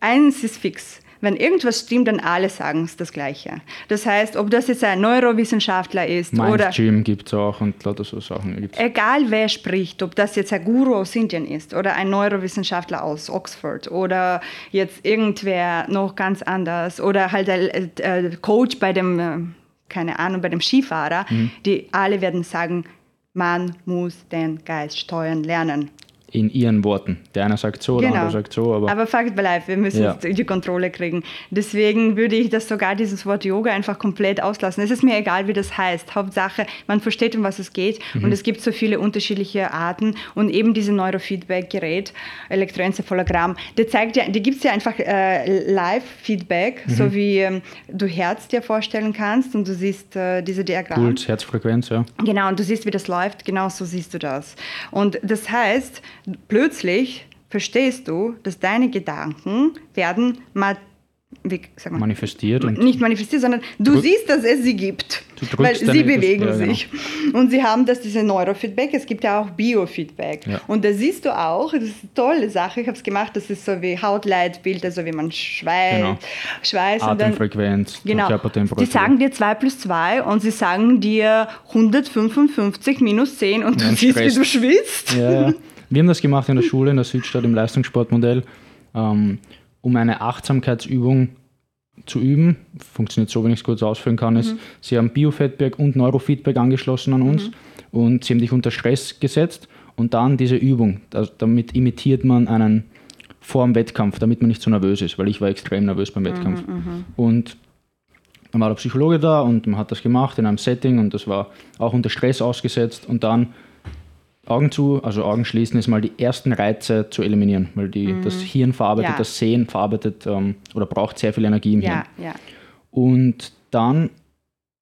Eins ist fix wenn irgendwas stimmt, dann alle sagen es das Gleiche. Das heißt, ob das jetzt ein Neurowissenschaftler ist Mind oder... Gym gibt es auch und lauter so Sachen. Gibt's. Egal wer spricht, ob das jetzt ein Guru aus Indien ist oder ein Neurowissenschaftler aus Oxford oder jetzt irgendwer noch ganz anders oder halt ein äh, Coach bei dem, äh, keine Ahnung, bei dem Skifahrer, mhm. die alle werden sagen, man muss den Geist steuern lernen in ihren Worten. Der eine sagt so, genau. der andere sagt so. Aber, aber Fakt bleibt, wir müssen ja. die Kontrolle kriegen. Deswegen würde ich das sogar dieses Wort Yoga einfach komplett auslassen. Es ist mir egal, wie das heißt. Hauptsache, man versteht, um was es geht. Mhm. Und es gibt so viele unterschiedliche Arten. Und eben diese Neurofeedback-Gerät, Elektroenzephalogramm, der zeigt ja, die gibt es ja einfach äh, Live-Feedback, mhm. so wie ähm, du Herz dir vorstellen kannst und du siehst äh, diese Diagramme. Puls, Herzfrequenz, ja. Genau, und du siehst, wie das läuft. Genau so siehst du das. Und das heißt, plötzlich verstehst du, dass deine Gedanken werden mal wie, manifestiert. Und nicht manifestiert, sondern du siehst, dass es sie gibt. Weil sie bewegen ja, sich. Genau. Und sie haben das, diese Neurofeedback. Es gibt ja auch Biofeedback. Ja. Und da siehst du auch, das ist eine tolle Sache. Ich habe es gemacht, das ist so wie Hautleitbild, also wie man schweißt. Genau. Schweiß Atemfrequenz, genau. Körpertemperatur. Die sagen dir 2 plus 2 und sie sagen dir 155 minus 10 und ja, du siehst, wie du schwitzt. Ja, [laughs] wir haben das gemacht in der Schule, in der Südstadt im Leistungssportmodell, ähm, um eine Achtsamkeitsübung zu üben. Funktioniert so, wenn ich es kurz ausführen kann, ist, mhm. sie haben Biofeedback und Neurofeedback angeschlossen an uns mhm. und sie haben dich unter Stress gesetzt und dann diese Übung. damit imitiert man einen vor dem Wettkampf, damit man nicht so nervös ist, weil ich war extrem nervös beim Wettkampf. Mhm, mhm. und dann war der Psychologe da und man hat das gemacht in einem Setting und das war auch unter Stress ausgesetzt und dann Augen zu, also Augen schließen, ist mal die ersten Reize zu eliminieren, weil die, mhm. das Hirn verarbeitet, ja. das Sehen verarbeitet ähm, oder braucht sehr viel Energie im ja, Hirn. Ja. Und dann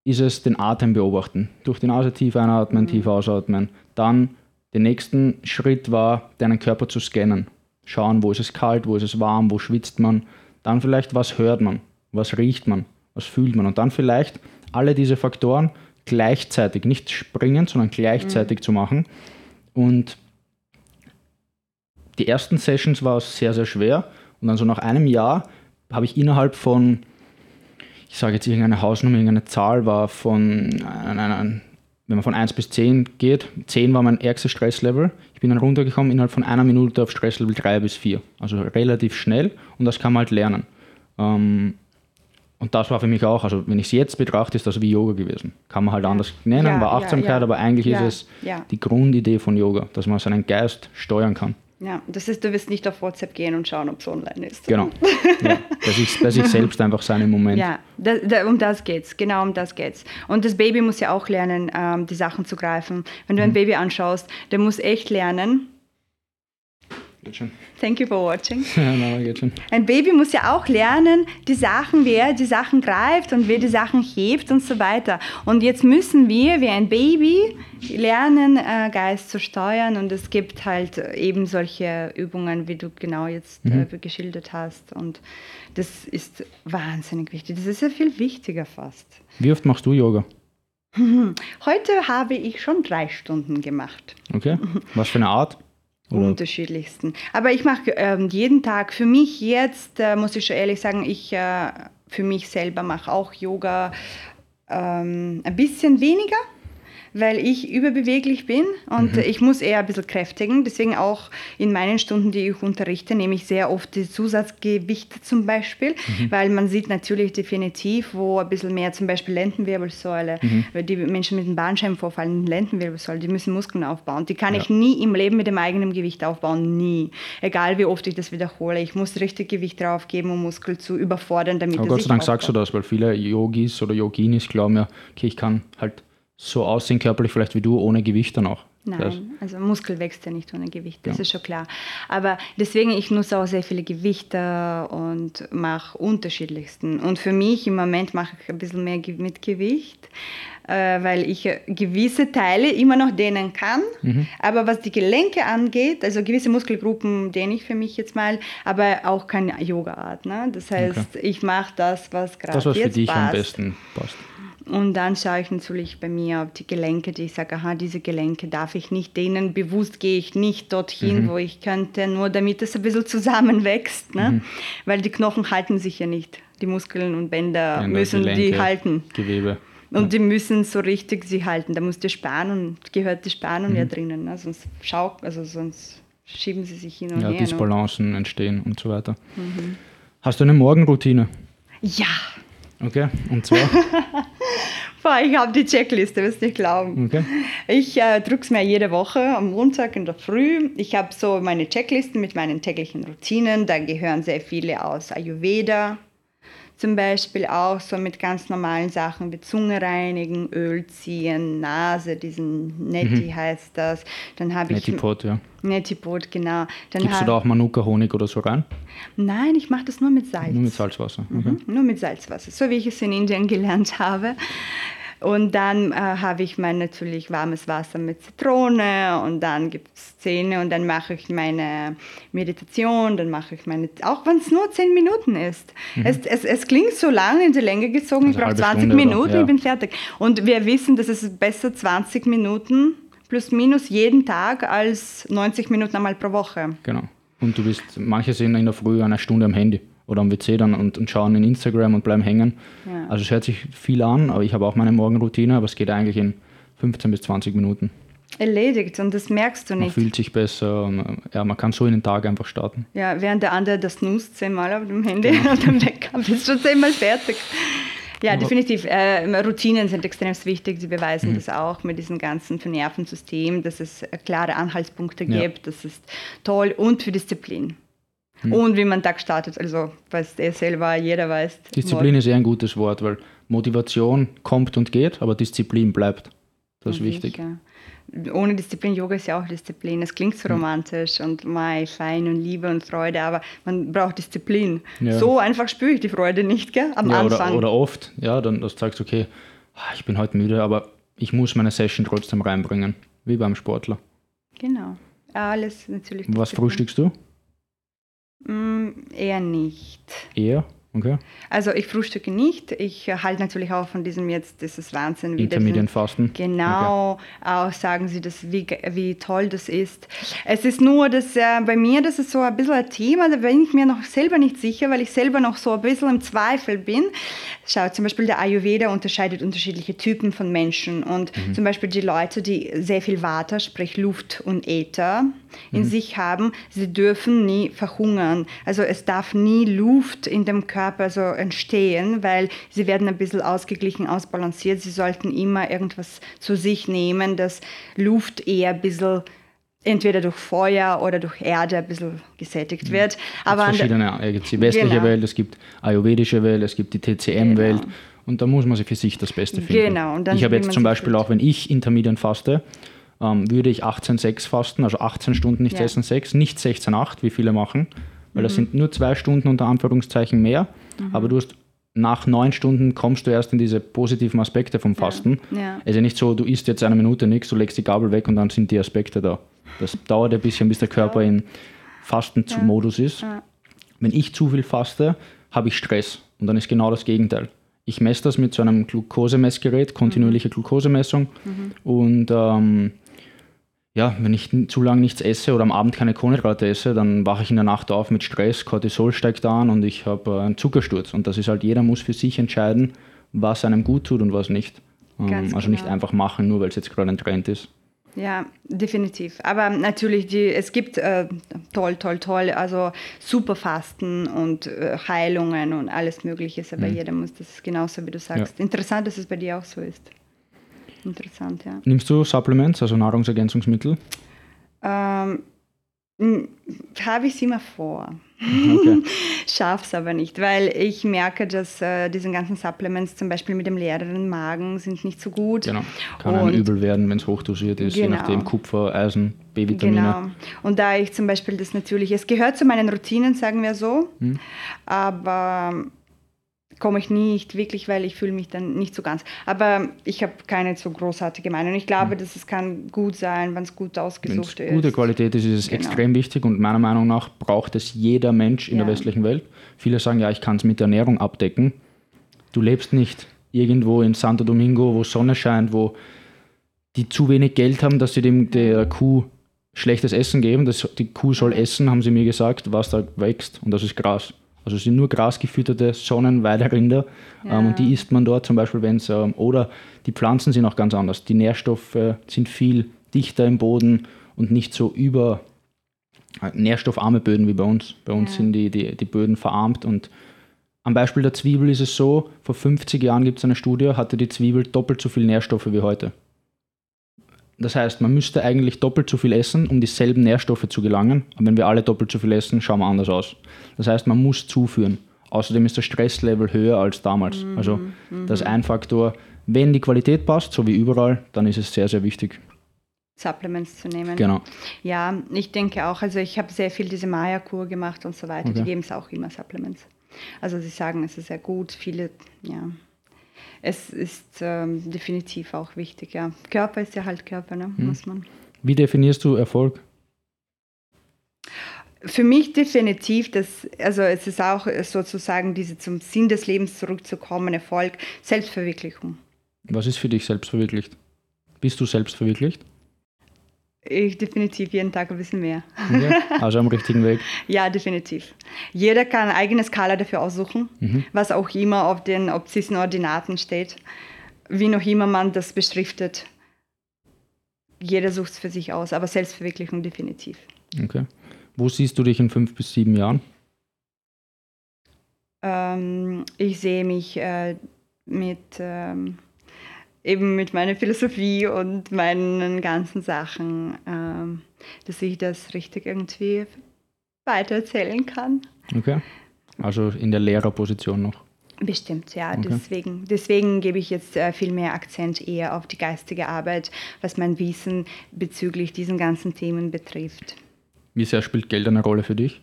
ist es den Atem beobachten. Durch die Nase tief einatmen, mhm. tief ausatmen. Dann der nächste Schritt war, deinen Körper zu scannen. Schauen, wo ist es kalt, wo ist es warm, wo schwitzt man. Dann vielleicht, was hört man, was riecht man, was fühlt man. Und dann vielleicht alle diese Faktoren gleichzeitig, nicht springend, sondern gleichzeitig mhm. zu machen und die ersten Sessions war es sehr, sehr schwer. Und dann so nach einem Jahr habe ich innerhalb von, ich sage jetzt irgendeine Hausnummer, irgendeine Zahl war von, wenn man von 1 bis 10 geht, 10 war mein ärgstes Stresslevel. Ich bin dann runtergekommen innerhalb von einer Minute auf Stresslevel 3 bis 4. Also relativ schnell und das kann man halt lernen. Ähm, und das war für mich auch, also wenn ich es jetzt betrachte, ist das wie Yoga gewesen. Kann man halt anders nennen, ja, war Achtsamkeit, ja, ja. aber eigentlich ist es die Grundidee von Yoga, dass man seinen Geist steuern kann. Ja, das ist, du wirst nicht auf WhatsApp gehen und schauen, ob es online ist. Genau. [laughs] ja, dass, ich, dass ich selbst einfach sein im Moment. Ja, da, da, um das geht's. Genau um das geht's. Und das Baby muss ja auch lernen, ähm, die Sachen zu greifen. Wenn du mhm. ein Baby anschaust, der muss echt lernen, Geht schon. Thank you for watching. [laughs] Ja, nein, geht schon. Ein Baby muss ja auch lernen, die Sachen, wie er die Sachen greift und wie er die Sachen hebt und so weiter. Und jetzt müssen wir, wie ein Baby, lernen, äh, Geist zu steuern. Und es gibt halt eben solche Übungen, wie du genau jetzt äh, geschildert hast. Und das ist wahnsinnig wichtig. Das ist ja viel wichtiger fast. Wie oft machst du Yoga? [laughs] Heute habe ich schon drei Stunden gemacht. Okay. [laughs] Was für eine Art? Oder? Unterschiedlichsten. Aber ich mache ähm, jeden Tag. Für mich jetzt, äh, muss ich schon ehrlich sagen, ich äh, für mich selber mache auch Yoga ähm, ein bisschen weniger, weil ich überbeweglich bin und ich muss eher ein bisschen kräftigen. Deswegen auch in meinen Stunden, die ich unterrichte, nehme ich sehr oft die Zusatzgewichte zum Beispiel, weil man sieht natürlich definitiv, wo ein bisschen mehr zum Beispiel Lendenwirbelsäule, weil die Menschen mit dem Bandscheibenvorfall, Lendenwirbelsäule, die müssen Muskeln aufbauen. Die kann Ja. ich nie im Leben mit dem eigenen Gewicht aufbauen, nie. Egal wie oft ich das wiederhole. Ich muss richtig Gewicht draufgeben, um Muskel zu überfordern, damit Aber er Gott sei Dank sagst du aufbaut. das, weil viele Yogis oder Yoginis glauben ja, okay, ich kann halt so aussehen körperlich vielleicht wie du, ohne Gewicht dann auch. Nein, also Muskel wächst ja nicht ohne Gewicht, das Ja. ist schon klar. Aber deswegen, ich nutze auch sehr viele Gewichte und mache unterschiedlichsten. Und für mich im Moment mache ich ein bisschen mehr mit Gewicht, äh, weil ich gewisse Teile immer noch dehnen kann. Mhm. Aber was die Gelenke angeht, also gewisse Muskelgruppen dehne ich für mich jetzt mal, aber auch keine Yoga-Art. Ne? Das heißt, ich mache das, was gerade das, was für jetzt dich am passt. besten passt. Und dann schaue ich natürlich bei mir auf die Gelenke, die ich sage, aha, diese Gelenke darf ich nicht dehnen. Bewusst gehe ich nicht dorthin, wo ich könnte, nur damit es ein bisschen zusammenwächst. Ne? Weil die Knochen halten sich ja nicht. Die Muskeln und Bänder Bänder, müssen die Gelenke, halten. Gewebe. Und die müssen so richtig sie halten. Da muss die Spannung, gehört die Spannung Mhm. ja drinnen. Ne? Sonst, schau, also sonst schieben sie sich hin und Ja, her. Ne? Disbalancen entstehen und so weiter. Mhm. Hast du eine Morgenroutine? Ja, Okay, und zwar? [laughs] Ich habe die Checkliste, wirst nicht glauben. Okay. Ich äh, drucke es mir jede Woche am Montag in der Früh. Ich habe so meine Checklisten mit meinen täglichen Routinen. Da gehören sehr viele aus Ayurveda. Zum Beispiel auch so mit ganz normalen Sachen wie Zunge reinigen, Öl ziehen, Nase, diesen Neti heißt das. Dann habe ich Netipot, ja. Netipot, genau. Dann Gibst du da auch Manuka-Honig oder so rein? Nein, ich mache das nur mit Salz. Nur mit Salzwasser. Okay. Mhm, Nur mit Salzwasser, so wie ich es in Indien gelernt habe. Und dann äh, habe ich mein natürlich warmes Wasser mit Zitrone und dann gibt es Zähne und dann mache ich meine Meditation, dann mache ich meine, auch wenn es nur 10 Minuten ist. Es, es, es klingt so lang in die Länge gezogen, ich Mhm. Also brauche halbe 20 Stunde Minuten, ja. ich bin fertig. Und wir wissen, dass es besser 20 Minuten plus minus jeden Tag als 90 Minuten einmal pro Woche. Genau. Und du bist, manche sind in der Früh eine Stunde am Handy oder am WC dann und, und schauen in Instagram und bleiben hängen. Ja. Also es hört sich viel an, aber ich habe auch meine Morgenroutine, aber es geht eigentlich in 15 bis 20 Minuten. Erledigt und das merkst du Man nicht. fühlt sich besser, äh, ja, man kann so in den Tag einfach starten. Ja, während der andere das nust zehnmal auf dem Handy [laughs] und am Wecker bist du zehnmal fertig. Ja, definitiv. Äh, Routinen sind extrem wichtig. Sie Mhm. beweisen das auch mit diesem ganzen Nervensystem, dass es klare Anhaltspunkte Ja. gibt. Das ist toll und für Disziplin. Mhm. Und wie man Tag startet. Also, weiß er selber, jeder weiß. Disziplin ist eher ein gutes Wort, weil Motivation kommt und geht, aber Disziplin bleibt. Das ist wichtig. Sicher. Ohne Disziplin, Yoga ist ja auch Disziplin. Es klingt so Mhm. romantisch und mei, fein und Liebe und Freude, aber man braucht Disziplin. Ja. So einfach spüre ich die Freude nicht, gell? Am Ja, Anfang. oder, oder oft, ja, dann dass du sagst, okay, ah, ich bin heute müde, aber ich muss meine Session trotzdem reinbringen, wie beim Sportler. Genau. Alles natürlich. Was Disziplin. frühstückst du? Mm, eher nicht. Eher? Okay. Also ich frühstücke nicht. Ich halte natürlich auch von diesem jetzt, das ist Wahnsinn. wie Intermittent Fasten? Genau, auch sagen sie das, wie, wie toll das ist. Es ist nur, dass äh, bei mir, das ist so ein bisschen ein Thema, da bin ich mir noch selber nicht sicher, weil ich selber noch so ein bisschen im Zweifel bin. Schau, zum Beispiel der Ayurveda unterscheidet unterschiedliche Typen von Menschen und zum Beispiel die Leute, die sehr viel Vata, sprich Luft und Äther in sich haben, sie dürfen nie verhungern. Also es darf nie Luft in dem Körper so entstehen, weil sie werden ein bisschen ausgeglichen, ausbalanciert. Sie sollten immer irgendwas zu sich nehmen, dass Luft eher ein bisschen entweder durch Feuer oder durch Erde ein bisschen gesättigt wird. Aber es der- verschiedene, es gibt die westliche Genau. Welt, es gibt ayurvedische Welt, es gibt die TCM-Welt und da muss man sich für sich das Beste finden. Genau, und dann ich habe jetzt zum Beispiel auch, wenn ich intermittent faste, ähm, würde ich 18,6 fasten, also 18 Stunden nichts Ja. essen, 6, nicht 16,8, wie viele machen, weil das sind nur zwei Stunden unter Anführungszeichen mehr, aber du hast nach neun Stunden kommst du erst in diese positiven Aspekte vom Fasten. Ja. Es ist ja nicht so, du isst jetzt eine Minute nichts, du legst die Gabel weg und dann sind die Aspekte da. Das [laughs] dauert ein bisschen, bis der Körper in Fastenmodus ist. Ja. Wenn ich zu viel faste, habe ich Stress und dann ist genau das Gegenteil. Ich messe das mit so einem Glukosemessgerät, kontinuierliche Glukosemessung und ähm, ja, wenn ich zu lange nichts esse oder am Abend keine Kohlenhydrate esse, dann wache ich in der Nacht auf mit Stress, Cortisol steigt an und ich habe äh, einen Zuckersturz. Und das ist halt, jeder muss für sich entscheiden, was einem gut tut und was nicht. Ähm, Ganz also nicht genau. einfach machen, nur weil es jetzt gerade ein Trend ist. Ja, definitiv. Aber natürlich, die, es gibt äh, toll, toll, toll, also Superfasten und äh, Heilungen und alles Mögliche. Aber jeder muss das genauso, wie du sagst. Interessant, dass es bei dir auch so ist. Interessant, ja. Nimmst du Supplements, also Nahrungsergänzungsmittel? Ähm, Habe ich es immer vor. Okay. [laughs] Schaff's aber nicht, weil ich merke, dass äh, diese ganzen Supplements zum Beispiel mit dem leeren Magen sind nicht so gut. Genau. Kann einem Und- übel werden, wenn es hochdosiert ist, je Genau. nachdem Kupfer, Eisen, B-Vitamine. Genau. Und da ich zum Beispiel das natürlich, es gehört zu meinen Routinen, sagen wir so, Hm. aber komme ich nicht wirklich, weil ich fühle mich dann nicht so ganz. Aber ich habe keine so großartige Meinung. Ich glaube, dass es kann gut sein, wenn es gut Wenn es ausgesucht ist. gute Qualität ist, ist es Genau. extrem wichtig und meiner Meinung nach braucht es jeder Mensch in Ja. der westlichen Welt. Viele sagen, ja, ich kann es mit Ernährung abdecken. Du lebst nicht irgendwo in Santo Domingo, wo Sonne scheint, wo die zu wenig Geld haben, dass sie dem der Kuh schlechtes Essen geben. Das, die Kuh soll essen, haben sie mir gesagt, was da wächst und das ist Gras. Also es sind nur grasgefütterte Sonnenweiderinder ähm, und die isst man dort zum Beispiel, wenn es, ähm, oder die Pflanzen sind auch ganz anders. Die Nährstoffe sind viel dichter im Boden und nicht so über äh, nährstoffarme Böden wie bei uns. Bei uns Ja. sind die, die, die Böden verarmt und am Beispiel der Zwiebel ist es so, vor 50 Jahren gibt es eine Studie, hatte die Zwiebel doppelt so viel Nährstoffe wie heute. Das heißt, man müsste eigentlich doppelt so viel essen, um dieselben Nährstoffe zu gelangen. Aber wenn wir alle doppelt so viel essen, schauen wir anders aus. Das heißt, man muss zuführen. Außerdem ist das Stresslevel höher als damals. Also das ist ein Faktor. Wenn die Qualität passt, so wie überall, dann ist es sehr, sehr wichtig. Supplements zu nehmen. Genau. Ja, ich denke auch. Also ich habe sehr viel diese Maya-Kur gemacht und so weiter. Okay. Die geben es auch immer Supplements. Also sie sagen, es ist sehr gut. Viele, ja. Es ist ähm, definitiv auch wichtig, ja. Körper ist ja halt Körper, ne? Hm. muss man. Wie definierst du Erfolg? Für mich definitiv, dass, also es ist auch sozusagen diese zum Sinn des Lebens zurückzukommen, Erfolg, Selbstverwirklichung. Was ist für dich selbstverwirklicht? Bist du selbstverwirklicht? Ich definitiv jeden Tag ein bisschen mehr. Okay. Also am richtigen Weg. [laughs] Ja, definitiv. Jeder kann eine eigene Skala dafür aussuchen, was auch immer auf den obszisen Ordinaten steht, wie noch immer man das beschriftet. Jeder sucht es für sich aus, aber Selbstverwirklichung definitiv. Okay. Wo siehst du dich in fünf bis sieben Jahren? Ähm, ich sehe mich äh, mit ähm, eben mit meiner Philosophie und meinen ganzen Sachen, ähm, dass ich das richtig irgendwie weitererzählen kann. Okay. Also in der Lehrerposition noch. Bestimmt, ja. Okay. Deswegen, deswegen gebe ich jetzt äh, viel mehr Akzent eher auf die geistige Arbeit, was mein Wissen bezüglich diesen ganzen Themen betrifft. Wie sehr spielt Geld eine Rolle für dich?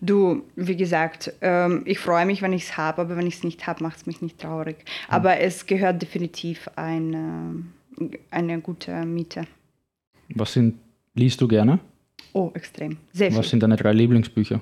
Du, wie gesagt, ähm, ich freue mich, wenn ich es habe, aber wenn ich es nicht habe, macht es mich nicht traurig. Aber es gehört definitiv eine, eine gute Miete. Was sind, liest du gerne? Oh, extrem. Sehr viel. Was sind deine drei Lieblingsbücher?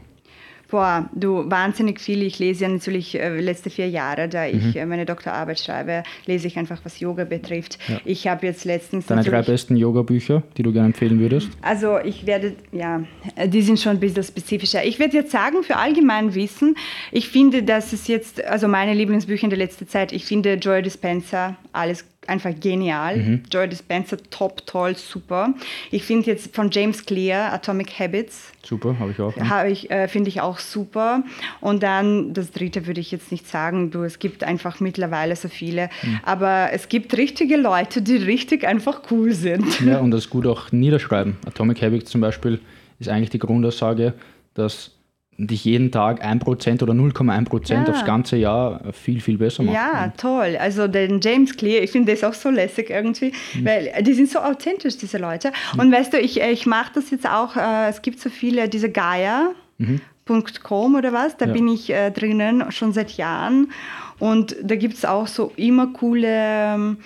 Boah, du, wahnsinnig viel. Ich lese ja natürlich äh, letzte vier Jahre, da ich äh, meine Doktorarbeit schreibe, lese ich einfach, was Yoga betrifft. Ja. Ich habe jetzt letztens Deine drei besten Yoga-Bücher, die du gerne empfehlen würdest? Also ich werde, ja, äh, die sind schon ein bisschen spezifischer. Ich werde jetzt sagen, für allgemein Wissen, ich finde, dass es jetzt, also meine Lieblingsbücher in der letzten Zeit, ich finde Joy Dispenza, alles einfach genial. Joy Dispenza, top, toll, super. Ich finde jetzt von James Clear, Atomic Habits, Super, habe ich auch. habe ich, äh, finde ich auch super. Und dann das dritte würde ich jetzt nicht sagen, du, es gibt einfach mittlerweile so viele, aber es gibt richtige Leute, die richtig einfach cool sind. Ja, und das gut auch niederschreiben. Atomic Habits zum Beispiel ist eigentlich die Grundaussage, dass dich jeden Tag 1% oder 0,1% Ja. aufs ganze Jahr viel, viel besser macht. Ja, toll. Also den James Clear, ich finde das auch so lässig irgendwie, Mhm. weil die sind so authentisch, diese Leute. Und weißt du, ich, ich mache das jetzt auch, äh, es gibt so viele, diese Gaia.com oder was, da Ja. bin ich äh, drinnen schon seit Jahren. Und da gibt es auch so immer coole ähm,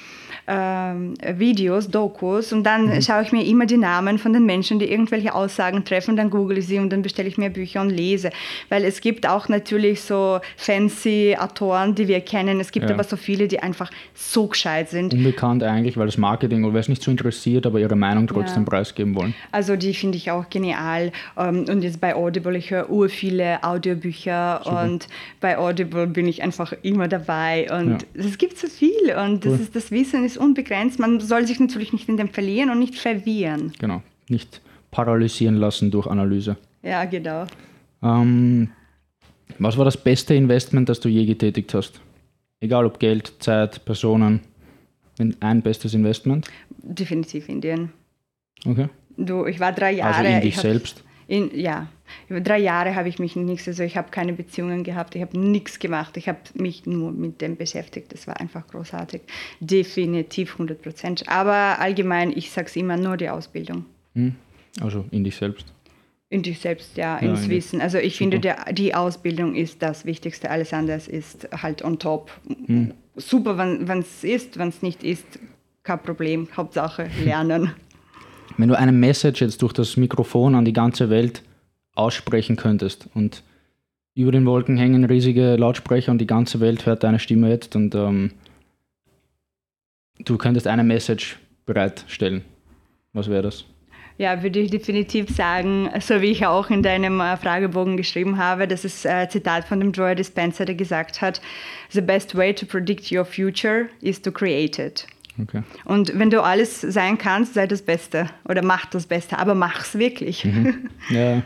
ähm, Videos, Dokus und dann schaue ich mir immer die Namen von den Menschen, die irgendwelche Aussagen treffen, dann google ich sie und dann bestelle ich mir Bücher und lese. Weil es gibt auch natürlich so fancy Autoren, die wir kennen. Es gibt Ja. aber so viele, die einfach so gescheit sind. Unbekannt eigentlich, weil das Marketing oder wer es nicht so interessiert, aber ihre Meinung trotzdem Ja. preisgeben wollen. Also die finde ich auch genial. Ähm, Und jetzt bei Audible, ich höre ur viele Audiobücher und bei Audible bin ich einfach immer dabei. Und es gibt so viel und das, Cool. ist, das Wissen ist unbegrenzt. Man soll sich natürlich nicht in dem verlieren und nicht verwirren. Genau. Nicht paralysieren lassen durch Analyse. Ja, genau. Ähm, was war das beste Investment, das du je getätigt hast? Egal ob Geld, Zeit, Personen. Ein- bestes Investment? Definitiv Indien. Okay. Du, ich war drei Jahre. Also in dich selbst. In, ja, über drei Jahre habe ich mich nichts, also ich habe keine Beziehungen gehabt, ich habe nichts gemacht, ich habe mich nur mit dem beschäftigt, das war einfach großartig. Definitiv 100 Prozent. Aber allgemein, ich sage es immer, nur die Ausbildung. Hm? Also in dich selbst. In dich selbst, ja, Ja, ins in- Wissen. Also ich super. finde, der, die Ausbildung ist das Wichtigste, alles andere ist halt on top. Hm. Super, wenn es ist, wenn es nicht ist, kein Problem, Hauptsache lernen. [laughs] Wenn du eine Message jetzt durch das Mikrofon an die ganze Welt aussprechen könntest und über den Wolken hängen riesige Lautsprecher und die ganze Welt hört deine Stimme jetzt und ähm, du könntest eine Message bereitstellen. Was wäre das? Ja, würde ich definitiv sagen, so wie ich auch in deinem äh, Fragebogen geschrieben habe, das ist ein Zitat von dem Joy Dispenza, der gesagt hat, The best way to predict your future is to create it. Okay. Und wenn du alles sein kannst, sei das Beste oder mach das Beste, aber mach's wirklich. [laughs] Ja.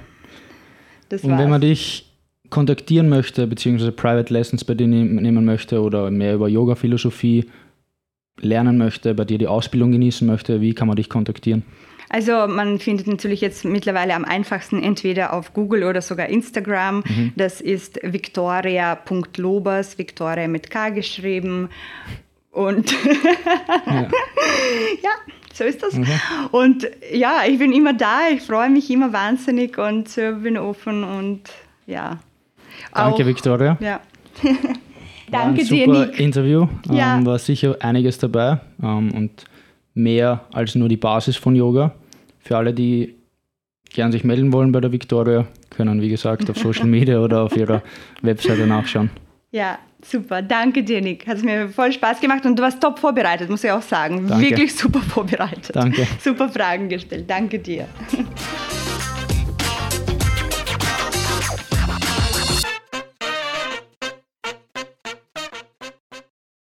Das Und wenn man war's. dich kontaktieren möchte, beziehungsweise Private Lessons bei dir nehm- nehmen möchte oder mehr über Yoga-Philosophie lernen möchte, bei dir die Ausbildung genießen möchte, wie kann man dich kontaktieren? Also man findet natürlich jetzt mittlerweile am einfachsten entweder auf Google oder sogar Instagram. Das ist victoria.lobers, Victoria mit K geschrieben. Und Ja. [laughs] ja, so ist das. Und ja, ich bin immer da, ich freue mich immer wahnsinnig und äh, bin offen und ja. Danke, Auch- Victoria. Ja. [laughs] War ein Danke dir, super Nick. Interview. Ja. Ähm, war sicher einiges dabei ähm, und mehr als nur die Basis von Yoga. Für alle, die gern sich melden wollen bei der Victoria, können wie gesagt auf Social [laughs] Media oder auf ihrer Webseite nachschauen. Ja, super. Danke dir, Nick. Hat mir voll Spaß gemacht und du warst top vorbereitet, muss ich auch sagen. Danke. Wirklich super [laughs] vorbereitet. Danke. Super Fragen gestellt. Danke dir. [laughs]